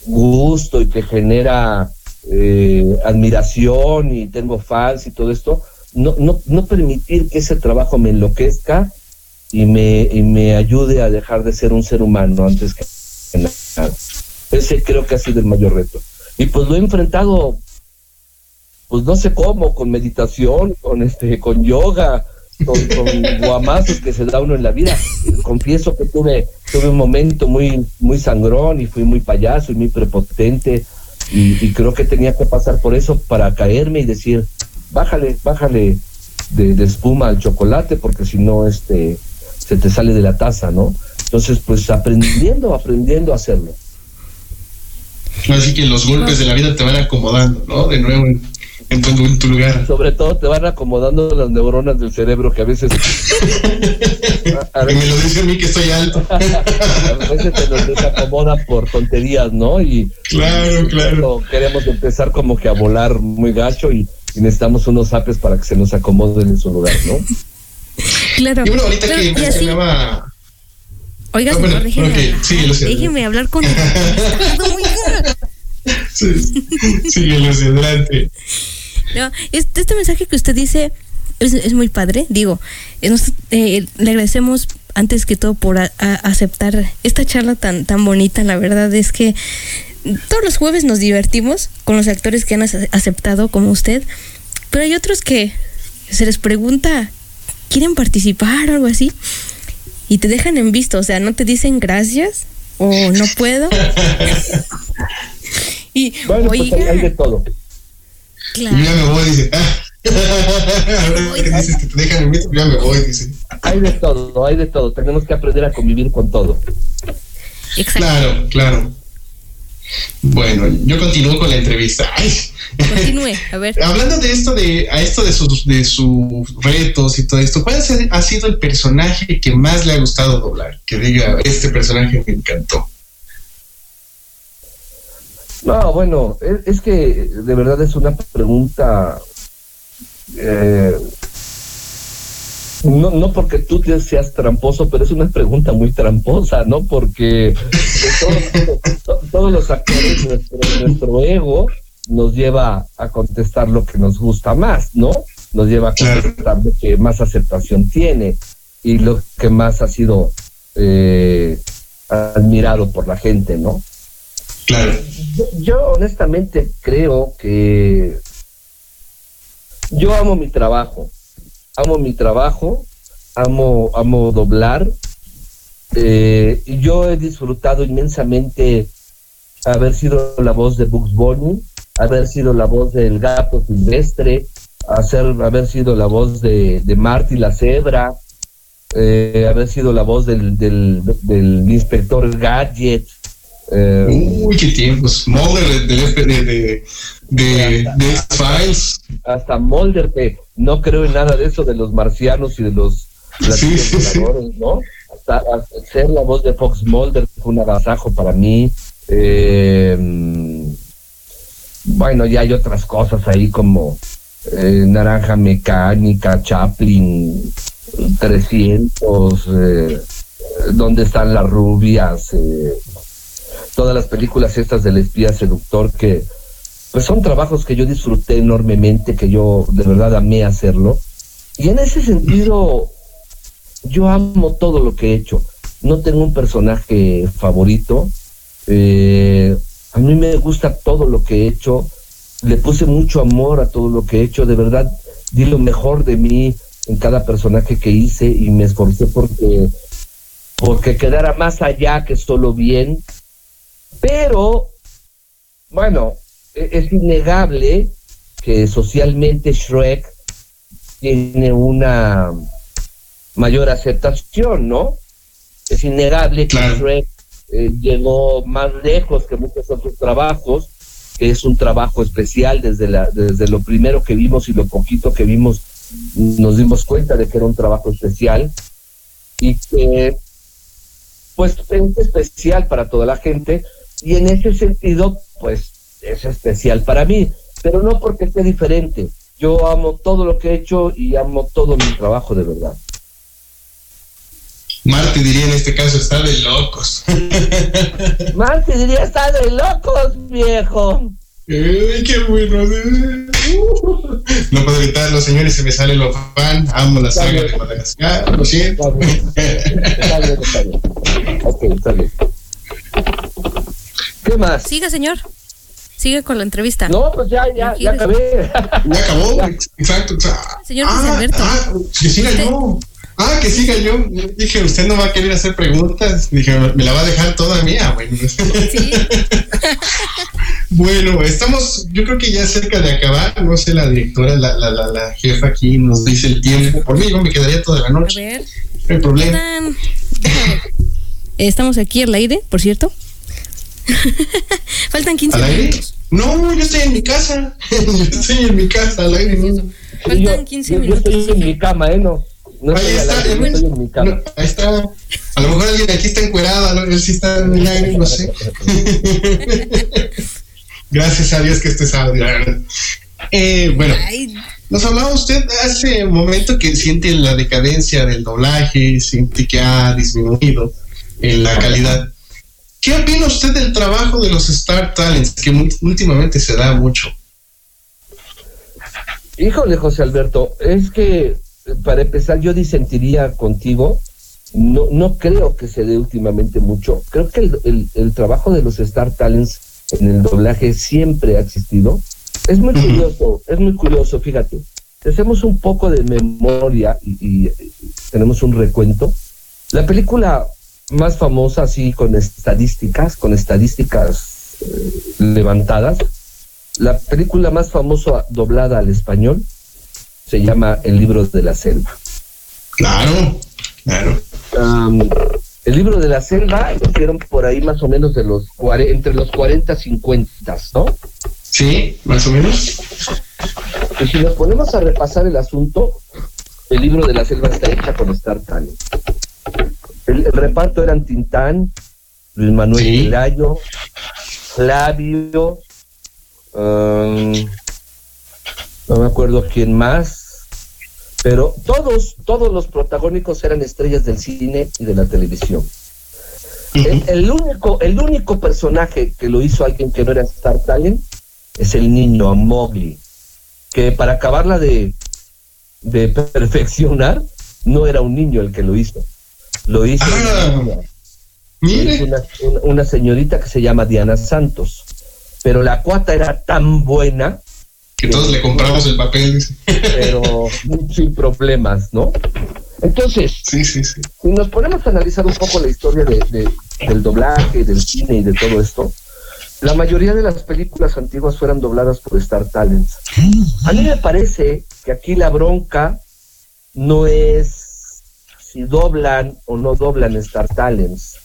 gusto y que genera eh, admiración y tengo fans y todo esto, no, no, no permitir que ese trabajo me enloquezca y me, y me ayude a dejar de ser un ser humano antes que nada. Ese creo que ha sido el mayor reto. Y pues lo he enfrentado, pues no sé cómo, con meditación, con este, con yoga, con, con (laughs) guamazos que se da uno en la vida. Confieso que tuve, tuve un momento muy, muy sangrón y fui muy payaso y muy prepotente. Y, y creo que tenía que pasar por eso para caerme y decir, bájale, bájale de, de espuma al chocolate, porque si no, este, se te sale de la taza, ¿no? Entonces, pues aprendiendo, aprendiendo a hacerlo. Así que los golpes de la vida te van acomodando, ¿no? De nuevo en, en tu, en tu lugar. Sobre todo te van acomodando las neuronas del cerebro que a veces, a, (laughs) a Que me lo dice a mí que estoy alto. (laughs) a veces te nos desacomoda por tonterías, ¿no? Y Claro, y claro. queremos empezar como que a volar muy gacho y, y necesitamos unos apes para que se nos acomoden en su lugar, ¿no? Claro. Y bueno, ahorita Pero, que y así, mencionaba. oiga, Ah, señor, bueno, déjeme hablar. sí, déjeme hablar con (laughs) (laughs) Sí, hacia adelante. No, este, este mensaje que usted dice es, muy padre. Digo, eh, nos- eh, le agradecemos antes que todo por a- aceptar esta charla tan, tan bonita. La verdad es que todos los jueves nos divertimos con los actores que han ace- aceptado como usted. Pero hay otros que se les pregunta, ¿quieren participar o algo así? Y te dejan en visto, o sea, no te dicen gracias o no puedo. (laughs) y, Bueno, pues hay, oiga, hay de todo. claro. Y ya me voy, dice. Ah. (laughs) Ahora que dices que te dejan en mí, ya me voy, dice. Hay de todo, hay de todo. Tenemos que aprender a convivir con todo. Exacto. Claro, claro. Bueno, yo continúo con la entrevista. Ay. Continúe, a ver. (laughs) Hablando de esto de a esto de sus de sus retos y todo esto, ¿cuál ha sido el personaje que más le ha gustado doblar? Que diga, este personaje me encantó. No, bueno, es, es que de verdad es una pregunta. eh, no, no porque tú te seas tramposo, pero es una pregunta muy tramposa, ¿no? Porque todos, to- todos los actores, nuestro, nuestro ego nos lleva a contestar lo que nos gusta más, ¿no? Nos lleva a contestar lo que más aceptación tiene y lo que más ha sido eh, admirado por la gente, ¿no? Claro. Yo, yo honestamente creo que yo amo mi trabajo, amo mi trabajo, amo, amo doblar. Eh, yo he disfrutado inmensamente haber sido la voz de Bugs Bunny, haber sido la voz del gato silvestre, hacer, haber sido la voz de, de Marty la cebra, eh, haber sido la voz del, del, del inspector Gadget. Eh, Uy, qué tiempos. Mulder de, de, de, de, X-Files. hasta Mulder, que no creo en nada de eso de los marcianos y de los Sí, sí, ¿no? Hasta, hasta ser la voz de Fox Mulder fue un agasajo para mí. Eh, bueno, ya hay otras cosas ahí como eh, Naranja Mecánica, Chaplin, 300, eh, ¿Dónde están las rubias? Todas las películas estas del espía seductor que pues son trabajos que yo disfruté enormemente, que yo de verdad amé hacerlo. Y en ese sentido, yo amo todo lo que he hecho. No tengo un personaje favorito. Eh, a mí me gusta todo lo que he hecho. Le puse mucho amor a todo lo que he hecho. De verdad, di lo mejor de mí en cada personaje que hice y me esforcé porque, porque quedara más allá que solo bien. Pero, bueno, e- es innegable que socialmente Shrek tiene una mayor aceptación, ¿no? Es innegable que. Shrek eh, llegó más lejos que muchos otros trabajos, que es un trabajo especial desde, la, desde lo primero que vimos y lo poquito que vimos, nos dimos cuenta de que era un trabajo especial y que pues es especial para toda la gente y en ese sentido pues es especial para mí, pero no porque esté diferente. Yo amo todo lo que he hecho y amo todo mi trabajo de verdad. Marte diría en este caso, está de locos. (laughs) Marte diría, está de locos, viejo. Ay, qué bueno. No puedo evitarlo, señores, se me sale lo fan. Amo la saga de Madagascar, lo siento. Está bien, está bien. Ok, está bien. ¿Qué más? Siga, señor. Sigue con la entrevista. No, pues ya, ya, ya acabé. Ya acabó, exacto. exacto. Señor Ah, Alberto. ah, que siga yo. Ah, que siga yo. Dije, usted no va a querer hacer preguntas. Dije, me la va a dejar toda mía, bueno. (laughs) Bueno, estamos, yo creo que ya cerca de acabar. No sé, la directora, la, la, la, la jefa aquí nos dice el tiempo. Por mí, yo me quedaría toda la A noche. ver. No hay problema. Estamos aquí al aire, por cierto. (laughs) Faltan 15 ¿Al aire? minutos. No, yo estoy en mi casa. (laughs) yo estoy en mi casa, al aire. no. Faltan 15 yo, yo minutos. estoy en mi cama, ¿eh? No, no Ahí está, aire, yo él- estoy en mi cama. no, ahí está. A lo mejor alguien aquí está encuerada, ¿no? él sí está en el aire, no sé. (laughs) Gracias a Dios que este es audio. Eh, bueno, Ay, nos hablaba usted hace un momento que siente la decadencia del doblaje, siente que ha disminuido en la calidad. ¿Qué opina usted del trabajo de los Star Talents, que últimamente se da mucho? Híjole, José Alberto, es que eh, para empezar yo disentiría contigo. No, no creo que se dé últimamente mucho. Creo que el, el- el trabajo de los Star Talents en el doblaje siempre ha existido. Es muy curioso, es muy curioso, fíjate. Hacemos un poco de memoria y, y, eh, tenemos un recuento. La película más famosa, así con estadísticas, con estadísticas eh, levantadas, la película más famosa doblada al español se llama El libro de la selva. Claro, claro. Am, el libro de la selva lo hicieron por ahí más o menos de los entre los 40 y 50, ¿no? Sí, más o menos. Y si nos ponemos a repasar el asunto, el libro de la selva está hecha con Star Talent. El, el reparto eran Tintán, Luis Manuel Sí. Pelayo, Flavio, am, no me acuerdo quién más, pero todos, todos los protagónicos eran estrellas del cine y de la televisión. El, el único, el único personaje que lo hizo alguien que no era Star Talent es el niño Mowgli, que para acabarla de, de perfeccionar, no era un niño el que lo hizo. Lo hizo, Ah, una, Mire, una, señorita que se llama Diana Santos. Pero la cuata era tan buena, que todos le compramos el papel. pero (laughs) sin problemas, ¿no? Entonces, Sí, sí, sí. si nos ponemos a analizar un poco la historia de, de- del doblaje, del cine y de todo esto, la mayoría de las películas antiguas fueron dobladas por Star Talents. A mí me parece que aquí la bronca no es si doblan o no doblan Star Talents.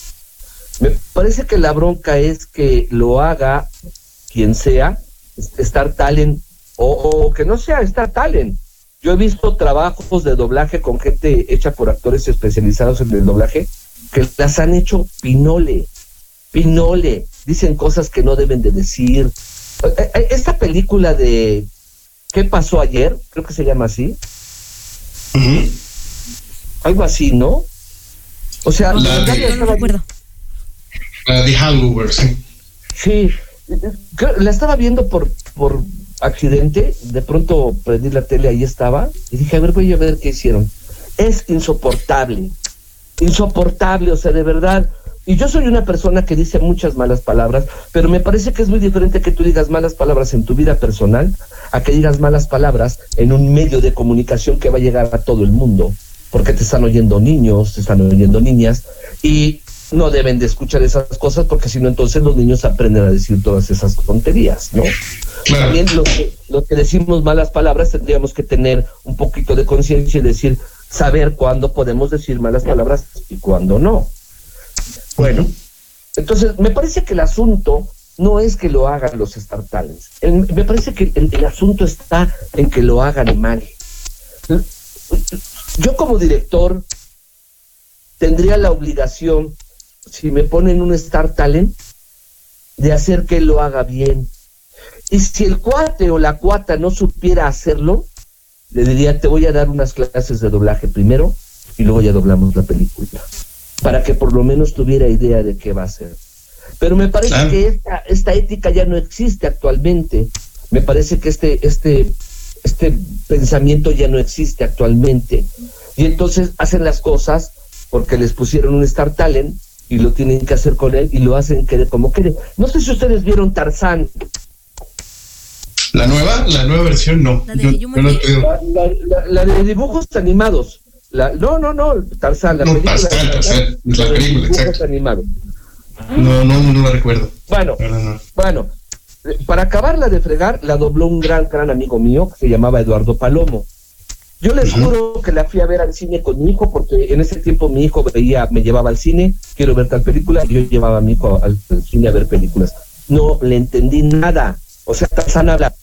Me parece que la bronca es que lo haga quien sea, Star Talent, o, o que no sea Star Talent. Yo he visto trabajos de doblaje con gente hecha por actores especializados en el doblaje que las han hecho pinole, pinole, dicen cosas que no deben de decir. Eh, eh, Esta película de ¿Qué pasó ayer? Creo que se llama así. Algo así, ¿no? O sea, La de- no recuerdo. La de Hangover, sí. Sí, la estaba viendo por, por accidente, de pronto prendí la tele, ahí estaba, y dije, a ver, voy a ver qué hicieron. Es insoportable, insoportable, o sea, de verdad. Y yo soy una persona que dice muchas malas palabras, pero me parece que es muy diferente que tú digas malas palabras en tu vida personal a que digas malas palabras en un medio de comunicación que va a llegar a todo el mundo, porque te están oyendo niños, te están oyendo niñas, y no deben de escuchar esas cosas porque si no entonces los niños aprenden a decir todas esas tonterías, ¿no? Claro. También los que, los que decimos malas palabras tendríamos que tener un poquito de conciencia y decir, saber cuándo podemos decir malas palabras y cuándo no. Bueno, entonces me parece que el asunto no es que lo hagan los Star Talents. El- me parece que el, el asunto está en que lo hagan mal. Yo como director tendría la obligación, si me ponen un Star Talent, de hacer que lo haga bien. Y si el cuate o la cuata no supiera hacerlo, le diría, te voy a dar unas clases de doblaje primero y luego ya doblamos la película. Para que por lo menos tuviera idea de qué va a ser. Pero me parece Claro. que esta, esta ética ya no existe actualmente. Me parece que este, este, este pensamiento ya no existe actualmente. Y entonces hacen las cosas porque les pusieron un Star Talent y lo tienen que hacer con él y lo hacen que como quieren. No sé si ustedes vieron Tarzán. La nueva, la nueva versión no. La de Yo- no La, la- la- la de dibujos animados. La, no, no, no, Tarzán, la No, película. Tarzán, de Tarzán, la de película, dibujos exacto. animados. no, no, no la recuerdo. Bueno, No, no, no. bueno, para acabarla de fregar, la dobló un gran, gran amigo mío que se llamaba Eduardo Palomo. Yo les juro que la fui a ver al cine con mi hijo, porque en ese tiempo mi hijo veía, me llevaba al cine, quiero ver tal película, y yo llevaba a mi hijo al, al cine a ver películas. No le entendí nada. O sea, Tarzán habla.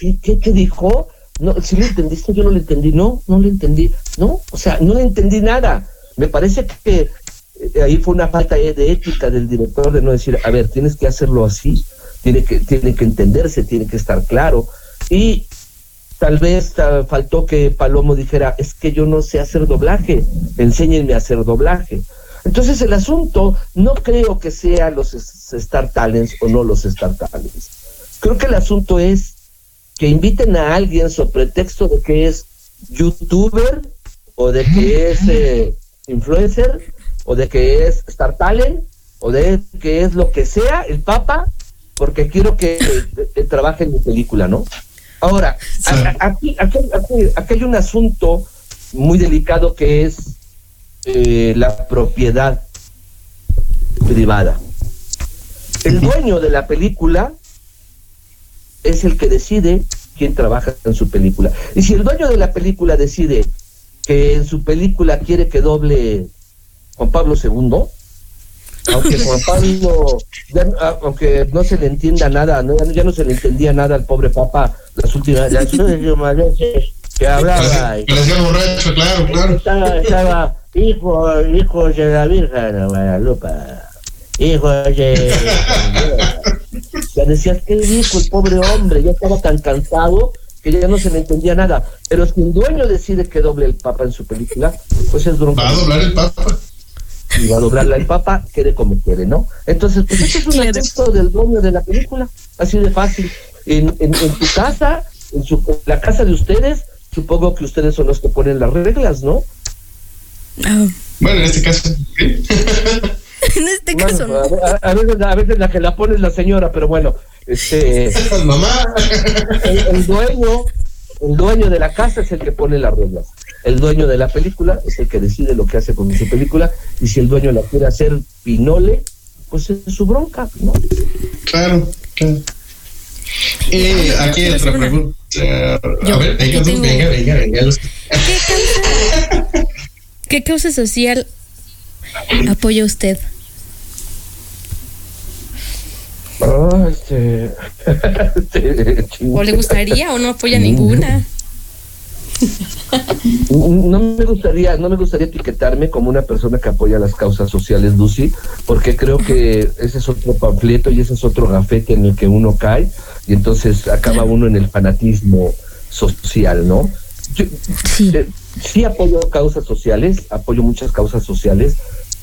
¿qué, qué te dijo? No, si lo entendiste, yo no lo entendí. No, no lo entendí. No, o sea, no le entendí nada. Me parece que eh, ahí fue una falta de de ética del director de no decir, a ver, tienes que hacerlo así, tiene que, tiene que entenderse, tiene que estar claro. Y tal vez ah, faltó que Palomo dijera, es que yo no sé hacer doblaje, enséñenme a hacer doblaje. Entonces el asunto no creo que sea los Star Talents o no los Star Talents. Creo que el asunto es que inviten a alguien sobre pretexto de que es youtuber o de que es eh, influencer o de que es Star Talent o de que es lo que sea el Papa porque quiero que trabaje en mi película, ¿no? Ahora, aquí, aquí, aquí- aquí hay un asunto muy delicado que es eh, la propiedad privada. El dueño de la película es el que decide quién trabaja en su película. Y si el dueño de la película decide que en su película quiere que doble Juan Pablo II, aunque (laughs) Juan Pablo, ya aunque no se le entienda nada, no, ya no se le entendía nada al pobre Papa las últimas, las (laughs) últimas veces que hablaba. Parecía borracho, claro, claro. estaba, estaba hijo, hijos de la Virgen de Guadalupe, hijos de... (laughs) Ya decías que dijo el pobre hombre, ya estaba tan cansado que ya no se le entendía nada. Pero si el dueño decide que doble el Papa en su película, pues es bronca. Va a doblar el Papa. Y va a doblarla el Papa, quede como quiere, ¿no? Entonces, pues eso es un asunto del dueño de la película, así de fácil. En, en, en tu casa, en su, en la casa de ustedes, supongo que ustedes son los que ponen las reglas, ¿no? Ah, Bueno, en este caso, ¿sí? (laughs) en este Bueno, caso no. a, a- a veces, a veces la que la pone es la señora, pero bueno, este, mamá. el, el dueño, el dueño de la casa es el que pone las reglas. El dueño de la película es el que decide lo que hace con su película y si el dueño la quiere hacer pinole, pues es su bronca, ¿no? Claro, claro. Eh, aquí hay otra pregunta. A ver, venga, venga, venga, venga. los- ¿Qué causa, ¿Qué causa social apoya usted? Ah, este, (laughs) este, ¿O le gustaría o no apoya ninguna? (laughs) No me gustaría, no me gustaría etiquetarme como una persona que apoya las causas sociales, Lucy, porque creo que ese es otro panfleto y ese es otro gafete en el que uno cae y entonces acaba uno en el fanatismo social, ¿no? Yo, Sí. eh, sí apoyo causas sociales, apoyo muchas causas sociales,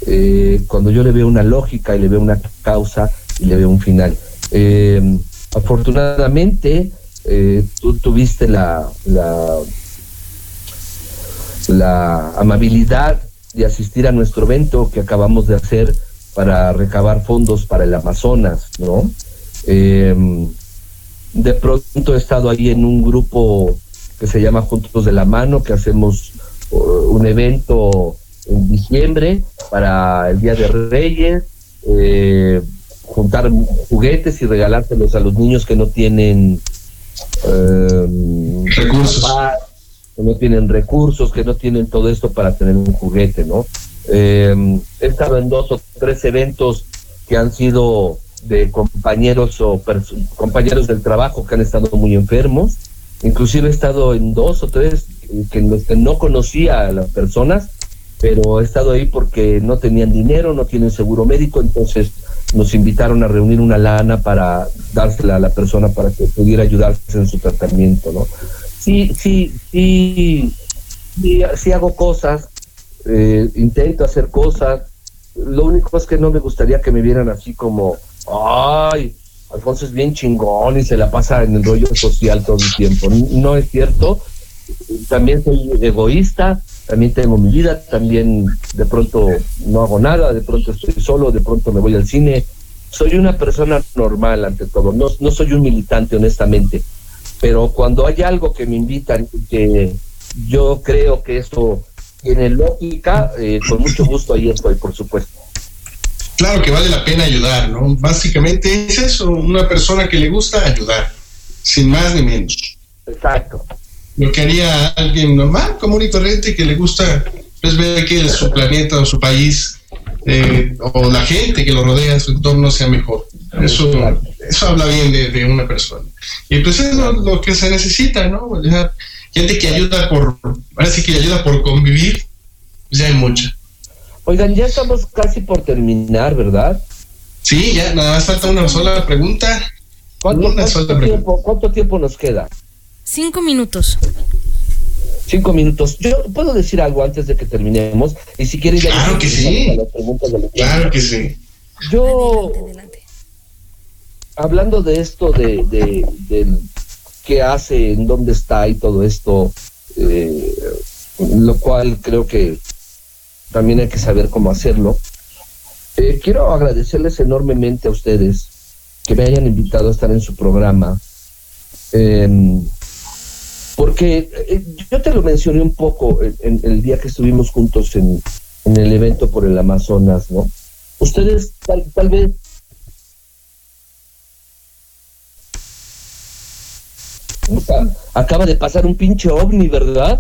eh, cuando yo le veo una lógica y le veo una causa y le veo un final. Eh, afortunadamente, eh, tú tuviste la, la, amabilidad de asistir a nuestro evento que acabamos de hacer para recabar fondos para el Amazonas, ¿no? Eh, de pronto he estado ahí en un grupo que se llama Juntos de la Mano, que hacemos uh, un evento en diciembre para el Día de Reyes, eh, juntar juguetes y regalárselos a los niños que no tienen eh, Recursos. papás, que no tienen recursos, que no tienen todo esto para tener un juguete, ¿no? Eh, he estado en dos o tres eventos que han sido de compañeros o compañeros del trabajo que han estado muy enfermos. Inclusive he estado en dos o tres que en los que no conocía a las personas, pero he estado ahí porque no tenían dinero, no tienen seguro médico, entonces nos invitaron a reunir una lana para dársela a la persona para que pudiera ayudarse en su tratamiento, ¿no? Sí, sí, sí, sí, hago cosas, eh, intento hacer cosas. Lo único es que no me gustaría que me vieran así como, ay, Alfonso es bien chingón y se la pasa en el rollo social todo el tiempo. No es cierto. También soy egoísta, también tengo mi vida, también de pronto no hago nada, de pronto estoy solo, de pronto me voy al cine. Soy una persona normal ante todo, no, no soy un militante honestamente, pero cuando hay algo que me invitan y que yo creo que eso tiene lógica, eh, con mucho gusto ahí estoy, por supuesto. Claro que vale la pena ayudar, ¿no? Básicamente es eso, una persona que le gusta ayudar, sin más ni menos. Exacto. Lo que haría alguien normal, común y corriente, que le gusta pues, ver que su planeta o su país eh, o la gente que lo rodea en su entorno sea mejor. Eso, eso habla bien de, de una persona. Y pues es lo, lo que se necesita, ¿no? O sea, gente que ayuda por, que ayuda por convivir, pues ya hay mucha. Oigan, ya estamos casi por terminar, ¿verdad? Sí, ya nada más falta una sola pregunta. ¿Cuánto, Una cuánto sola pregunta. ¿Cuánto tiempo nos queda? Cinco minutos. Cinco minutos. Yo puedo decir algo antes de que terminemos. Y si quieren ya Claro que sí. a las preguntas de los- Claro que sí. Yo, Adelante, adelante. hablando de esto, de, de, del qué hace, en dónde está y todo esto, eh, lo cual creo que también hay que saber cómo hacerlo. Eh, quiero agradecerles enormemente a ustedes que me hayan invitado a estar en su programa. Em, porque eh, yo te lo mencioné un poco en, en el día que estuvimos juntos en, en el evento por el Amazonas, ¿no? Ustedes tal, tal vez Acaba de pasar un pinche ovni, ¿verdad?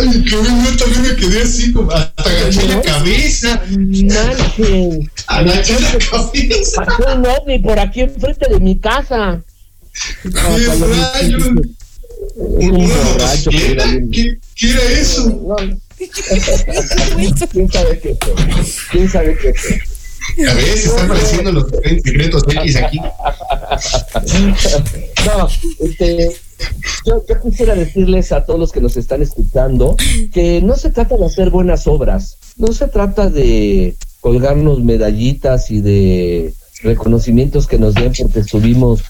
Ay, yo también me quedé así, como hasta agaché la cabeza. Manchen, Agaché la cabeza. pasó un ovni por aquí enfrente de mi casa. Qué rayos. Un ¿Una borracho, que era bien- ¿Qué, ¿Qué era eso? No. (laughs) ¿Quién sabe qué fue? ¿Quién sabe qué fue? A veces están apareciendo los secretos X aquí. No, este, yo, yo quisiera decirles a todos los que nos están escuchando que no se trata de hacer buenas obras, no se trata de colgarnos medallitas y de reconocimientos que nos den porque estuvimos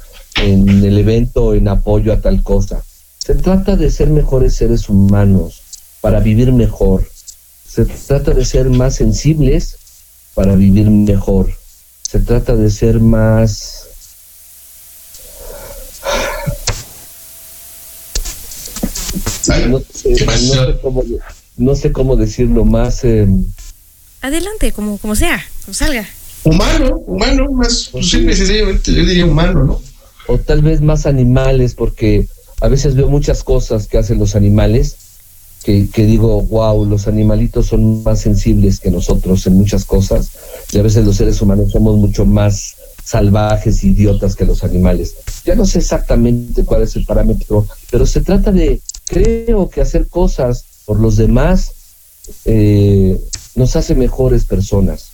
en el evento en apoyo a tal cosa. Se trata de ser mejores seres humanos para vivir mejor. Se trata de ser más sensibles para vivir mejor. Se trata de ser más no sé, cómo, no sé cómo decirlo más eh, Adelante, como, como sea, como salga. Humano, humano, más simple y sencillamente, yo diría humano, ¿no? o tal vez más animales porque a veces veo muchas cosas que hacen los animales que, digo wow los animalitos son más sensibles que nosotros en muchas cosas y a veces los seres humanos somos mucho más salvajes idiotas que los animales ya no sé exactamente cuál es el parámetro pero se trata de creo que hacer cosas por los demás eh, nos hace mejores personas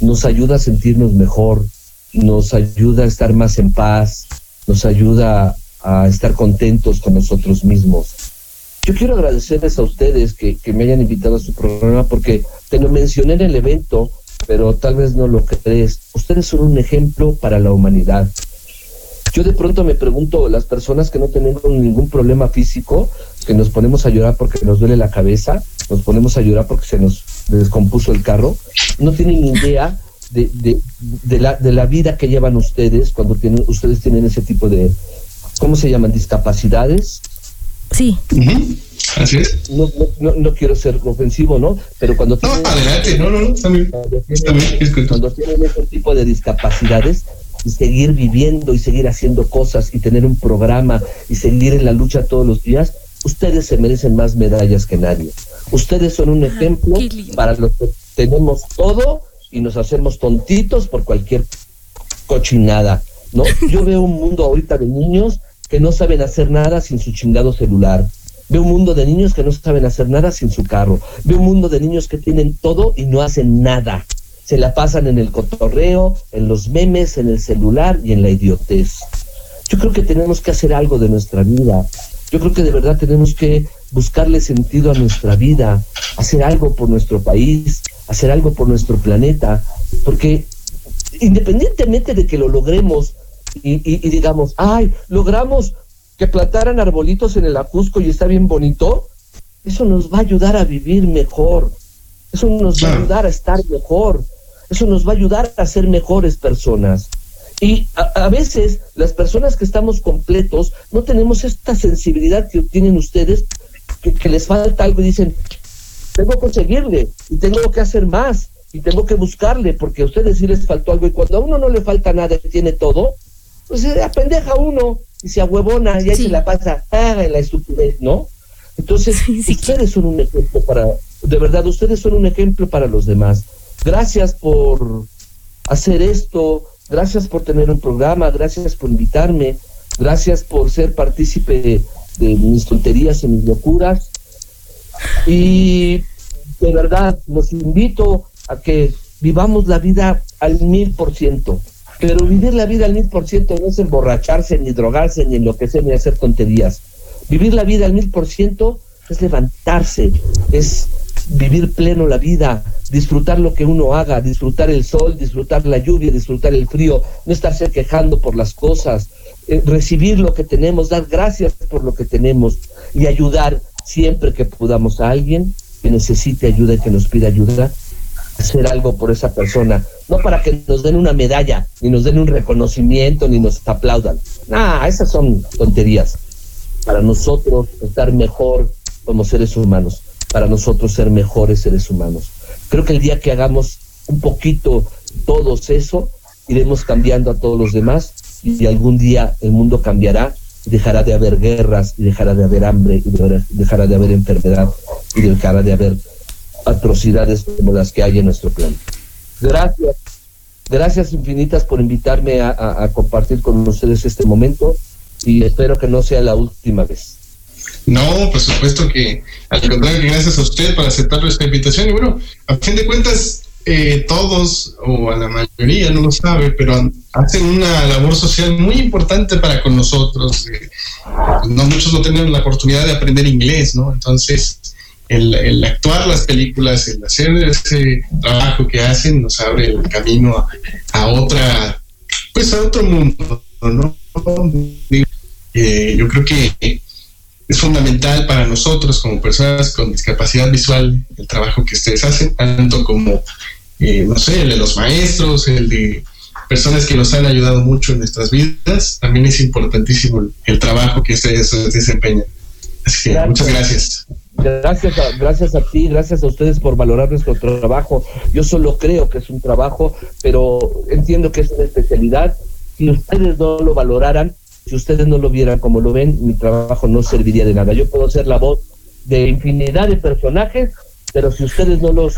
nos ayuda a sentirnos mejor, nos ayuda a estar más en paz, nos ayuda a estar contentos con nosotros mismos. Yo quiero agradecerles a ustedes que, que me hayan invitado a su programa porque te lo mencioné en el evento, pero tal vez no lo crees. Ustedes son un ejemplo para la humanidad. Yo de pronto me pregunto, las personas que no tenemos ningún problema físico, que nos ponemos a llorar porque nos duele la cabeza, nos ponemos a llorar porque se nos descompuso el carro, no tienen idea de, de, de la, de la vida que llevan ustedes cuando tienen, ustedes tienen ese tipo de, ¿cómo se llaman? Discapacidades. Sí, Ujú, Así es. No, no, no, no quiero ser ofensivo, ¿no? Pero cuando No, tienen- adelante, no, no, no, cuando tienen, cuando tienen ese tipo de discapacidades y seguir viviendo y seguir haciendo cosas y tener un programa y seguir en la lucha todos los días, ustedes se merecen más medallas que nadie. Ustedes son un ejemplo qué lindo. para los que tenemos todo y nos hacemos tontitos por cualquier cochinada, ¿no? (laughs) Yo veo un mundo ahorita de niños que no saben hacer nada sin su chingado celular. Veo un mundo de niños que no saben hacer nada sin su carro. Veo un mundo de niños que tienen todo y no hacen nada. Se la pasan en el cotorreo, en los memes, en el celular y en la idiotez. Yo creo que tenemos que hacer algo de nuestra vida. Yo creo que de verdad tenemos que buscarle sentido a nuestra vida, hacer algo por nuestro país, hacer algo por nuestro planeta, porque independientemente de que lo logremos y, y- y digamos, ay, logramos que plantaran arbolitos en el Ajusco y está bien bonito, eso nos va a ayudar a vivir mejor, eso nos va a ayudar a estar mejor, eso nos va a ayudar a ser mejores personas. Y a, a veces las personas que estamos completos no tenemos esta sensibilidad que tienen ustedes, que, que les falta algo y dicen, tengo que seguirle y tengo que hacer más y tengo que buscarle porque a ustedes sí les faltó algo y cuando a uno no le falta nada y tiene todo, pues se apendeja uno y se ahuevona y ahí Sí. se la pasa ah, en la estupidez, ¿no? Entonces, Sí, sí. ustedes son un ejemplo para, de verdad, ustedes son un ejemplo para los demás. gracias por hacer esto, gracias por tener un programa, gracias por invitarme, gracias por ser partícipe de mis tonterías y mis locuras. Y de verdad, los invito a que vivamos la vida al mil por ciento. Pero vivir la vida al mil por ciento no es emborracharse, ni drogarse, ni enloquecer, ni hacer tonterías. Vivir la vida al mil por ciento es levantarse, es vivir pleno la vida, disfrutar lo que uno haga, disfrutar el sol, disfrutar la lluvia, disfrutar el frío, no estarse quejando por las cosas, eh, recibir lo que tenemos, dar gracias por lo que tenemos y ayudar siempre que podamos a alguien que necesite ayuda y que nos pida ayuda, hacer algo por esa persona, no para que nos den una medalla, ni nos den un reconocimiento, ni nos aplaudan. Ah, esas son tonterías. Para nosotros estar mejor como seres humanos, para nosotros ser mejores seres humanos. Creo que el día que hagamos un poquito todos eso, iremos cambiando a todos los demás y algún día el mundo cambiará dejará de haber guerras y dejará de haber hambre y dejará de haber enfermedad y dejará de haber atrocidades como las que hay en nuestro plan. Gracias, gracias infinitas por invitarme a, compartir con ustedes este momento y espero que no sea la última vez. No, por supuesto que al contrario, gracias a usted por aceptar nuestra invitación. Y bueno, a fin de cuentas, eh, todos, o a la mayoría, no lo sabe, pero hacen una labor social muy importante para con nosotros. Eh, no muchos no tienen la oportunidad de aprender inglés, ¿no? Entonces, el, el actuar las películas, el hacer ese trabajo que hacen, nos abre el camino a, a otra, pues a otro mundo, ¿no? Eh, yo creo que es fundamental para nosotros como personas con discapacidad visual el trabajo que ustedes hacen, tanto como, eh, no sé, el de los maestros, el de personas que nos han ayudado mucho en nuestras vidas, también es importantísimo el, el trabajo que ustedes desempeñan. Así que Gracias. muchas gracias. Gracias a, gracias a ti, gracias a ustedes por valorar nuestro trabajo. Yo solo creo que es un trabajo, pero entiendo que es una especialidad. Si ustedes no lo valoraran, si ustedes no lo vieran como lo ven, mi trabajo no serviría de nada. Yo puedo ser la voz de infinidad de personajes, pero si ustedes no los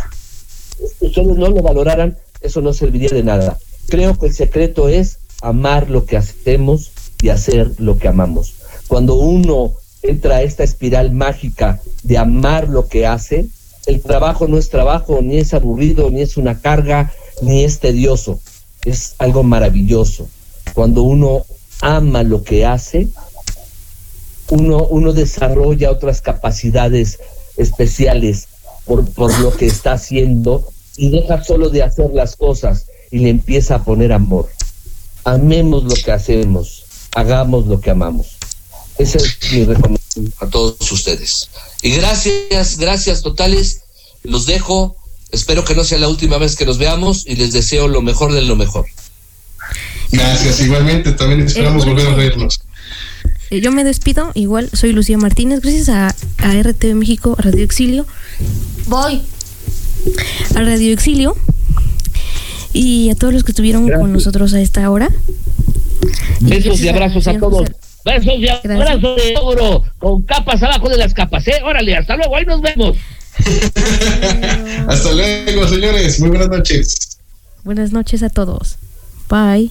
si ustedes no lo valoraran, eso no serviría de nada. Creo que el secreto es amar lo que hacemos y hacer lo que amamos. Cuando uno entra esta espiral mágica de amar lo que hace, el trabajo no es trabajo, ni es aburrido, ni es una carga, ni es tedioso. Es algo maravilloso. Cuando uno ama lo que hace, uno, uno desarrolla otras capacidades especiales por, por lo que está haciendo y deja solo de hacer las cosas y le empieza a poner amor. Amemos lo que hacemos, hagamos lo que amamos. Ese es mi recomendación a todos ustedes. Y gracias, gracias totales. Los dejo. Espero que no sea la última vez que nos veamos y les deseo lo mejor de lo mejor. Gracias, igualmente, también esperamos Eh, volver a vernos. Eh, Yo me despido, igual soy Lucía Martínez, gracias a, a RTV México, a Radio Exilio, Voy. a Radio Exilio y a todos los que estuvieron Gracias. con nosotros a esta hora. Besos y abrazos a todos. Besos y abrazos de oro, con capas abajo de las capas, ¿eh? Órale, hasta luego, ahí nos vemos. (laughs) Hasta luego, señores. Muy buenas noches. Buenas noches a todos. Bye.